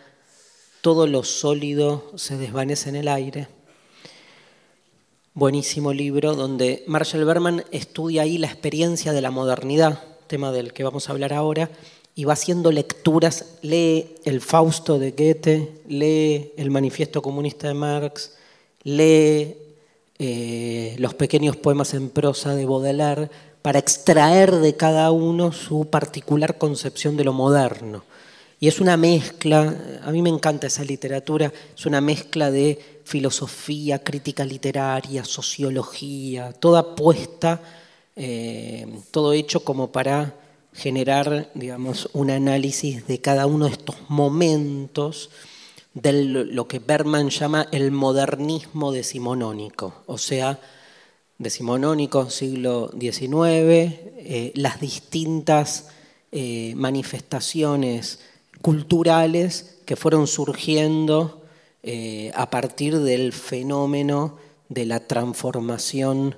Todo lo sólido se desvanece en el aire. Buenísimo libro donde Marshall Berman estudia ahí la experiencia de la modernidad, tema del que vamos a hablar ahora, y va haciendo lecturas, lee el Fausto de Goethe, lee el Manifiesto Comunista de Marx, lee eh, los pequeños poemas en prosa de Baudelaire para extraer de cada uno su particular concepción de lo moderno. Y es una mezcla, a mí me encanta esa literatura, es una mezcla de filosofía, crítica literaria, sociología, toda puesta, eh, todo hecho como para generar, digamos, un análisis de cada uno de estos momentos de lo que Berman llama el modernismo decimonónico, o sea, decimonónico siglo XIX, eh, las distintas eh, manifestaciones culturales que fueron surgiendo eh, a partir del fenómeno de la transformación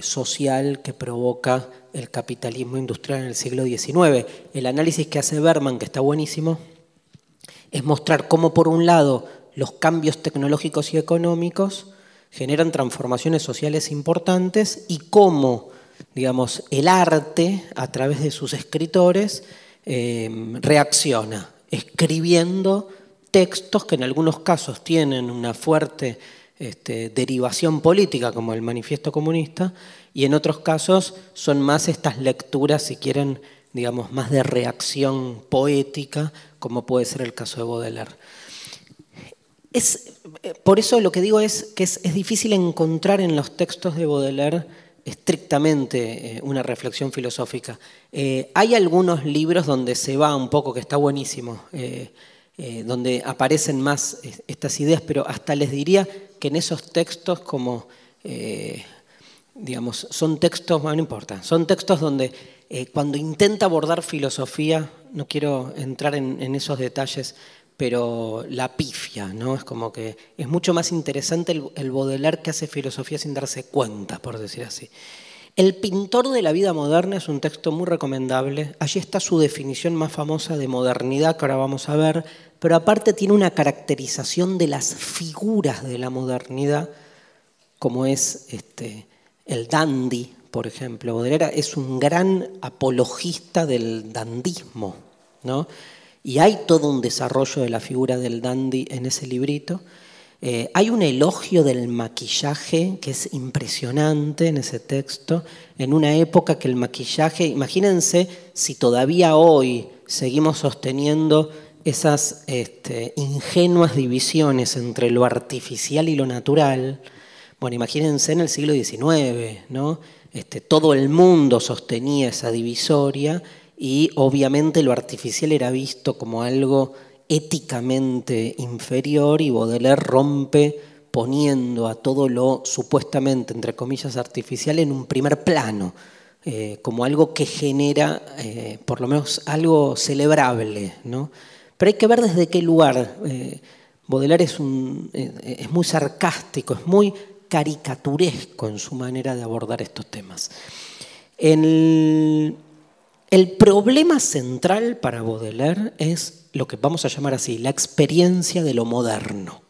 social que provoca el capitalismo industrial en el siglo XIX. El análisis que hace Berman, que está buenísimo, es mostrar cómo, por un lado, los cambios tecnológicos y económicos generan transformaciones sociales importantes y cómo digamos, el arte a través de sus escritores eh, reacciona, escribiendo textos que en algunos casos tienen una fuerte este, derivación política, como el manifiesto comunista, y en otros casos son más estas lecturas, si quieren, digamos, más de reacción poética, como puede ser el caso de Baudelaire. Es, eh, por eso lo que digo es que es, difícil encontrar en los textos de Baudelaire estrictamente eh, una reflexión filosófica. Eh, hay algunos libros donde se va un poco, que está buenísimo, donde aparecen más estas ideas, pero hasta les diría que en esos textos como, digamos, son textos, no importa, son textos donde cuando intenta abordar filosofía, no quiero entrar en esos detalles, pero la pifia, ¿no? Es como que es mucho más interesante el, el que hace filosofía sin darse cuenta, por decir así. El pintor de la vida moderna es un texto muy recomendable. Allí está su definición más famosa de modernidad que ahora vamos a ver, pero aparte tiene una caracterización de las figuras de la modernidad, como es este, el dandy, por ejemplo. Baudelaire es un gran apologista del dandismo, ¿no? y hay todo un desarrollo de la figura del dandy en ese librito. Eh, hay un elogio del maquillaje que es impresionante en ese texto, en una época que el maquillaje, imagínense si todavía hoy seguimos sosteniendo esas este, ingenuas divisiones entre lo artificial y lo natural. Bueno, imagínense en el siglo XIX, ¿no? Este, todo el mundo sostenía esa divisoria y obviamente lo artificial era visto como algo éticamente inferior y Baudelaire rompe poniendo a todo lo supuestamente, entre comillas, artificial en un primer plano, eh, como algo que genera eh, por lo menos algo celebrable. ¿no? Pero hay que ver desde qué lugar. Eh, Baudelaire es, muy sarcástico, es muy caricaturesco en su manera de abordar estos temas. En el problema central para Baudelaire es lo que vamos a llamar así, la experiencia de lo moderno.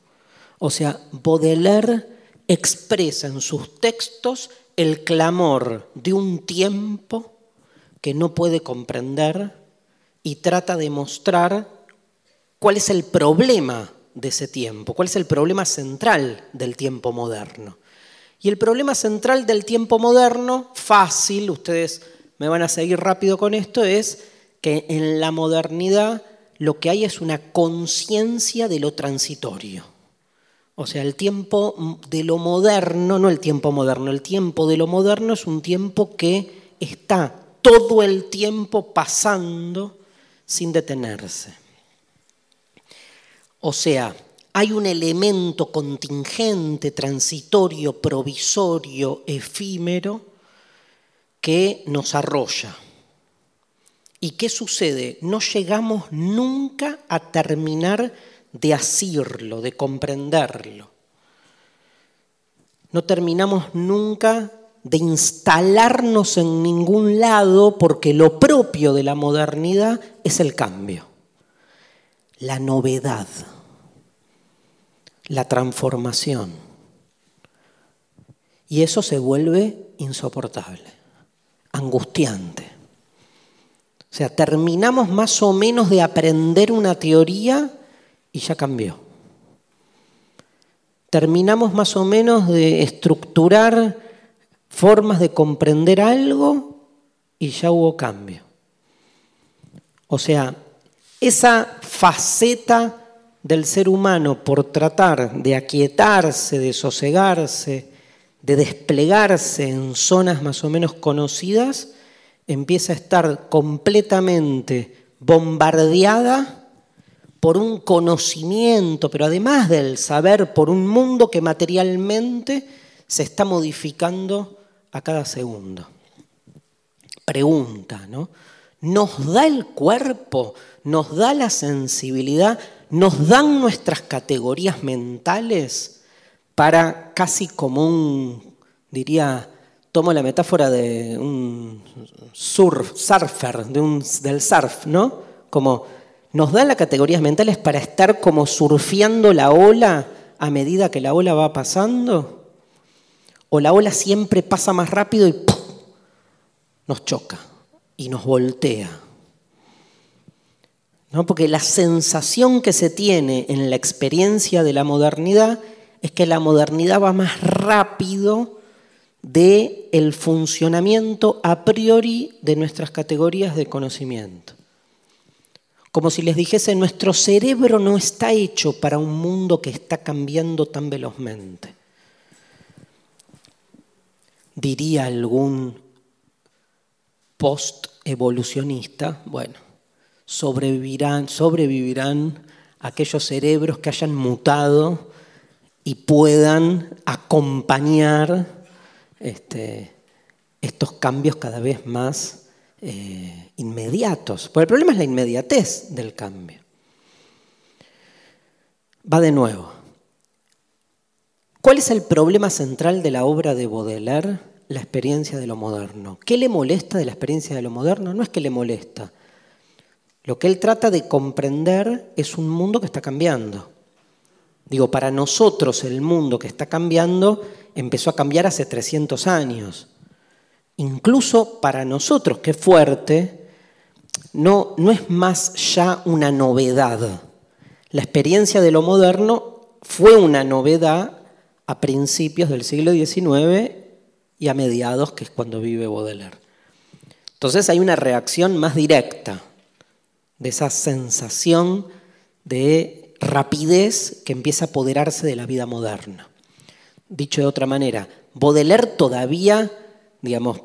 O sea, Baudelaire expresa en sus textos el clamor de un tiempo que no puede comprender y trata de mostrar cuál es el problema de ese tiempo, cuál es el problema central del tiempo moderno. Y el problema central del tiempo moderno, fácil, ustedes me van a seguir rápido con esto, es que en la modernidad lo que hay es una conciencia de lo transitorio. O sea, el tiempo de lo moderno, no el tiempo moderno, el tiempo de lo moderno es un tiempo que está todo el tiempo pasando sin detenerse. O sea, hay un elemento contingente, transitorio, provisorio, efímero, que nos arrolla. ¿Y qué sucede? No llegamos nunca a terminar de asirlo, de comprenderlo. No terminamos nunca de instalarnos en ningún lado porque lo propio de la modernidad es el cambio, la novedad, la transformación. Y eso se vuelve insoportable angustiante. O sea, terminamos más o menos de aprender una teoría y ya cambió. Terminamos más o menos de estructurar formas de comprender algo y ya hubo cambio. O sea, esa faceta del ser humano por tratar de aquietarse, de sosegarse, de desplegarse en zonas más o menos conocidas, empieza a estar completamente bombardeada por un conocimiento, pero además del saber, por un mundo que materialmente se está modificando a cada segundo. Pregunta, ¿no? ¿Nos da el cuerpo? ¿Nos da la sensibilidad? ¿Nos dan nuestras categorías mentales? para casi como un, diría, tomo la metáfora de un surf, surfer, del surf, ¿no? Como nos da las categorías mentales para estar como surfeando la ola a medida que la ola va pasando. O la ola siempre pasa más rápido y nos choca y nos voltea. ¿No? Porque la sensación que se tiene en la experiencia de la modernidad es que la modernidad va más rápido de el funcionamiento a priori de nuestras categorías de conocimiento. Como si les dijese, nuestro cerebro no está hecho para un mundo que está cambiando tan velozmente. Diría algún post-evolucionista, bueno, sobrevivirán, sobrevivirán aquellos cerebros que hayan mutado y puedan acompañar este, estos cambios cada vez más eh, inmediatos. Porque el problema es la inmediatez del cambio. Va de nuevo. ¿Cuál es el problema central de la obra de Baudelaire? La experiencia de lo moderno. ¿Qué le molesta de la experiencia de lo moderno? No es que le molesta. Lo que él trata de comprender es un mundo que está cambiando. Digo, para nosotros el mundo que está cambiando empezó a cambiar hace 300 años incluso para nosotros, que fuerte, no, no es más ya una novedad. La experiencia de lo moderno fue una novedad a principios del siglo XIX y a mediados, que es cuando vive Baudelaire. Entonces hay una reacción más directa de esa sensación de rapidez que empieza a apoderarse de la vida moderna. Dicho de otra manera, Baudelaire todavía, digamos,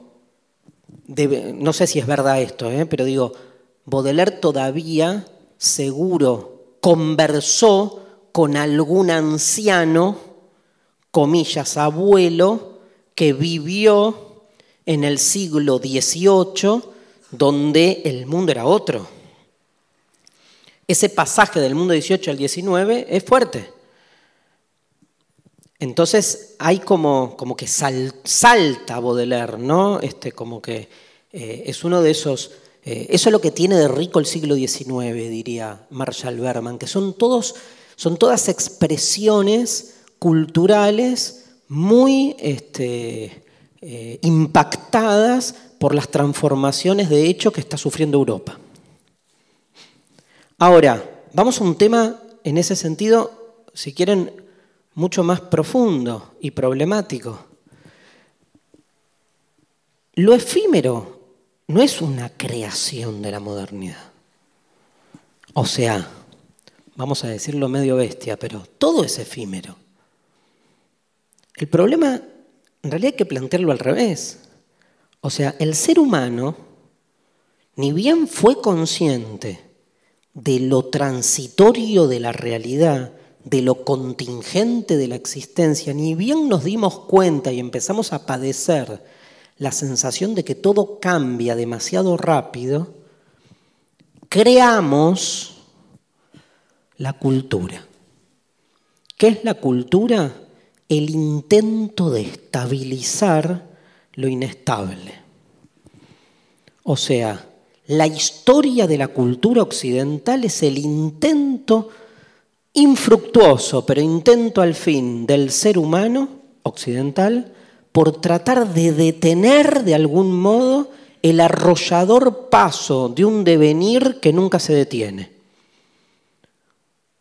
no sé si es verdad esto, ¿eh? pero digo, Baudelaire todavía seguro conversó con algún anciano, comillas, abuelo, que vivió en el siglo XVIII, donde el mundo era otro. Ese pasaje del mundo XVIII al XIX es fuerte. Entonces hay como, como que salta Baudelaire, ¿no? Este, como que eh, es uno de esos... Eh, eso es lo que tiene de rico el siglo XIX, diría Marshall Berman, que son, todos, son todas expresiones culturales muy este, eh, impactadas por las transformaciones de hecho que está sufriendo Europa. Ahora, vamos a un tema en ese sentido, si quieren, mucho más profundo y problemático. Lo efímero no es una creación de la modernidad. O sea, vamos a decirlo medio bestia, pero todo es efímero. El problema, en realidad hay que plantearlo al revés. O sea, el ser humano, ni bien fue consciente de lo transitorio de la realidad, de lo contingente de la existencia, ni bien nos dimos cuenta y empezamos a padecer la sensación de que todo cambia demasiado rápido, creamos la cultura. ¿Qué es la cultura? El intento de estabilizar lo inestable. O sea, la historia de la cultura occidental es el intento infructuoso, pero intento al fin del ser humano occidental por tratar de detener de algún modo el arrollador paso de un devenir que nunca se detiene.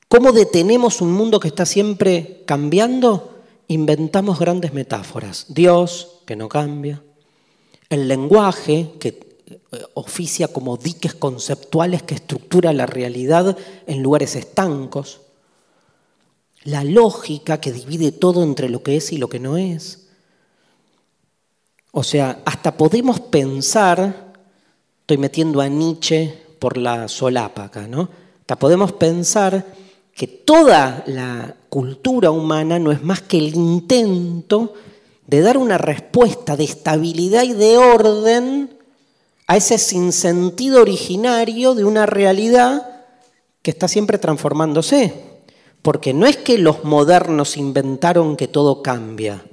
¿Cómo detenemos un mundo que está siempre cambiando? Inventamos grandes metáforas. Dios, que no cambia. El lenguaje, que oficia como diques conceptuales que estructura la realidad en lugares estancos la lógica que divide todo entre lo que es y lo que no es. O sea, hasta podemos pensar, estoy metiendo a Nietzsche por la solapa acá, ¿no? Hasta podemos pensar que toda la cultura humana no es más que el intento de dar una respuesta de estabilidad y de orden a ese sinsentido originario de una realidad que está siempre transformándose. Porque no es que los modernos inventaron que todo cambia,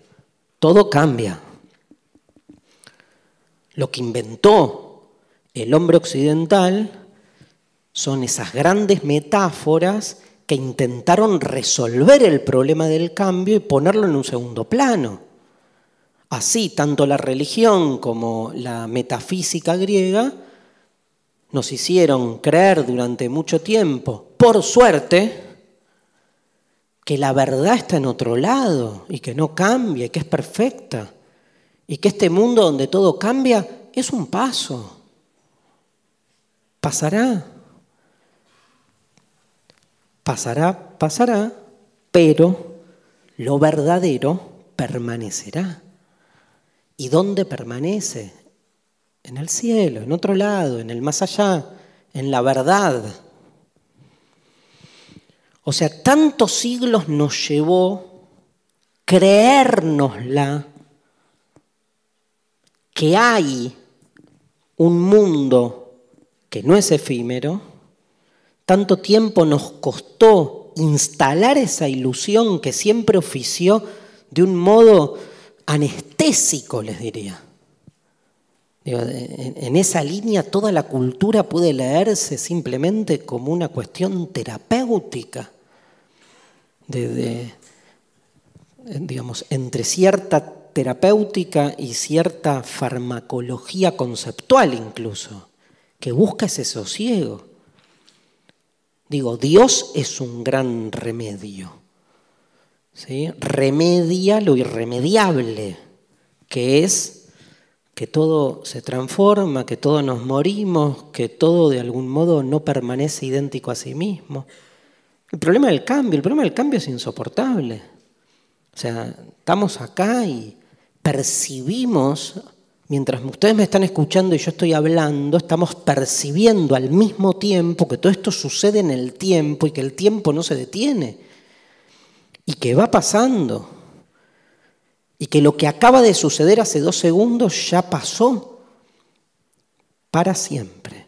todo cambia. Lo que inventó el hombre occidental son esas grandes metáforas que intentaron resolver el problema del cambio y ponerlo en un segundo plano. Así, tanto la religión como la metafísica griega nos hicieron creer durante mucho tiempo, por suerte, que la verdad está en otro lado y que no cambia y que es perfecta y que este mundo donde todo cambia es un paso. Pasará. Pasará, pasará, pero lo verdadero permanecerá. ¿Y dónde permanece? En el cielo, en otro lado, en el más allá, en la verdad. O sea, tantos siglos nos llevó creérnosla que hay un mundo que no es efímero, tanto tiempo nos costó instalar esa ilusión que siempre ofició de un modo anestésico, les diría. en esa línea toda la cultura puede leerse simplemente como una cuestión terapéutica, de, digamos, entre cierta terapéutica y cierta farmacología conceptual incluso, que busca ese sosiego. Digo, Dios es un gran remedio. Remedia lo irremediable, que es que todo se transforma, que todos nos morimos, que todo de algún modo no permanece idéntico a sí mismo. El problema del cambio, el problema del cambio es insoportable. O sea, estamos acá y percibimos, mientras ustedes me están escuchando y yo estoy hablando, estamos percibiendo al mismo tiempo que todo esto sucede en el tiempo y que el tiempo no se detiene y que va pasando. Y que lo que acaba de suceder hace dos segundos ya pasó para siempre.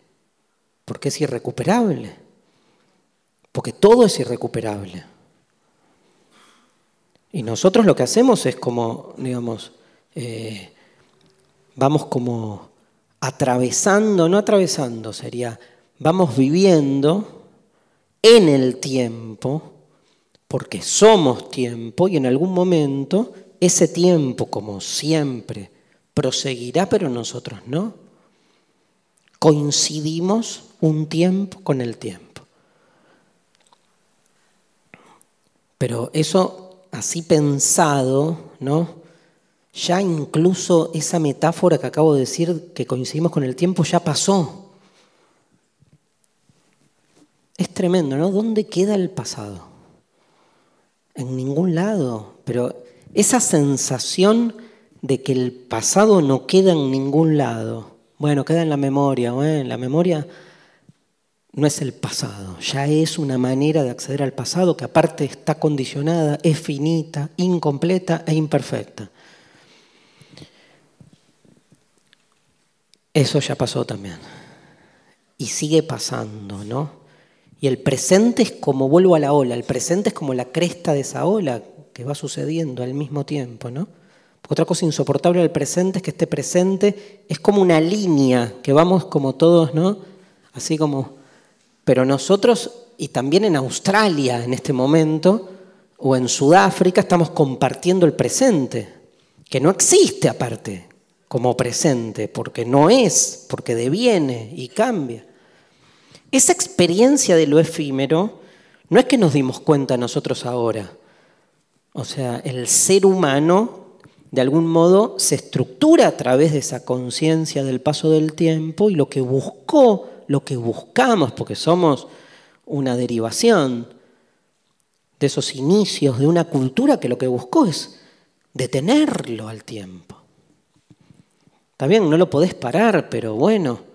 Porque es irrecuperable. Porque todo es irrecuperable. Y nosotros lo que hacemos es como, digamos, eh, vamos como atravesando, no atravesando, sería, vamos viviendo en el tiempo porque somos tiempo y en algún momento ese tiempo, como siempre, proseguirá, pero nosotros no. Coincidimos un tiempo con el tiempo. Pero eso así pensado, ¿no? Ya incluso esa metáfora que acabo de decir, que coincidimos con el tiempo, ya pasó. Es tremendo, ¿no? ¿Dónde queda el pasado? En ningún lado, pero esa sensación de que el pasado no queda en ningún lado, bueno, queda en la memoria, en la memoria no es el pasado, ya es una manera de acceder al pasado que aparte está condicionada, es finita, incompleta e imperfecta. Eso ya pasó también. Y sigue pasando, ¿no? Y el presente es como vuelvo a la ola, el presente es como la cresta de esa ola que va sucediendo al mismo tiempo, ¿no? otra cosa insoportable del presente es que este presente es como una línea que vamos como todos, ¿no? Así como, pero nosotros, y también en Australia en este momento, o en Sudáfrica, estamos compartiendo el presente, que no existe aparte como presente, porque no es, porque deviene y cambia. Esa experiencia de lo efímero no es que nos dimos cuenta nosotros ahora. O sea, el ser humano de algún modo se estructura a través de esa conciencia del paso del tiempo y lo que buscó, lo que buscamos, porque somos una derivación de esos inicios de una cultura que lo que buscó es detenerlo al tiempo. Está bien, no lo podés parar, pero bueno,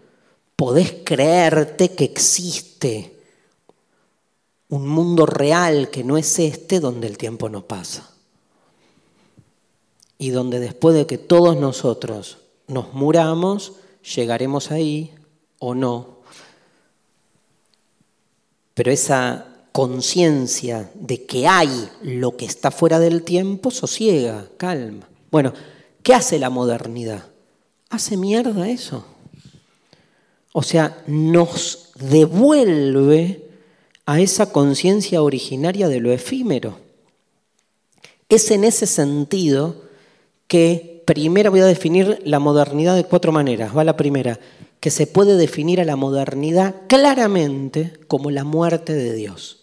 podés creerte que existe un mundo real que no es este donde el tiempo no pasa. Y donde después de que todos nosotros nos muramos, llegaremos ahí o no. Pero esa conciencia de que hay lo que está fuera del tiempo sosiega, calma. Bueno, ¿qué hace la modernidad? Hace mierda eso. O sea, nos devuelve a esa conciencia originaria de lo efímero. Es en ese sentido que primera voy a definir la modernidad de cuatro maneras. Va la primera, que se puede definir a la modernidad claramente como la muerte de Dios.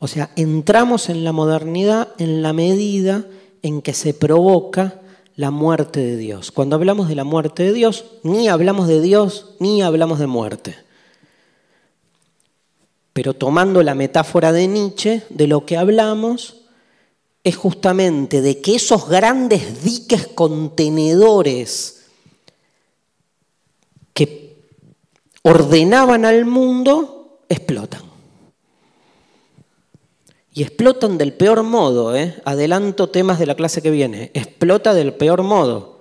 O sea, entramos en la modernidad en la medida en que se provoca la muerte de Dios. Cuando hablamos de la muerte de Dios, ni hablamos de Dios ni hablamos de muerte. Pero tomando la metáfora de Nietzsche, de lo que hablamos es justamente de que esos grandes diques contenedores que ordenaban al mundo explotan. Y explotan del peor modo, ¿eh? adelanto temas de la clase que viene, explota del peor modo,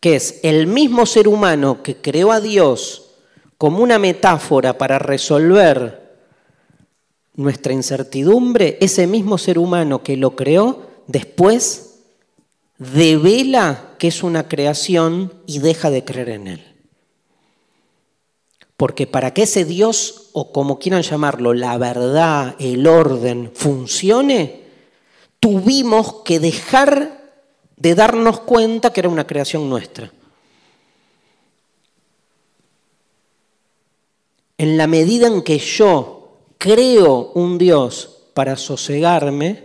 que es el mismo ser humano que creó a Dios como una metáfora para resolver nuestra incertidumbre, ese mismo ser humano que lo creó, después devela que es una creación y deja de creer en él. Porque para que ese Dios, o como quieran llamarlo, la verdad, el orden, funcione, tuvimos que dejar de darnos cuenta que era una creación nuestra. En la medida en que yo creo un Dios para sosegarme,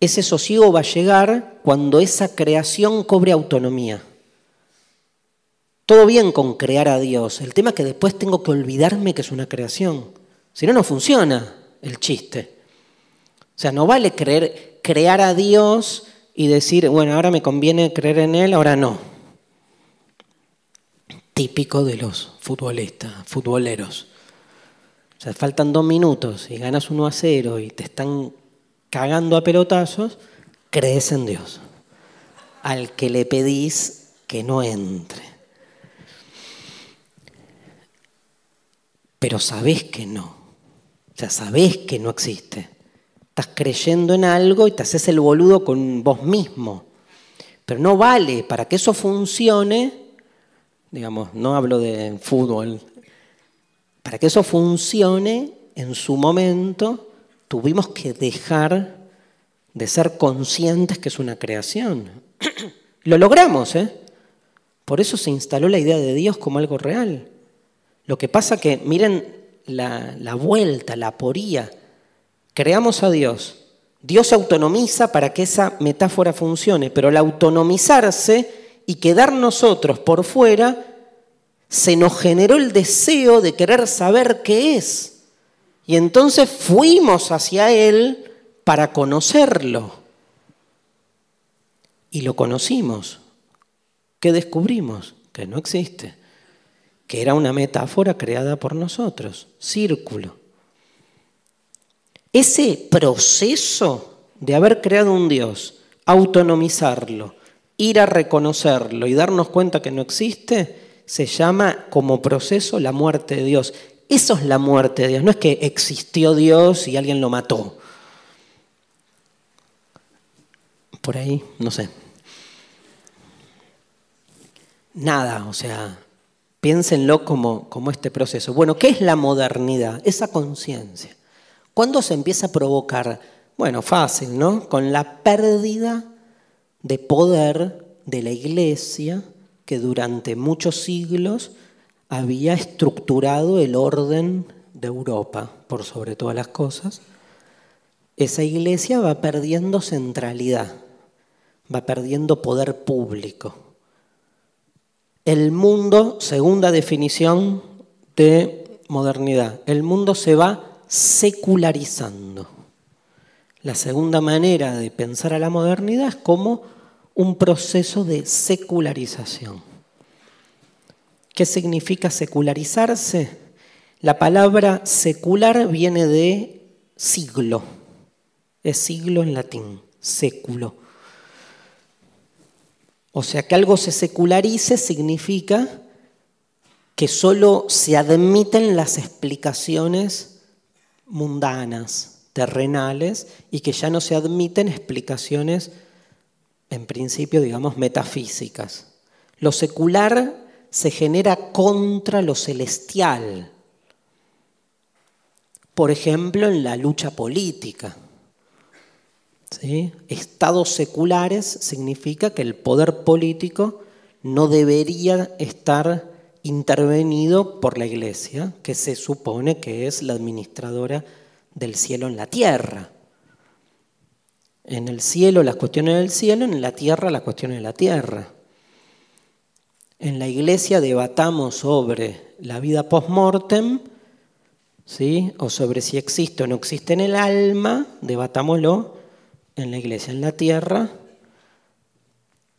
ese sosiego va a llegar cuando esa creación cobre autonomía. Todo bien con crear a Dios, el tema es que después tengo que olvidarme que es una creación. Si no, no funciona el chiste. O sea, no vale creer, crear a Dios y decir, bueno, ahora me conviene creer en Él, ahora no. Típico de los futbolistas, futboleros sea, faltan dos minutos y ganas uno a cero y te están cagando a pelotazos, crees en Dios. Al que le pedís que no entre. Pero sabés que no. O sea, sabés que no existe. Estás creyendo en algo y te haces el boludo con vos mismo. Pero no vale, para que eso funcione, digamos, no hablo de fútbol, para que eso funcione en su momento, tuvimos que dejar de ser conscientes que es una creación. Lo logramos, ¿eh? Por eso se instaló la idea de Dios como algo real. Lo que pasa que, miren la, vuelta, la poría. Creamos a Dios. Dios autonomiza para que esa metáfora funcione, pero al autonomizarse y quedar nosotros por fuera, se nos generó el deseo de querer saber qué es. Y entonces fuimos hacia Él para conocerlo. Y lo conocimos. ¿Qué descubrimos? Que no existe. Que era una metáfora creada por nosotros. Círculo. Ese proceso de haber creado un Dios, autonomizarlo, ir a reconocerlo y darnos cuenta que no existe, se llama como proceso la muerte de Dios. Eso es la muerte de Dios, no es que existió Dios y alguien lo mató. Por ahí, no sé. Nada, o sea, piénsenlo como, este proceso. Bueno, ¿qué es la modernidad? Esa conciencia. ¿Cuándo se empieza a provocar? Bueno, fácil, ¿no? Con la pérdida de poder de la iglesia que durante muchos siglos había estructurado el orden de Europa, por sobre todas las cosas, esa iglesia va perdiendo centralidad, va perdiendo poder público. El mundo, segunda definición de modernidad, el mundo se va secularizando. La segunda manera de pensar a la modernidad es como un proceso de secularización. ¿Qué significa secularizarse? La palabra secular viene de siglo. Es siglo en latín, século. O sea, que algo se secularice significa que solo se admiten las explicaciones mundanas, terrenales, y que ya no se admiten explicaciones en principio, digamos, metafísicas. Lo secular se genera contra lo celestial. Por ejemplo, en la lucha política. Estados seculares significa que el poder político no debería estar intervenido por la iglesia, que se supone que es la administradora del cielo en la tierra. En el cielo las cuestiones del cielo, en la tierra las cuestiones de la tierra. En la iglesia debatamos sobre la vida post-mortem, ¿sí? o sobre si existe o no existe en el alma, debatámoslo en la iglesia. En la tierra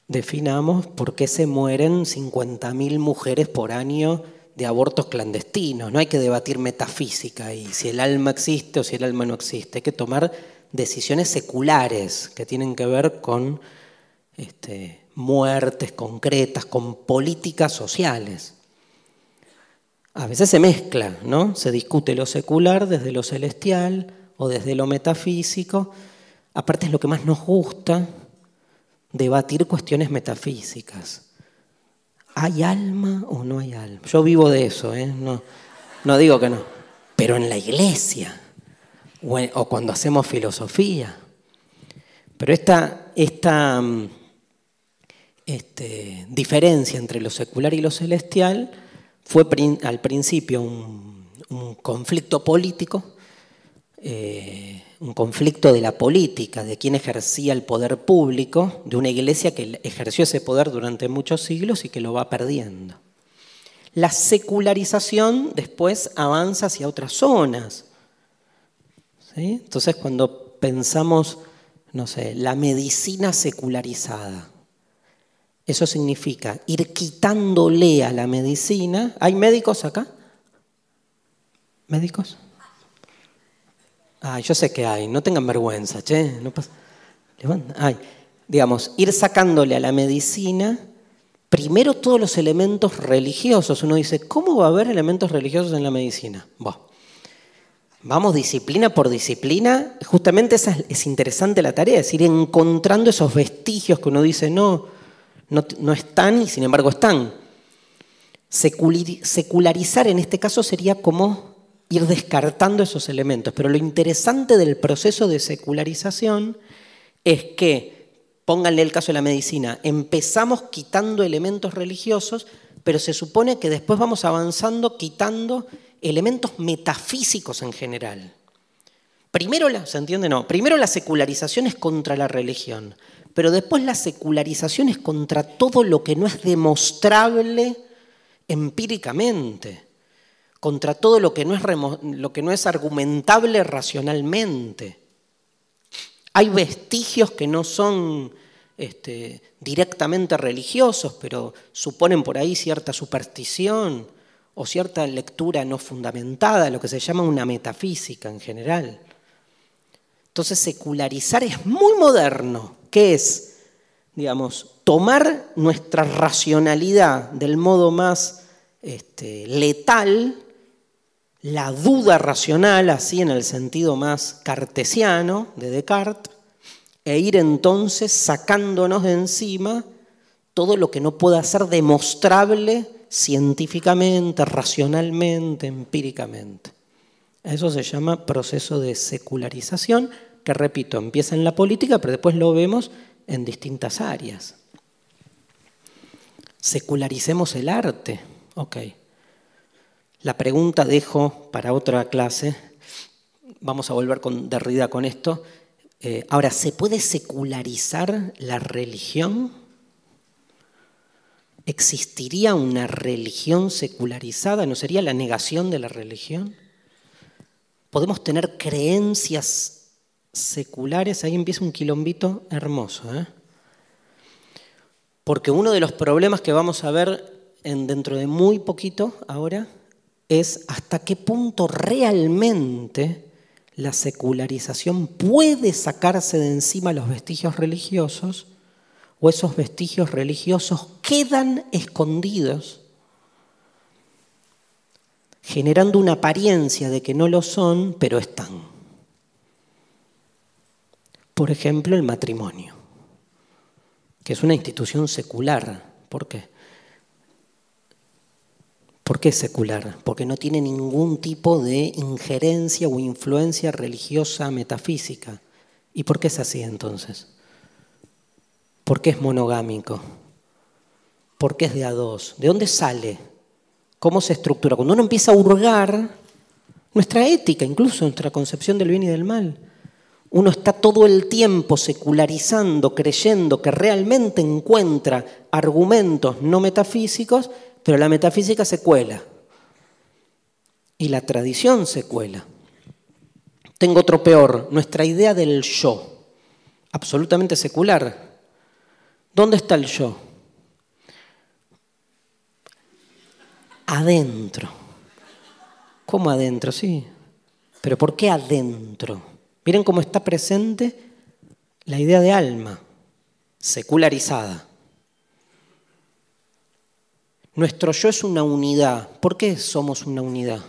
definamos por qué se mueren 50.000 mujeres por año de abortos clandestinos. No hay que debatir metafísica y si el alma existe o si el alma no existe. Hay que tomar decisiones seculares que tienen que ver con este, muertes concretas, con políticas sociales. A veces se mezcla, ¿no? Se discute lo secular desde lo celestial o desde lo metafísico. Aparte es lo que más nos gusta, debatir cuestiones metafísicas. ¿Hay alma o no hay alma? Yo vivo de eso, ¿eh? no, no digo que no. Pero en la iglesia, o, cuando hacemos filosofía. Pero esta, esta mm, este, diferencia entre lo secular y lo celestial fue al principio un, conflicto político, eh, un conflicto de la política, de quién ejercía el poder público, de una iglesia que ejerció ese poder durante muchos siglos y que lo va perdiendo. La secularización después avanza hacia otras zonas. Entonces cuando pensamos, no sé, la medicina secularizada, eso significa ir quitándole a la medicina. ¿Hay médicos acá? ¿Médicos? Ah, yo sé que hay, no tengan vergüenza, che. No pasa. Ay, digamos, ir sacándole a la medicina primero todos los elementos religiosos. Uno dice, ¿cómo va a haber elementos religiosos en la medicina? Vamos disciplina por disciplina. Justamente esa es, interesante la tarea, es ir encontrando esos vestigios que uno dice, no, no, están y sin embargo están. Secularizar en este caso sería como ir descartando esos elementos, pero lo interesante del proceso de secularización es que, pónganle el caso de la medicina, empezamos quitando elementos religiosos, pero se supone que después vamos avanzando quitando elementos metafísicos en general. Primero la, ¿se entiende? No. Primero la secularización es contra la religión, pero después la secularización es contra todo lo que no es demostrable empíricamente, contra todo lo que no es, lo que no es argumentable racionalmente. Hay vestigios que no son este, directamente religiosos, pero suponen por ahí cierta superstición o cierta lectura no fundamentada, lo que se llama una metafísica en general. Entonces secularizar es muy moderno, que es, digamos, tomar nuestra racionalidad del modo más este, letal, la duda racional, así en el sentido más cartesiano de Descartes, e ir entonces sacándonos de encima todo lo que no pueda ser demostrable científicamente, racionalmente, empíricamente. Eso se llama proceso de secularización que repito, empieza en la política, pero después lo vemos en distintas áreas. Secularicemos el arte. Ok. La pregunta dejo para otra clase. Vamos a volver con Derrida con esto. Eh, ahora, ¿se puede secularizar la religión? ¿Existiría una religión secularizada? ¿No sería la negación de la religión? ¿Podemos tener creencias seculares, ahí empieza un quilombito hermoso. ¿eh? Porque uno de los problemas que vamos a ver en, dentro de muy poquito ahora es hasta qué punto realmente la secularización puede sacarse de encima los vestigios religiosos o esos vestigios religiosos quedan escondidos, generando una apariencia de que no lo son, pero están. Por ejemplo, el matrimonio, que es una institución secular. ¿Por qué? ¿Por qué secular? Porque no tiene ningún tipo de injerencia o influencia religiosa metafísica. ¿Y por qué es así entonces? ¿Por qué es monogámico? ¿Por qué es de a dos? ¿De dónde sale? ¿Cómo se estructura? Cuando uno empieza a hurgar nuestra ética, incluso nuestra concepción del bien y del mal, uno está todo el tiempo secularizando, creyendo que realmente encuentra argumentos no metafísicos, pero la metafísica se cuela y la tradición se cuela. Tengo otro peor, nuestra idea del yo, absolutamente secular. ¿Dónde está el yo? Adentro. ¿Cómo adentro? Sí. Pero ¿por qué adentro? Miren cómo está presente la idea de alma, secularizada. Nuestro yo es una unidad. ¿Por qué somos una unidad?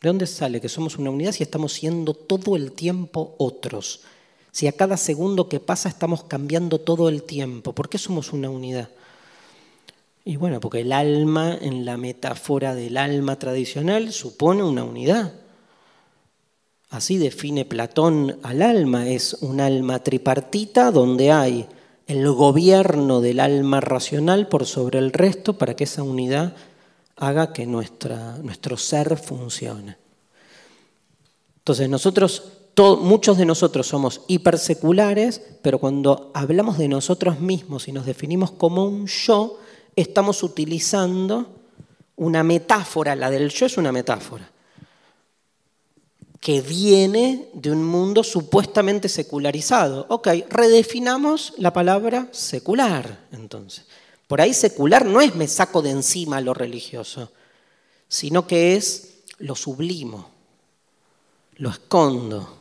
¿De dónde sale que somos una unidad si estamos siendo todo el tiempo otros? Si a cada segundo que pasa estamos cambiando todo el tiempo. ¿Por qué somos una unidad? Y bueno, porque el alma, en la metáfora del alma tradicional, supone una unidad. Así define Platón al alma, es un alma tripartita donde hay el gobierno del alma racional por sobre el resto para que esa unidad haga que nuestra, nuestro ser funcione. Entonces nosotros, muchos de nosotros somos hiperseculares, pero cuando hablamos de nosotros mismos y nos definimos como un yo, estamos utilizando una metáfora, la del yo es una metáfora, que viene de un mundo supuestamente secularizado. Ok, redefinamos la palabra secular, entonces. Por ahí secular no es me saco de encima lo religioso, sino que es lo sublimo, lo escondo,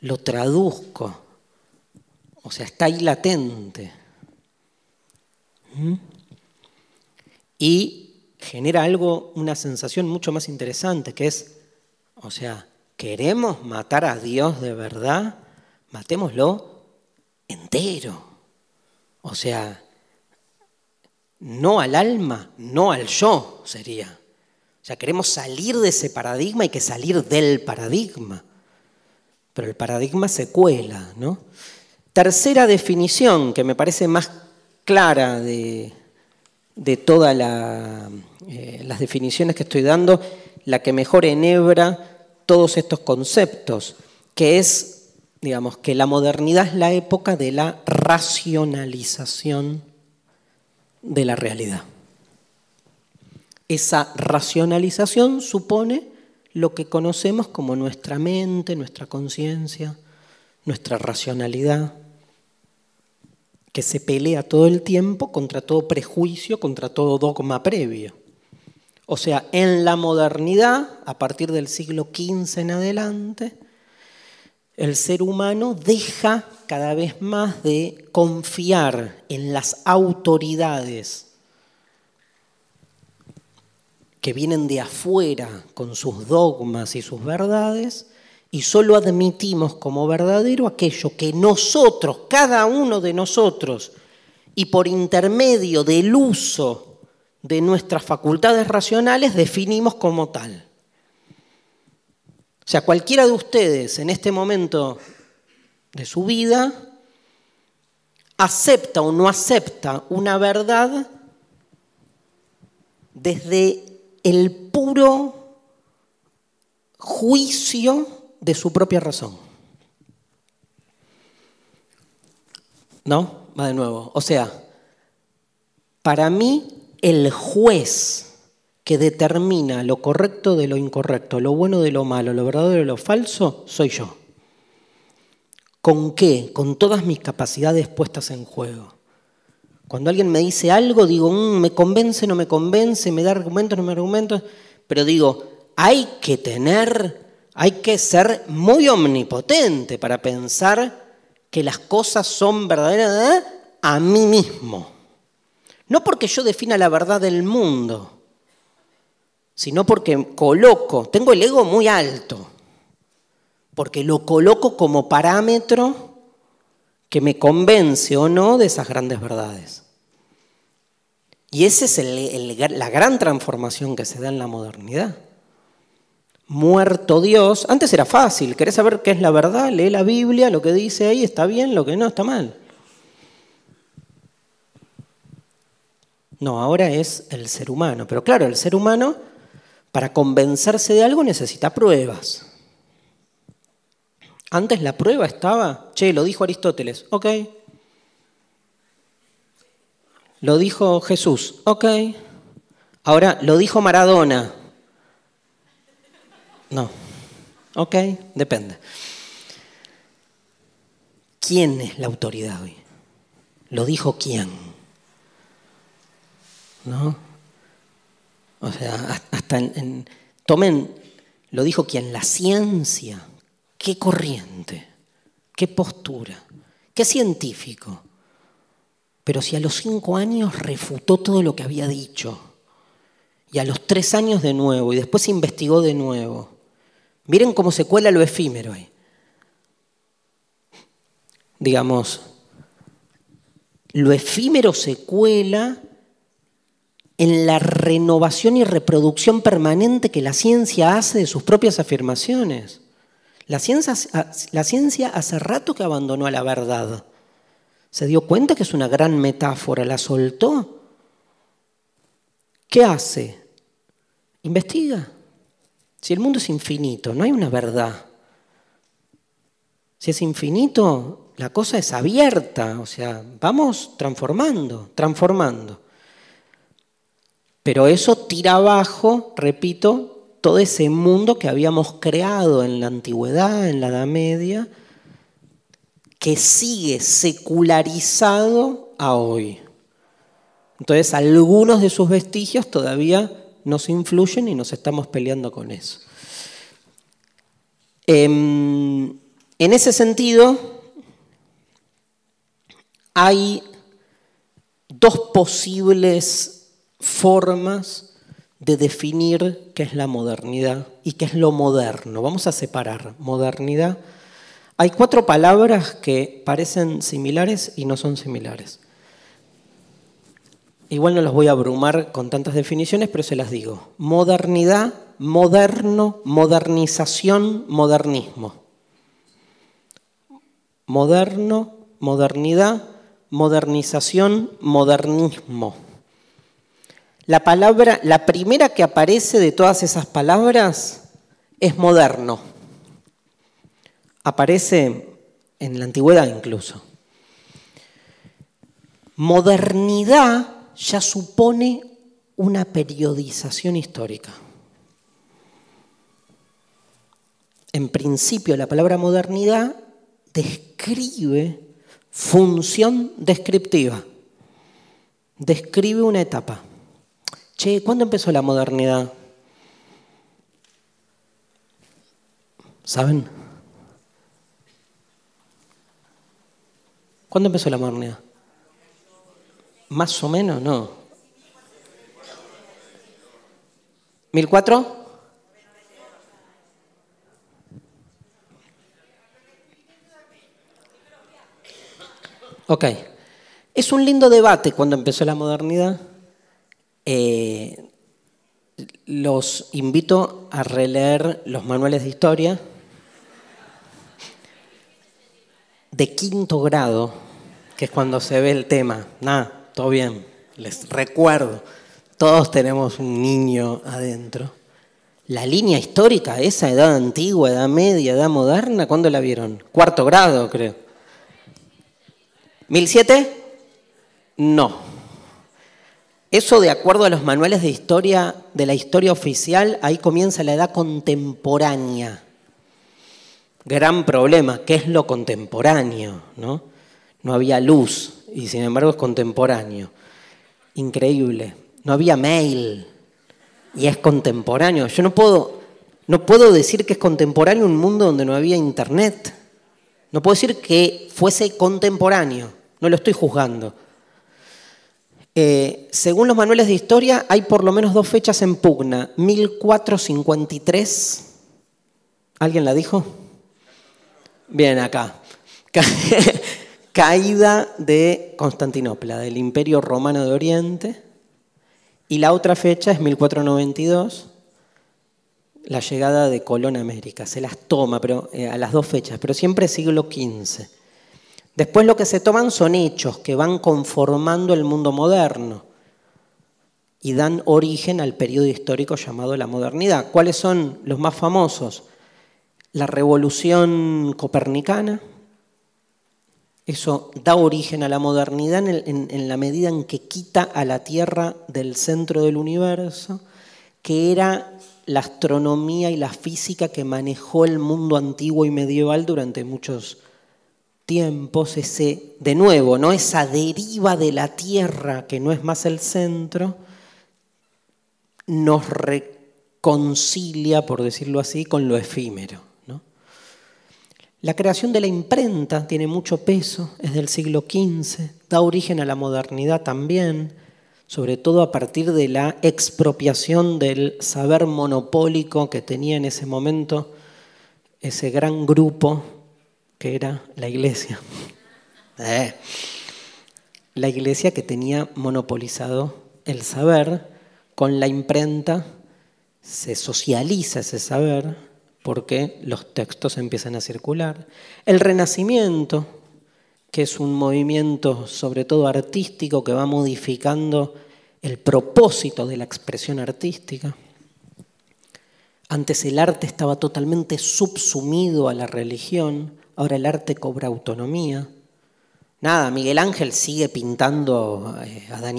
lo traduzco, o sea, está ahí latente. ¿Mm? Y genera algo, una sensación mucho más interesante, que es, o sea, ¿queremos matar a Dios de verdad? Matémoslo entero. O sea, no al alma, no al yo sería. O sea, queremos salir de ese paradigma y que salir del paradigma. Pero el paradigma se cuela, ¿no? Tercera definición que me parece más clara de, todas eh, las definiciones que estoy dando, la que mejor enhebra todos estos conceptos, que es, digamos, que la modernidad es la época de la racionalización de la realidad. Esa racionalización supone lo que conocemos como nuestra mente, nuestra conciencia, nuestra racionalidad, que se pelea todo el tiempo contra todo prejuicio, contra todo dogma previo. O sea, en la modernidad, a partir del siglo XV en adelante, el ser humano deja cada vez más de confiar en las autoridades que vienen de afuera con sus dogmas y sus verdades, y solo admitimos como verdadero aquello que nosotros, cada uno de nosotros, y por intermedio del uso de nuestras facultades racionales, definimos como tal. O sea, cualquiera de ustedes en este momento de su vida acepta o no acepta una verdad desde el puro juicio de su propia razón. ¿No? Va de nuevo. O sea, para mí el juez que determina lo correcto de lo incorrecto, lo bueno de lo malo, lo verdadero de lo falso, soy yo. ¿Con qué? Con todas mis capacidades puestas en juego. Cuando alguien me dice algo, digo, mm, me convence, no me convence, me da argumentos, no me argumentos, pero digo, hay que tener, hay que ser muy omnipotente para pensar que las cosas son verdaderas a mí mismo. No porque yo defina la verdad del mundo, sino porque coloco, tengo el ego muy alto, porque lo coloco como parámetro que me convence o no de esas grandes verdades. Y esa es la gran transformación que se da en la modernidad. muerto Dios. Antes era fácil, querés saber qué es la verdad, lee la Biblia, lo que dice ahí está bien, lo que no está mal. No, ahora es el ser humano. Pero claro, el ser humano, para convencerse de algo, necesita pruebas. Antes la prueba estaba, che, lo dijo Aristóteles, ok. Lo dijo Jesús, ok. Ahora, lo dijo Maradona. No. Ok, depende. ¿Quién es la autoridad hoy? ¿Lo dijo quién? ¿No? O sea, hasta en, tomen, lo dijo quién, la ciencia. ¿Qué corriente? ¿Qué postura? ¿Qué científico? Pero si a los cinco años refutó todo lo que había dicho, y a los tres años de nuevo, y después investigó de nuevo, miren cómo se cuela lo efímero ahí. Digamos, lo efímero se cuela en la renovación y reproducción permanente que la ciencia hace de sus propias afirmaciones. La ciencia, la ciencia hace rato que abandonó a la verdad. Se dio cuenta que es una gran metáfora, la soltó. ¿Qué hace? Investiga. Si el mundo es infinito, no hay una verdad. Si es infinito, la cosa es abierta, o sea, vamos transformando, transformando. Pero eso tira abajo, repito, todo ese mundo que habíamos creado en la antigüedad, en la Edad Media, que sigue secularizado a hoy. Entonces, algunos de sus vestigios todavía nos influyen y nos estamos peleando con eso. Em, en ese sentido, hay dos posibles formas de definir qué es la modernidad y qué es lo moderno. Vamos a separar modernidad. Hay cuatro palabras que parecen similares y no son similares. Igual no los voy a abrumar con tantas definiciones, pero se las digo. Modernidad, moderno, modernización, modernismo. Moderno, modernidad, modernización, modernismo. La palabra, la primera que aparece de todas esas palabras es moderno. Aparece en la antigüedad incluso. Modernidad ya supone una periodización histórica. En principio, la palabra modernidad describe función descriptiva, describe una etapa. Che, ¿cuándo empezó la modernidad? ¿Saben? ¿Cuándo empezó la modernidad? Más o menos, no. ¿1004? Ok. Es un lindo debate cuando empezó la modernidad. Eh, los invito a releer los manuales de historia de quinto grado, que es cuando se ve el tema. Nada, todo bien, les recuerdo, todos tenemos un niño adentro. La línea histórica, esa edad antigua, edad media, edad moderna, ¿cuándo la vieron? Cuarto grado, creo. ¿1007? No. Eso de acuerdo a los manuales de historia, de la historia oficial, ahí comienza la edad contemporánea. Gran problema, ¿qué es lo contemporáneo? ¿no? no había luz y sin embargo es contemporáneo. Increíble. No había mail y es contemporáneo. Yo no puedo, no puedo decir que es contemporáneo un mundo donde no había internet. No puedo decir que fuese contemporáneo. No lo estoy juzgando. Eh, según los manuales de historia, hay por lo menos dos fechas en pugna. 1453. ¿Alguien la dijo? Bien, acá. Caída de Constantinopla, del Imperio Romano de Oriente. Y la otra fecha es 1492, la llegada de Colón a América, se las toma pero, eh, a las dos fechas, pero siempre siglo XV. Después lo que se toman son hechos que van conformando el mundo moderno y dan origen al periodo histórico llamado la modernidad. ¿Cuáles son los más famosos? La revolución copernicana, eso da origen a la modernidad en, la medida en que quita a la Tierra del centro del universo, que era la astronomía y la física que manejó el mundo antiguo y medieval durante muchos tiempos, ese, de nuevo, ¿no? esa deriva de la Tierra que no es más el centro, nos reconcilia, por decirlo así, con lo efímero. La creación de la imprenta tiene mucho peso, es del siglo XV, da origen a la modernidad también, sobre todo a partir de la expropiación del saber monopólico que tenía en ese momento ese gran grupo que era la iglesia. Eh. La iglesia que tenía monopolizado el saber, con la imprenta se socializa ese saber porque los textos empiezan a circular. El Renacimiento, que es un movimiento sobre todo artístico que va modificando el propósito de la expresión artística. Antes el arte estaba totalmente subsumido a la religión, ahora el arte cobra autonomía. Nada, Miguel Ángel sigue pintando eh, a Adán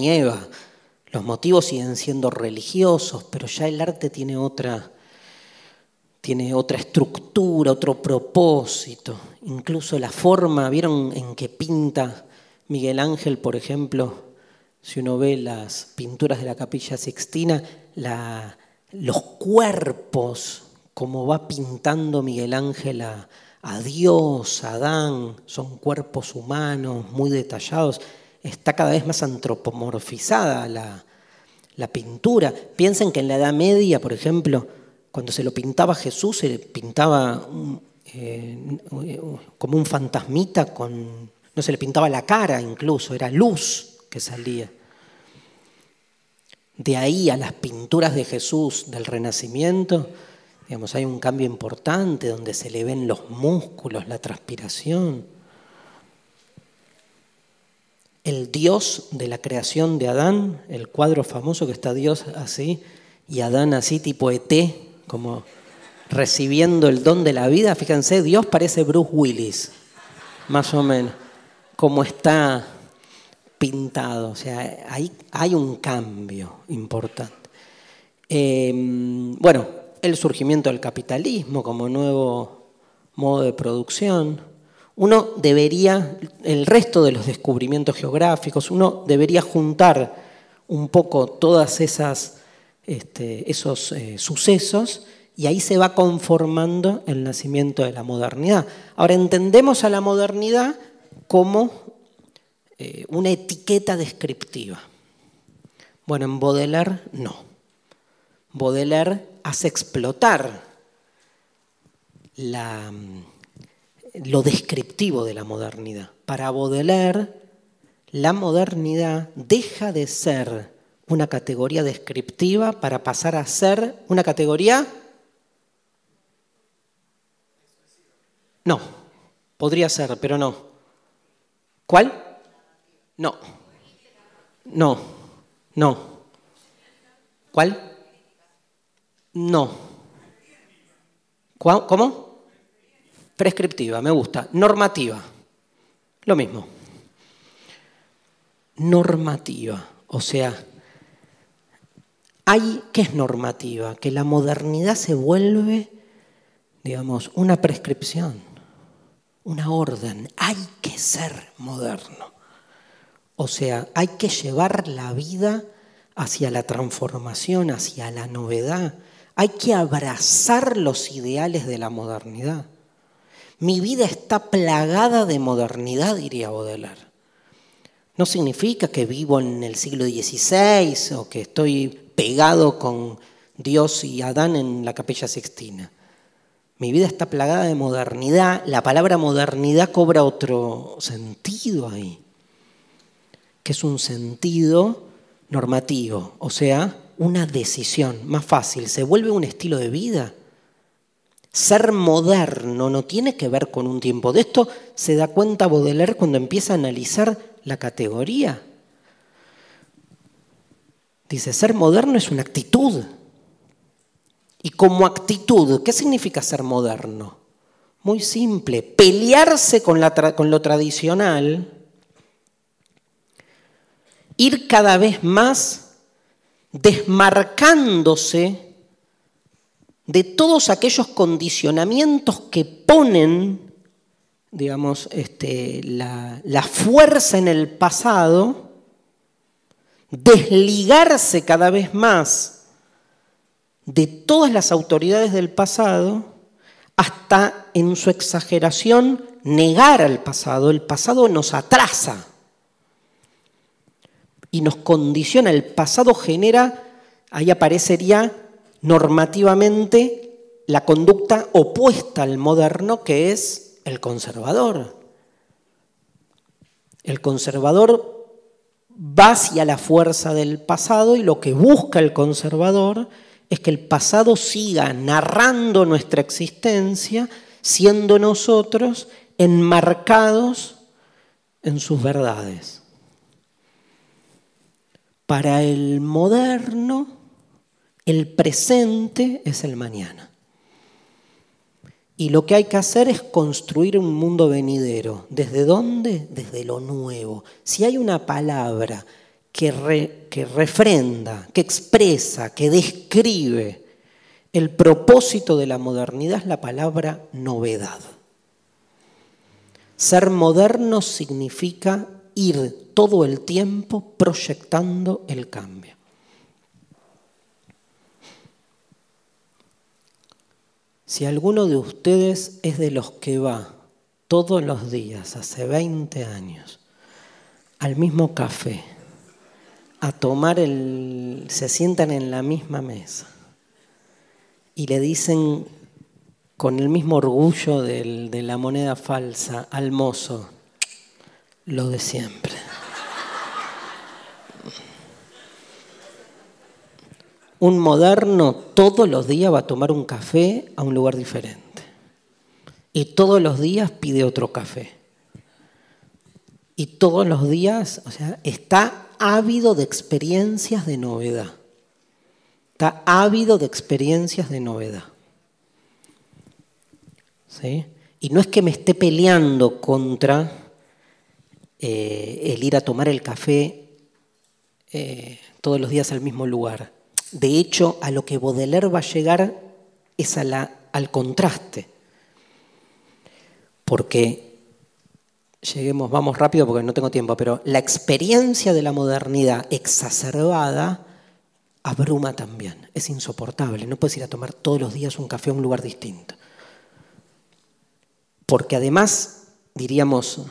los motivos siguen siendo religiosos, pero ya el arte tiene otra, tiene otra estructura, otro propósito, incluso la forma, ¿vieron en que pinta Miguel Ángel, por ejemplo? Si uno ve las pinturas de la capilla sixtina, los cuerpos, como va pintando Miguel Ángel a, Dios, a Adán, son cuerpos humanos muy detallados, está cada vez más antropomorfizada la, la pintura. Piensen que en la Edad Media, por ejemplo, cuando se lo pintaba a Jesús, se pintaba eh, como un fantasmita, con, no se le pintaba la cara incluso, era luz que salía. De ahí a las pinturas de Jesús del Renacimiento, digamos, hay un cambio importante donde se le ven los músculos, la transpiración. El Dios de la creación de Adán, el cuadro famoso que está Dios así, y Adán así tipo ET, como recibiendo el don de la vida. Fíjense, Dios parece Bruce Willis, más o menos, como está pintado. O sea, hay, hay un cambio importante. Em, bueno, el surgimiento del capitalismo como nuevo modo de producción. Uno debería, el resto de los descubrimientos geográficos, uno debería juntar un poco todas esas este, esos eh, sucesos y ahí se va conformando el nacimiento de la modernidad. Ahora entendemos a la modernidad como eh, una etiqueta descriptiva. Bueno, en Baudelaire no. Baudelaire hace explotar lo descriptivo de la modernidad. Para Baudelaire, la modernidad deja de ser una categoría descriptiva para pasar a ser una categoría... No, podría ser, pero no. ¿Cuál? No. No, no. ¿Cuál? No. ¿Cómo? Prescriptiva, me gusta. Normativa. Lo mismo. Normativa. O sea, hay, ¿qué es normativa? Que la modernidad se vuelve, digamos, una prescripción, una orden. Hay que ser moderno. O sea, hay que llevar la vida hacia la transformación, hacia la novedad. Hay que abrazar los ideales de la modernidad. Mi vida está plagada de modernidad, diría Baudelaire. No significa que vivo en el siglo XVI o que estoy pegado con Dios y Adán en la capilla sextina. Mi vida está plagada de modernidad. La palabra modernidad cobra otro sentido ahí, que es un sentido normativo, o sea, una decisión, más fácil, se vuelve un estilo de vida. Ser moderno no tiene que ver con un tiempo. De esto se da cuenta Baudelaire cuando empieza a analizar la categoría. Dice, ser moderno es una actitud. Y como actitud, ¿qué significa ser moderno? Muy simple, pelearse con, con lo tradicional, ir cada vez más desmarcándose de todos aquellos condicionamientos que ponen, digamos, este, la, la fuerza en el pasado, desligarse cada vez más de todas las autoridades del pasado, hasta en su exageración negar al pasado. El pasado nos atrasa y nos condiciona. El pasado genera, ahí aparecería normativamente la conducta opuesta al moderno, que es el conservador. El conservador va hacia la fuerza del pasado y lo que busca el conservador es que el pasado siga narrando nuestra existencia, siendo nosotros enmarcados en sus verdades. Para el moderno, el presente es el mañana. Y lo que hay que hacer es construir un mundo venidero. ¿Desde dónde? Desde lo nuevo. Si hay una palabra que, que refrenda, que expresa, que describe el propósito de la modernidad, es la palabra novedad. Ser moderno significa ir todo el tiempo proyectando el cambio. Si alguno de ustedes es de los que va todos los días, hace 20 años, al mismo café, a tomar el... se sientan en la misma mesa y le dicen con el mismo orgullo de la moneda falsa al mozo, lo de siempre. Un moderno todos los días va a tomar un café a un lugar diferente. Y todos los días pide otro café. Y todos los días, o sea, está ávido de experiencias de novedad. Está ávido de experiencias de novedad. ¿Sí? Y no es que me esté peleando contra eh, el ir a tomar el café eh, todos los días al mismo lugar. De hecho, a lo que Baudelaire va a llegar es al contraste. Porque, lleguemos, vamos rápido porque no tengo tiempo, pero la experiencia de la modernidad exacerbada abruma también, es insoportable. No puedes ir a tomar todos los días un café a un lugar distinto. Porque además, diríamos,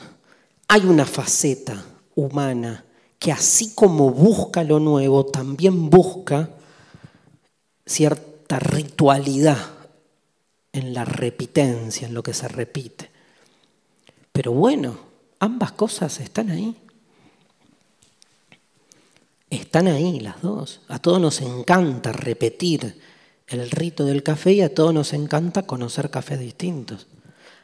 hay una faceta humana que así como busca lo nuevo, también busca cierta ritualidad en la repitencia, en lo que se repite. Pero bueno, ambas cosas están ahí. Están ahí las dos. A todos nos encanta repetir el rito del café y a todos nos encanta conocer cafés distintos.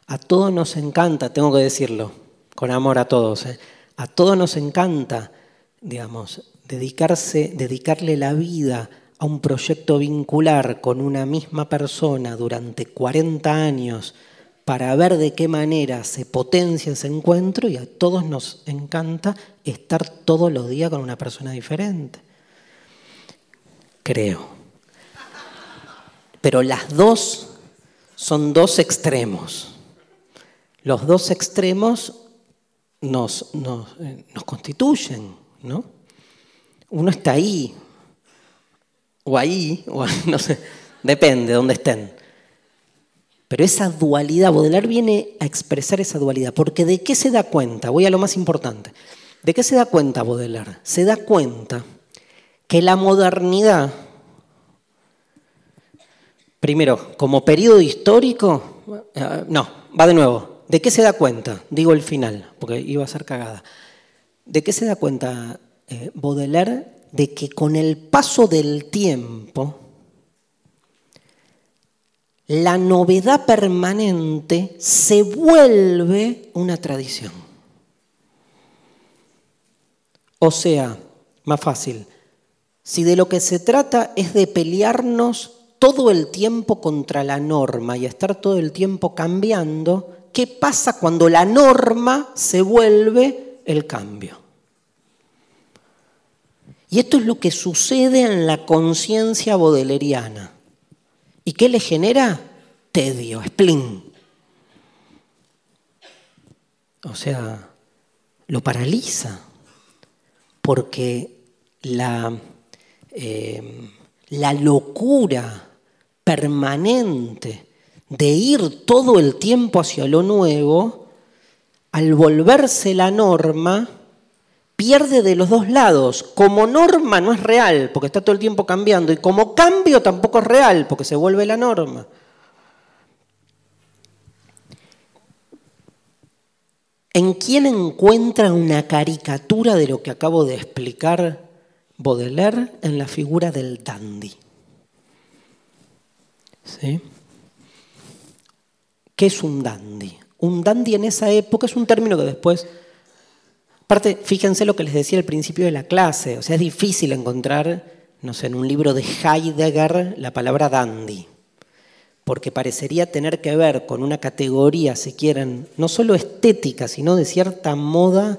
A todos nos encanta, tengo que decirlo, con amor a todos, ¿eh? a todos nos encanta, digamos, dedicarse, dedicarle la vida a un proyecto vincular con una misma persona durante 40 años para ver de qué manera se potencia ese encuentro y a todos nos encanta estar todos los días con una persona diferente. Creo. Pero las dos son dos extremos. Los dos extremos nos, eh, nos constituyen, ¿no? Uno está ahí, o ahí, o no sé, depende de dónde estén. Pero esa dualidad, Baudelaire viene a expresar esa dualidad, porque ¿de qué se da cuenta? Voy a lo más importante. ¿De qué se da cuenta Baudelaire? Se da cuenta que la modernidad, primero, como periodo histórico, eh, no, va de nuevo. ¿De qué se da cuenta? Digo el final, porque iba a ser cagada. ¿De qué se da cuenta eh, Baudelaire de que con el paso del tiempo, la novedad permanente se vuelve una tradición. O sea, más fácil, si de lo que se trata es de pelearnos todo el tiempo contra la norma y estar todo el tiempo cambiando, ¿qué pasa cuando la norma se vuelve el cambio? Y esto es lo que sucede en la conciencia bodeleriana. ¿Y qué le genera? Tedio, spleen. O sea, lo paraliza, porque la, eh, la locura permanente de ir todo el tiempo hacia lo nuevo, al volverse la norma, pierde de los dos lados. Como norma no es real, porque está todo el tiempo cambiando, y como cambio tampoco es real, porque se vuelve la norma. ¿En quién encuentra una caricatura de lo que acabo de explicar Baudelaire? En la figura del dandy. ¿Sí? ¿Qué es un dandy? Un dandy en esa época es un término que después... Aparte, fíjense lo que les decía al principio de la clase, o sea, es difícil encontrar, no sé, en un libro de Heidegger la palabra dandy, porque parecería tener que ver con una categoría, si quieren, no solo estética, sino de cierta moda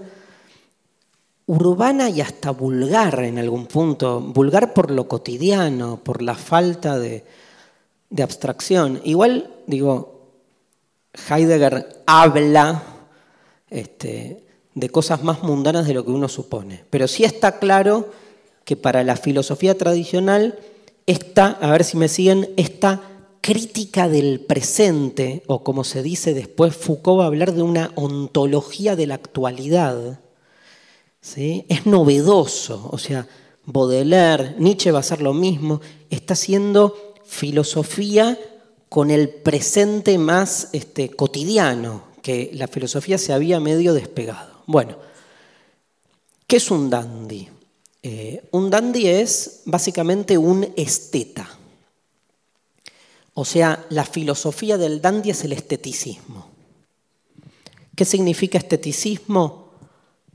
urbana y hasta vulgar en algún punto, vulgar por lo cotidiano, por la falta de, de abstracción. Igual, digo, Heidegger habla este, de cosas más mundanas de lo que uno supone, pero sí está claro que para la filosofía tradicional, esta, a ver si me siguen, esta crítica del presente, o como se dice después, Foucault va a hablar de una ontología de la actualidad, ¿sí? es novedoso, o sea, Baudelaire, Nietzsche va a hacer lo mismo, está haciendo filosofía con el presente más este, cotidiano, que la filosofía se había medio despegado. Bueno, ¿qué es un dandy? Eh, un dandy es básicamente un esteta. O sea, la filosofía del dandy es el esteticismo. ¿Qué significa esteticismo?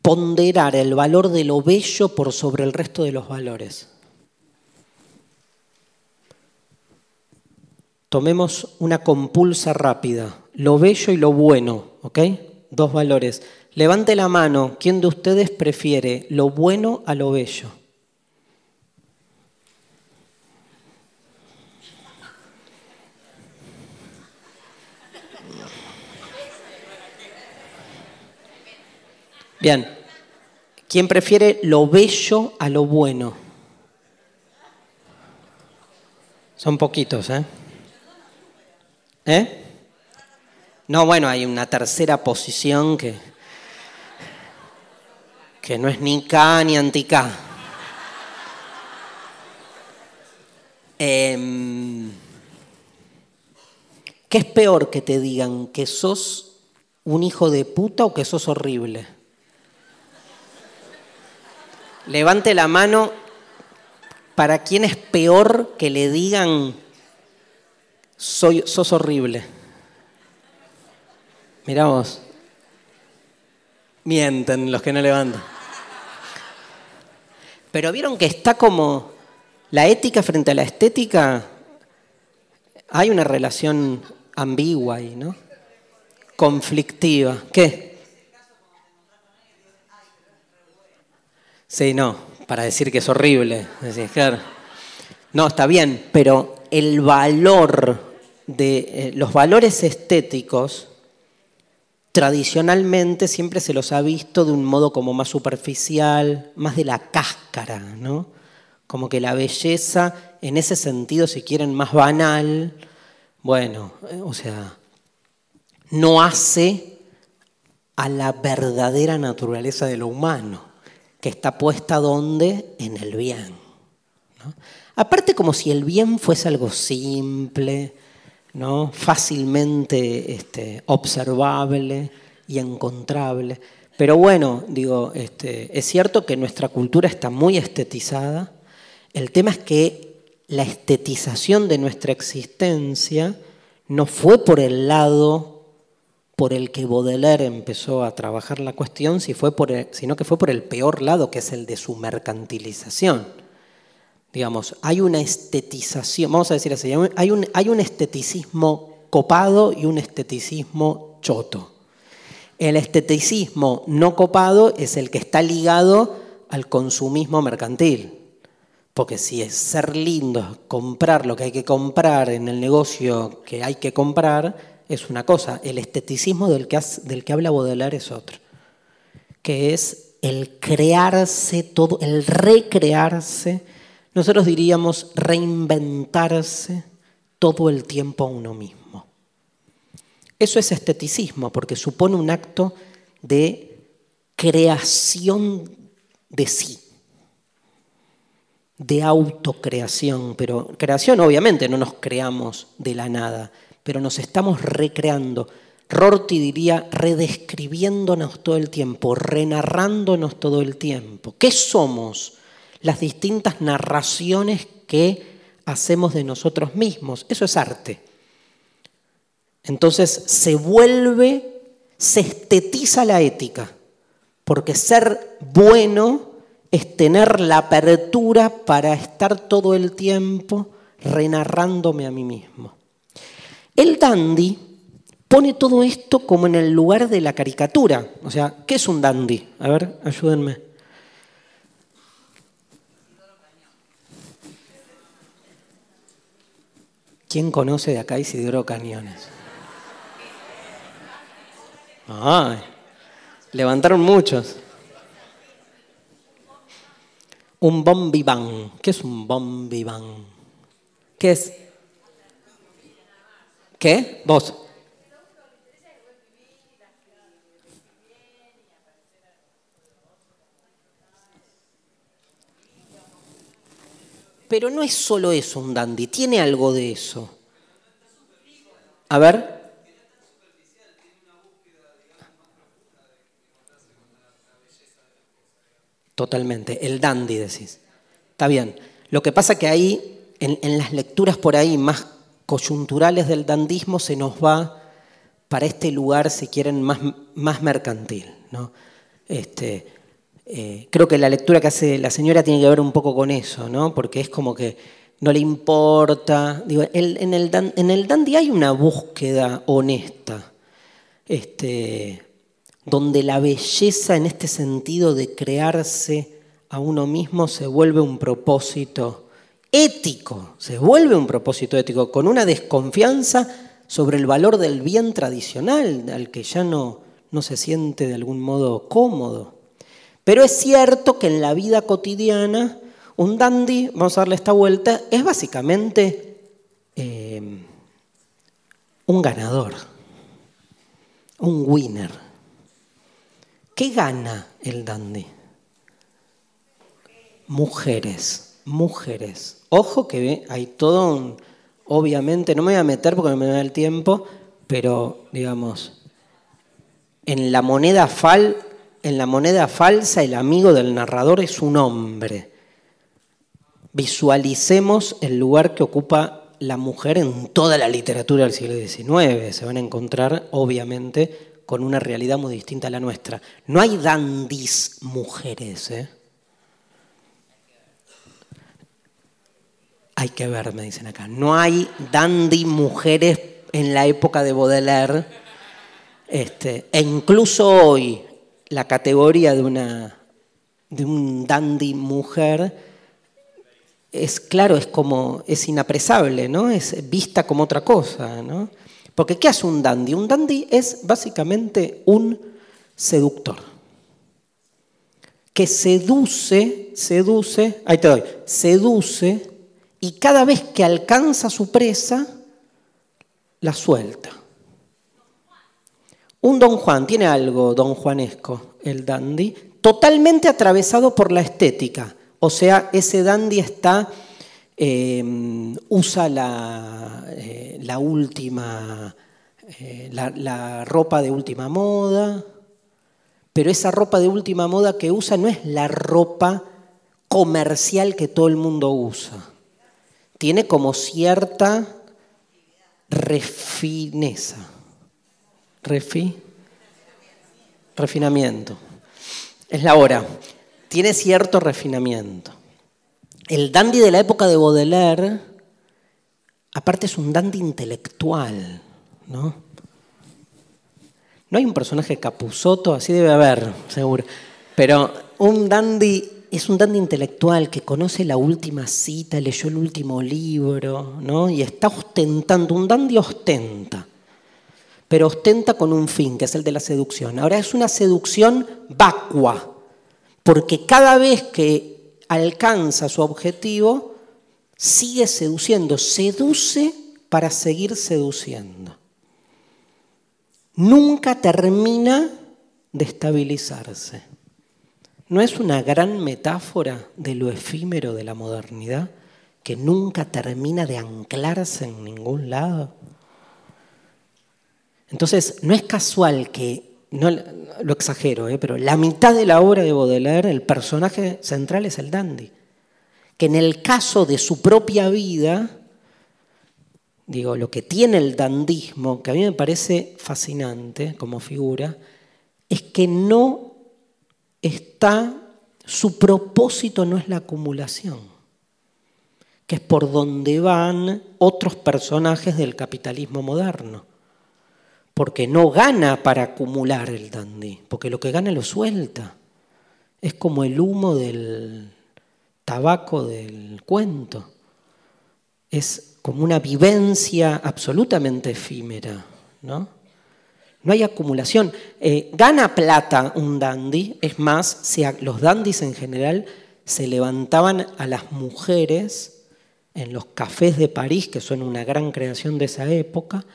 Ponderar el valor de lo bello por sobre el resto de los valores. Tomemos una compulsa rápida, lo bello y lo bueno, ¿ok? Dos valores. Levante la mano, ¿quién de ustedes prefiere lo bueno a lo bello? Bien, ¿quién prefiere lo bello a lo bueno? Son poquitos, ¿eh? ¿Eh? No, bueno, hay una tercera posición que, que no es ni K ni anti-K. Em, ¿Qué es peor que te digan que sos un hijo de puta o que sos horrible? Levante la mano para quién es peor que le digan soy, sos horrible. Miramos. Mienten los que no levantan. Pero vieron que está como la ética frente a la estética. Hay una relación ambigua ahí, ¿no? Conflictiva. ¿Qué? Sí, no, para decir que es horrible. No, está bien, pero el valor de eh, los valores estéticos, tradicionalmente siempre se los ha visto de un modo como más superficial, más de la cáscara, ¿no? Como que la belleza, en ese sentido, si quieren, más banal, bueno, eh, o sea, no hace a la verdadera naturaleza de lo humano, que está puesta donde? En el bien. Aparte como si el bien fuese algo simple, ¿no? fácilmente este, observable y encontrable. Pero bueno, digo, este, es cierto que nuestra cultura está muy estetizada. El tema es que la estetización de nuestra existencia no fue por el lado por el que Baudelaire empezó a trabajar la cuestión, sino que fue por el peor lado, que es el de su mercantilización. Digamos, hay una estetización, vamos a decir así, hay un, hay un esteticismo copado y un esteticismo choto. El esteticismo no copado es el que está ligado al consumismo mercantil. Porque si es ser lindo, comprar lo que hay que comprar en el negocio que hay que comprar, es una cosa. El esteticismo del que, del que habla Baudelaire es otro. Que es el crearse todo, el recrearse, nosotros diríamos reinventarse todo el tiempo a uno mismo. Eso es esteticismo, porque supone un acto de creación de sí de autocreación, pero creación obviamente no nos creamos de la nada, pero nos estamos recreando. Rorty diría redescribiéndonos todo el tiempo, renarrándonos todo el tiempo. ¿Qué somos? Las distintas narraciones que hacemos de nosotros mismos. Eso es arte. Entonces se vuelve, se estetiza la ética, porque ser bueno es tener la apertura para estar todo el tiempo renarrándome a mí mismo. El dandy pone todo esto como en el lugar de la caricatura. O sea, ¿qué es un dandy? A ver, ayúdenme. ¿Quién conoce de acá Isidoro Cañones? Ay, levantaron muchos. Un bombiván. ¿Qué es un bombiván? ¿Qué es? ¿Qué? Vos. Pero no es solo eso un dandy, tiene algo de eso. A ver. Totalmente, el dandy decís. Está bien. Lo que pasa que ahí, en, las lecturas por ahí más coyunturales del dandismo se nos va para este lugar, si quieren, más, más mercantil. ¿no? Este, eh, creo que la lectura que hace la señora tiene que ver un poco con eso, ¿no? porque es como que no le importa. Digo, en, el, en el dandy hay una búsqueda honesta, este, donde la belleza en este sentido de crearse a uno mismo se vuelve un propósito ético, se vuelve un propósito ético, con una desconfianza sobre el valor del bien tradicional, al que ya no, no se siente de algún modo cómodo. Pero es cierto que en la vida cotidiana, un dandy, vamos a darle esta vuelta, es básicamente eh, un ganador, un winner. ¿Qué gana el dandy? Mujeres, mujeres. Ojo que hay todo un, obviamente, no me voy a meter porque no me da el tiempo, pero digamos, en la moneda fal, en la moneda falsa el amigo del narrador es un hombre. Visualicemos el lugar que ocupa la mujer en toda la literatura del siglo XIX. Se van a encontrar, obviamente, con una realidad muy distinta a la nuestra. No hay dandis mujeres, ¿eh? Hay que ver, me dicen acá. No hay dandy mujeres en la época de Baudelaire. Este, e incluso hoy la categoría de, una, de un dandy mujer es claro, es como, es inapresable, ¿no? Es vista como otra cosa, ¿no? Porque ¿qué hace un dandy? Un dandy es básicamente un seductor. Que seduce, seduce, ahí te doy, seduce y cada vez que alcanza su presa, la suelta. Un don Juan, tiene algo don Juanesco, el dandy, totalmente atravesado por la estética. O sea, ese dandy está, em, usa la, eh, la última, eh, la ropa de última moda, pero esa ropa de última moda que usa no es la ropa comercial que todo el mundo usa. Tiene como cierta refineza. Refi, refinamiento. Es la hora. Tiene cierto refinamiento. El dandy de la época de Baudelaire, aparte es un dandy intelectual, ¿no? No hay un personaje capuzoto, así debe haber, seguro. Pero un dandy es un dandy intelectual que conoce la última cita, leyó el último libro, ¿no? Y está ostentando, un dandy ostenta, pero ostenta con un fin, que es el de la seducción. Ahora es una seducción vacua, porque cada vez que alcanza su objetivo, sigue seduciendo, seduce para seguir seduciendo nunca termina de estabilizarse. ¿No es una gran metáfora de lo efímero de la modernidad que nunca termina de anclarse en ningún lado? Entonces, no es casual que, no lo exagero, ¿eh? pero la mitad de la obra de Baudelaire, el personaje central es el dandy, que en el caso de su propia vida digo, lo que tiene el dandismo, que a mí me parece fascinante como figura, es que no está, su propósito no es la acumulación, que es por donde van otros personajes del capitalismo moderno. Porque no gana para acumular el dandy, porque lo que gana lo suelta. Es como el humo del tabaco del cuento. Es como una vivencia absolutamente efímera, ¿no? No hay acumulación. Eh, gana plata un dandy, es más, los dandis en general se levantaban a las mujeres en los cafés de París, que son una gran creación de esa época,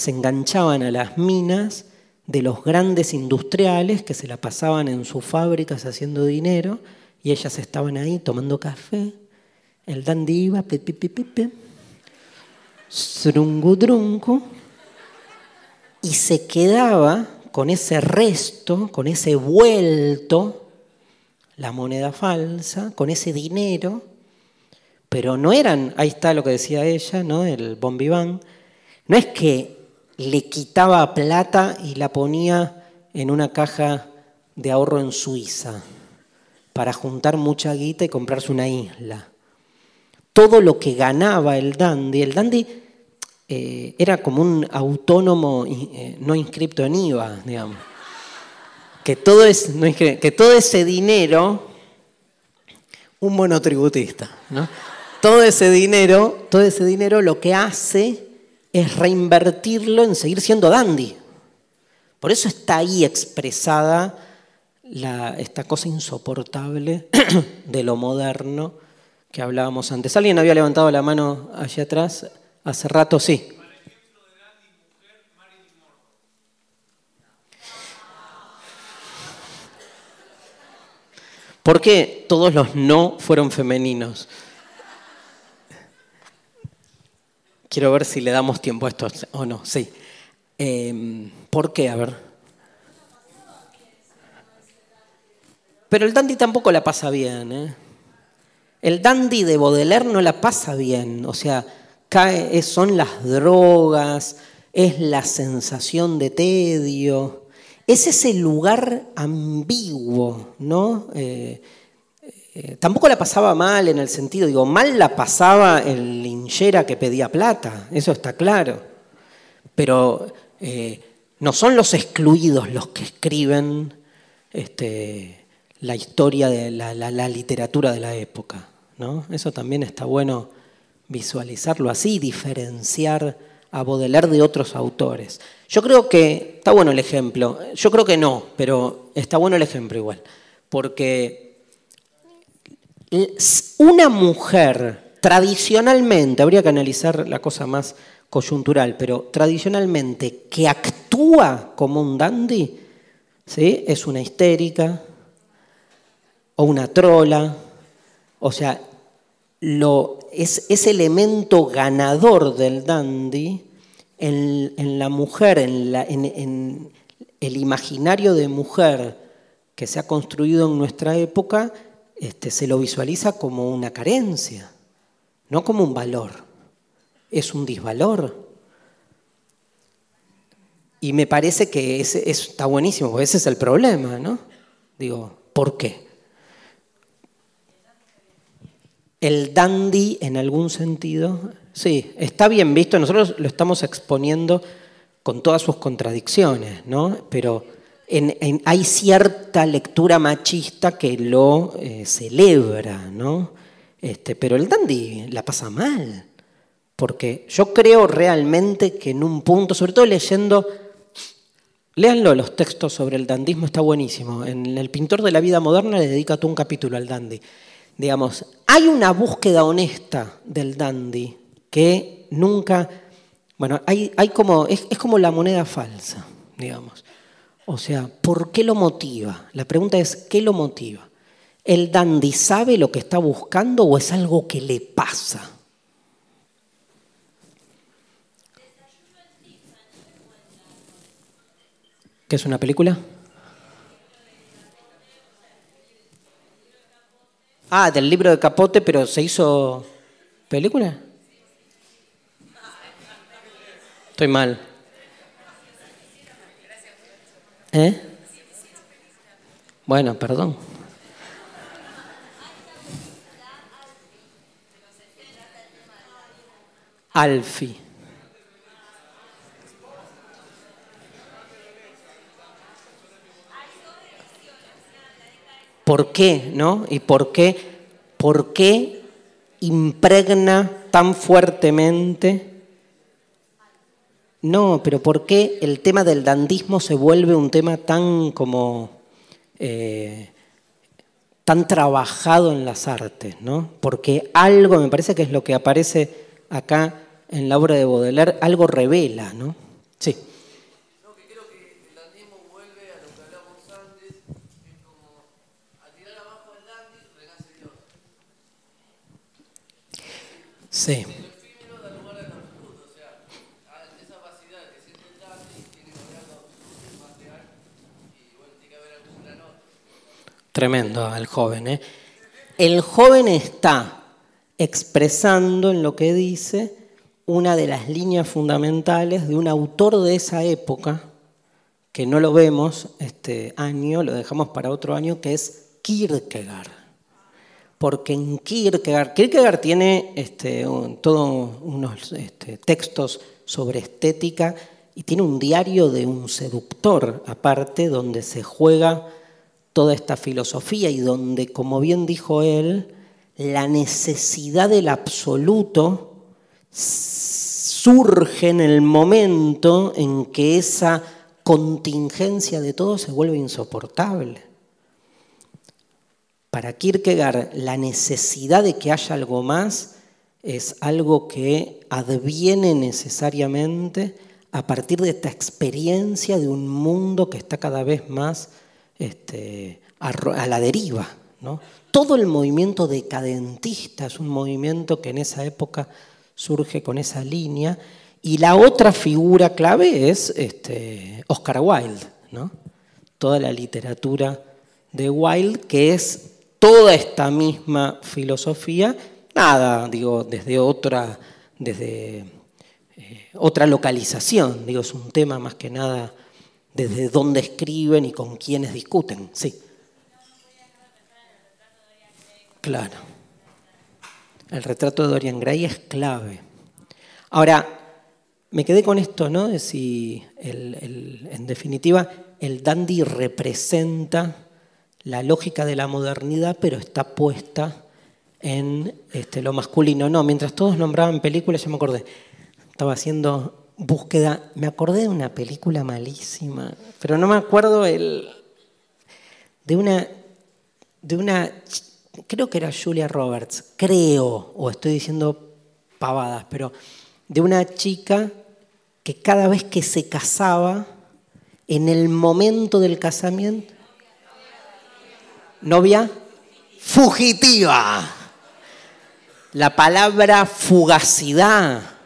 se enganchaban a las minas de los grandes industriales que se la pasaban en sus fábricas haciendo dinero y ellas estaban ahí tomando café. El dandy iba, pi, drungo y se quedaba con ese resto, con ese vuelto, la moneda falsa, con ese dinero, pero no eran, ahí está lo que decía ella, ¿no? el bombiván, no es que le quitaba plata y la ponía en una caja de ahorro en Suiza para juntar mucha guita y comprarse una isla. Todo lo que ganaba el dandy, el dandy eh, era como un autónomo eh, no inscripto en IVA, digamos. Que todo, es, que todo ese dinero, un monotributista, ¿no? Todo ese dinero, todo ese dinero lo que hace es reinvertirlo en seguir siendo dandy. Por eso está ahí expresada esta cosa insoportable de lo moderno que hablábamos antes. ¿Alguien había levantado la mano allá atrás? Hace rato sí. ¿Por qué todos los no fueron femeninos? Quiero ver si le damos tiempo a esto o no. Sí. Em, ¿Por qué? A ver. Pero el dandy tampoco la pasa bien. ¿eh? El dandy de Baudelaire no la pasa bien. O sea, son las drogas, es la sensación de tedio, es ese lugar ambiguo, ¿no? Eh, eh, tampoco la pasaba mal en el sentido, digo, mal la pasaba el linchera que pedía plata, eso está claro. Pero eh, no son los excluidos los que escriben este, la historia de la, la literatura de la época, ¿no? Eso también está bueno visualizarlo así, diferenciar a Baudelaire de otros autores. Yo creo que, está bueno el ejemplo, yo creo que no, pero está bueno el ejemplo igual, porque una mujer tradicionalmente, habría que analizar la cosa más coyuntural, pero tradicionalmente que actúa como un dandy, ¿sí? es una histérica o una trola, o sea, lo, es ese elemento ganador del dandy en, la mujer, en, el imaginario de mujer que se ha construido en nuestra época este, se lo visualiza como una carencia, no como un valor. Es un disvalor. Y me parece que está buenísimo, porque ese es el problema, ¿no? Digo, ¿por qué? El dandy, en algún sentido, sí, está bien visto, nosotros lo estamos exponiendo con todas sus contradicciones, ¿no? Pero hay cierta lectura machista que lo eh, celebra, ¿no? Este, pero el dandy la pasa mal, porque yo creo realmente que en un punto, sobre todo leyendo, léanlo, los textos sobre el dandismo está buenísimo. En El pintor de la vida moderna le dedica todo un capítulo al dandy. Digamos, hay una búsqueda honesta del dandy que nunca, bueno, hay, como, es como la moneda falsa, digamos. O sea, ¿por qué lo motiva? La pregunta es, ¿qué lo motiva? ¿El dandy sabe lo que está buscando o es algo que le pasa? ¿Qué es una película? Ah, del libro de Capote, pero se hizo película. Estoy mal. ¿Eh? Bueno, perdón. Alfi. ¿Por qué, no? ¿Y por qué, por qué impregna tan fuertemente no, pero ¿por qué el tema del dandismo se vuelve un tema tan como eh, tan trabajado en las artes, ¿no? Porque algo, me parece que es lo que aparece acá en la obra de Baudelaire, algo revela, ¿no? Sí. No, que creo que el dandismo vuelve a lo que hablamos antes, es como a tirar abajo el dandy renace Dios. Sí. Tremendo el joven. ¿eh? El joven está expresando en lo que dice una de las líneas fundamentales de un autor de esa época, que no lo vemos este año, lo dejamos para otro año, que es Kierkegaard. Porque en Kierkegaard, Kierkegaard tiene este, todos unos este, textos sobre estética y tiene un diario de un seductor aparte donde se juega toda esta filosofía y donde, como bien dijo él, la necesidad del absoluto surge en el momento en que esa contingencia de todo se vuelve insoportable. Para Kierkegaard, la necesidad de que haya algo más es algo que adviene necesariamente a partir de esta experiencia de un mundo que está cada vez más este, a, la deriva. ¿no? Todo el movimiento decadentista es un movimiento que en esa época surge con esa línea. Y la otra figura clave es este, Oscar Wilde, ¿no? toda la literatura de Wilde, que es toda esta misma filosofía, nada, digo, desde otra, desde, eh, otra localización, digo, es un tema más que nada desde dónde escriben y con quiénes discuten. Sí. Claro. El retrato de Dorian Gray es clave. Ahora, me quedé con esto, ¿no? De si, en definitiva, el dandy representa la lógica de la modernidad, pero está puesta en este, lo masculino. No, mientras todos nombraban películas, yo me acordé. Estaba haciendo búsqueda, me acordé de una película malísima, pero no me acuerdo el, de una, de una, creo que era Julia Roberts, creo, o estoy diciendo pavadas, pero de una chica que cada vez que se casaba, en el momento del casamiento, novia fugitiva. La palabra fugacidad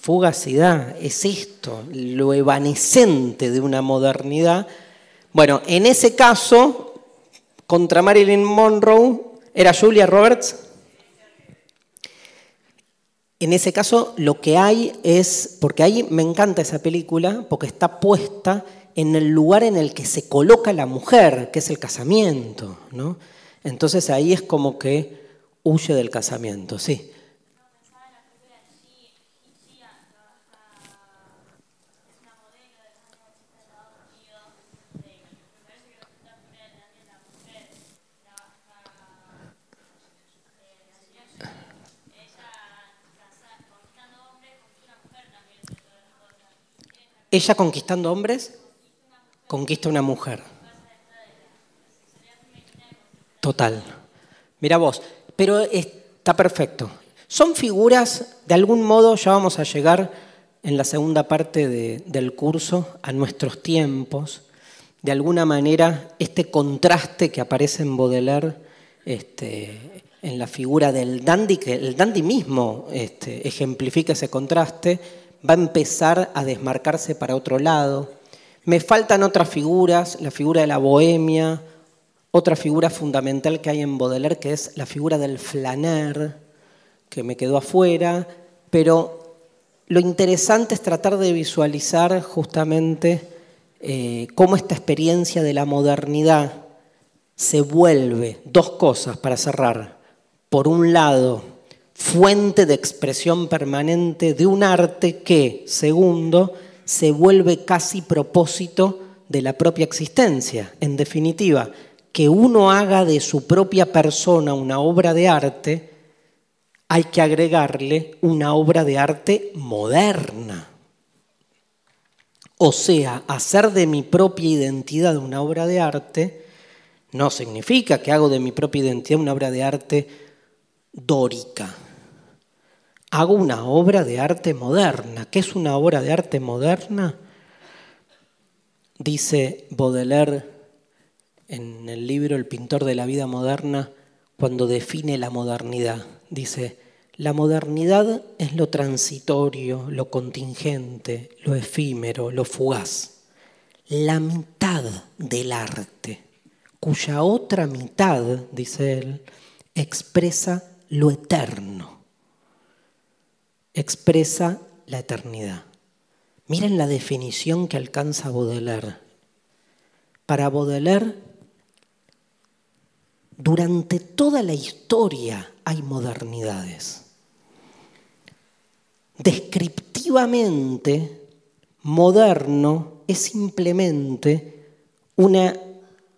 fugacidad, es esto, lo evanescente de una modernidad. Bueno, en ese caso, contra Marilyn Monroe, ¿era Julia Roberts? En ese caso, lo que hay es, porque ahí me encanta esa película, porque está puesta en el lugar en el que se coloca la mujer, que es el casamiento, ¿no? Entonces ahí es como que huye del casamiento, sí. Ella conquistando hombres, conquista una mujer. Total. Mira vos, pero está perfecto. Son figuras, de algún modo ya vamos a llegar en la segunda parte del curso a nuestros tiempos. De alguna manera, este contraste que aparece en Baudelaire, este, en la figura del dandy, que el dandy mismo este, ejemplifica ese contraste, va a empezar a desmarcarse para otro lado. Me faltan otras figuras, la figura de la bohemia, otra figura fundamental que hay en Baudelaire, que es la figura del flaner, que me quedó afuera, pero lo interesante es tratar de visualizar justamente eh, cómo esta experiencia de la modernidad se vuelve dos cosas para cerrar. Por un lado, fuente de expresión permanente de un arte que, segundo, se vuelve casi propósito de la propia existencia. En definitiva, que uno haga de su propia persona una obra de arte, hay que agregarle una obra de arte moderna. O sea, hacer de mi propia identidad una obra de arte no significa que hago de mi propia identidad una obra de arte dórica, hago una obra de arte moderna. ¿Qué es una obra de arte moderna? Dice Baudelaire en el libro El pintor de la vida moderna cuando define la modernidad. Dice, la modernidad es lo transitorio, lo contingente, lo efímero, lo fugaz. La mitad del arte, cuya otra mitad, dice él, expresa lo eterno expresa la eternidad. Miren la definición que alcanza Baudelaire. Para Baudelaire, durante toda la historia hay modernidades. Descriptivamente, moderno es simplemente una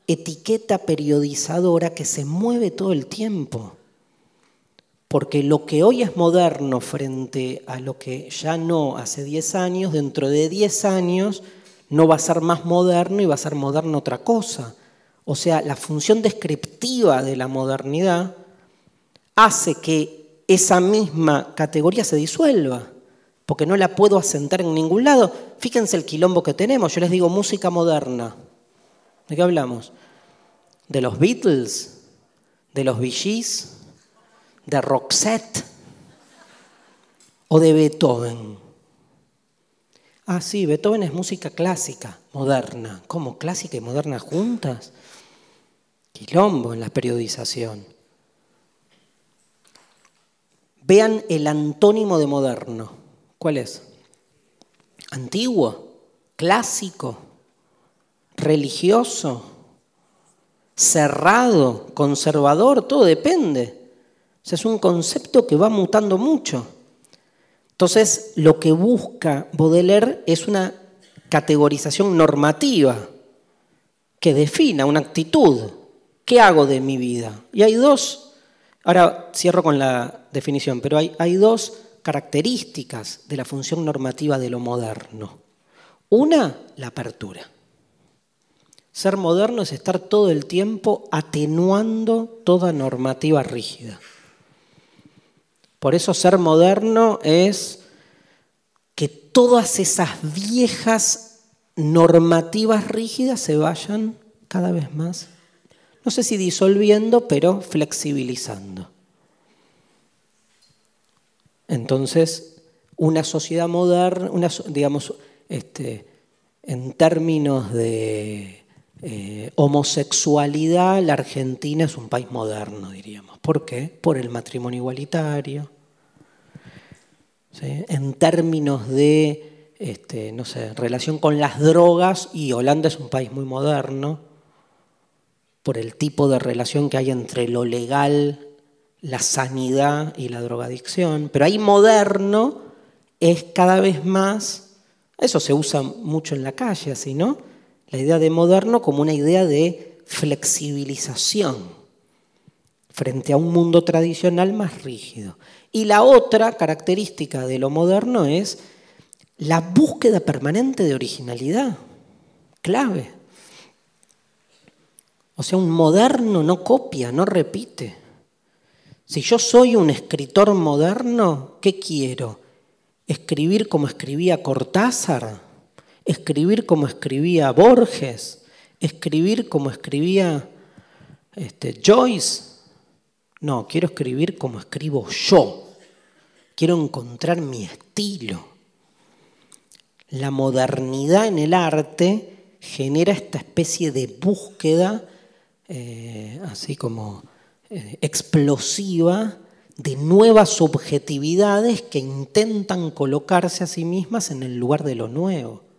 etiqueta periodizadora que se mueve todo el tiempo porque lo que hoy es moderno frente a lo que ya no hace 10 años, dentro de 10 años no va a ser más moderno y va a ser moderno otra cosa. O sea, la función descriptiva de la modernidad hace que esa misma categoría se disuelva, porque no la puedo asentar en ningún lado. Fíjense el quilombo que tenemos, yo les digo música moderna. ¿De qué hablamos? ¿De los Beatles? ¿De los Bee de Roxette o de Beethoven. Ah, sí, Beethoven es música clásica, moderna. ¿Cómo? ¿Clásica y moderna juntas? Quilombo en la periodización. Vean el antónimo de moderno. ¿Cuál es? Antiguo, clásico, religioso, cerrado, conservador, todo depende es un concepto que va mutando mucho. Entonces, lo que busca Baudelaire es una categorización normativa que defina una actitud. ¿Qué hago de mi vida? Y hay dos, ahora cierro con la definición, pero hay, hay dos características de la función normativa de lo moderno. Una, la apertura. Ser moderno es estar todo el tiempo atenuando toda normativa rígida. Por eso ser moderno es que todas esas viejas normativas rígidas se vayan cada vez más, no sé si disolviendo, pero flexibilizando. Entonces, una sociedad moderna, digamos, este, en términos de eh, homosexualidad, la Argentina es un país moderno, diríamos. ¿Por qué? Por el matrimonio igualitario. En términos de, este, no sé, relación con las drogas, y Holanda es un país muy moderno, por el tipo de relación que hay entre lo legal, la sanidad y la drogadicción. Pero ahí moderno es cada vez más, eso se usa mucho en la calle, así, ¿no? La idea de moderno como una idea de flexibilización frente a un mundo tradicional más rígido. Y la otra característica de lo moderno es la búsqueda permanente de originalidad, clave. O sea, un moderno no copia, no repite. Si yo soy un escritor moderno, ¿qué quiero? ¿Escribir como escribía Cortázar? ¿Escribir como escribía Borges? ¿Escribir como escribía este, Joyce? No, quiero escribir como escribo yo. Quiero encontrar mi estilo. La modernidad en el arte genera esta especie de búsqueda, eh, así como eh, explosiva, de nuevas subjetividades que intentan colocarse a sí mismas en el lugar de lo nuevo.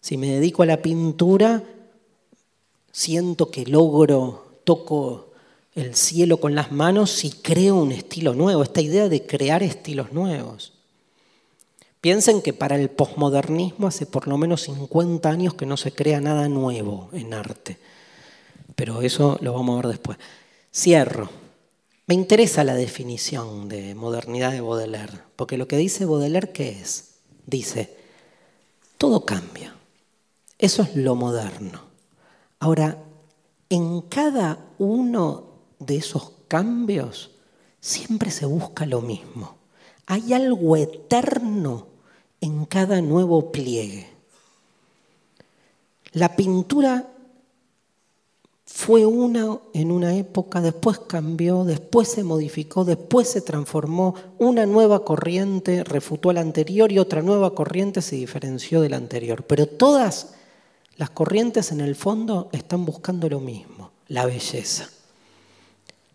Si me dedico a la pintura, siento que logro, toco el cielo con las manos y creo un estilo nuevo, esta idea de crear estilos nuevos. Piensen que para el posmodernismo hace por lo menos 50 años que no se crea nada nuevo en arte, pero eso lo vamos a ver después. Cierro. Me interesa la definición de modernidad de Baudelaire, porque lo que dice Baudelaire, ¿qué es? Dice, todo cambia. Eso es lo moderno. Ahora, en cada uno de esos cambios siempre se busca lo mismo. Hay algo eterno en cada nuevo pliegue. La pintura fue una en una época, después cambió, después se modificó, después se transformó, una nueva corriente refutó a la anterior y otra nueva corriente se diferenció de la anterior. Pero todas las corrientes en el fondo están buscando lo mismo, la belleza.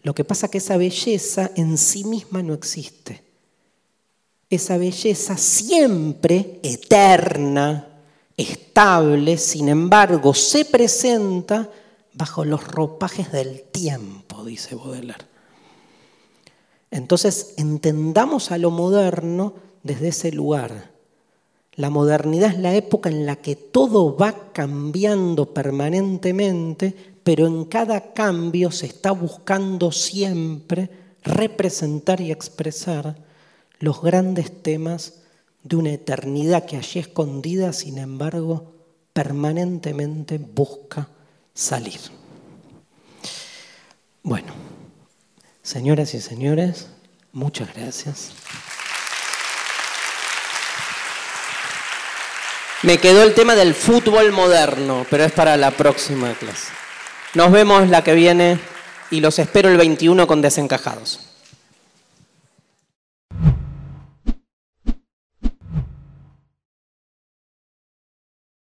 Lo que pasa es que esa belleza en sí misma no existe. Esa belleza siempre eterna, estable, sin embargo, se presenta bajo los ropajes del tiempo, dice Baudelaire. Entonces, entendamos a lo moderno desde ese lugar. La modernidad es la época en la que todo va cambiando permanentemente, pero en cada cambio se está buscando siempre representar y expresar los grandes temas de una eternidad que allí escondida, sin embargo, permanentemente busca salir. Bueno, señoras y señores, muchas gracias. Me quedó el tema del fútbol moderno, pero es para la próxima clase. Nos vemos la que viene y los espero el 21 con desencajados.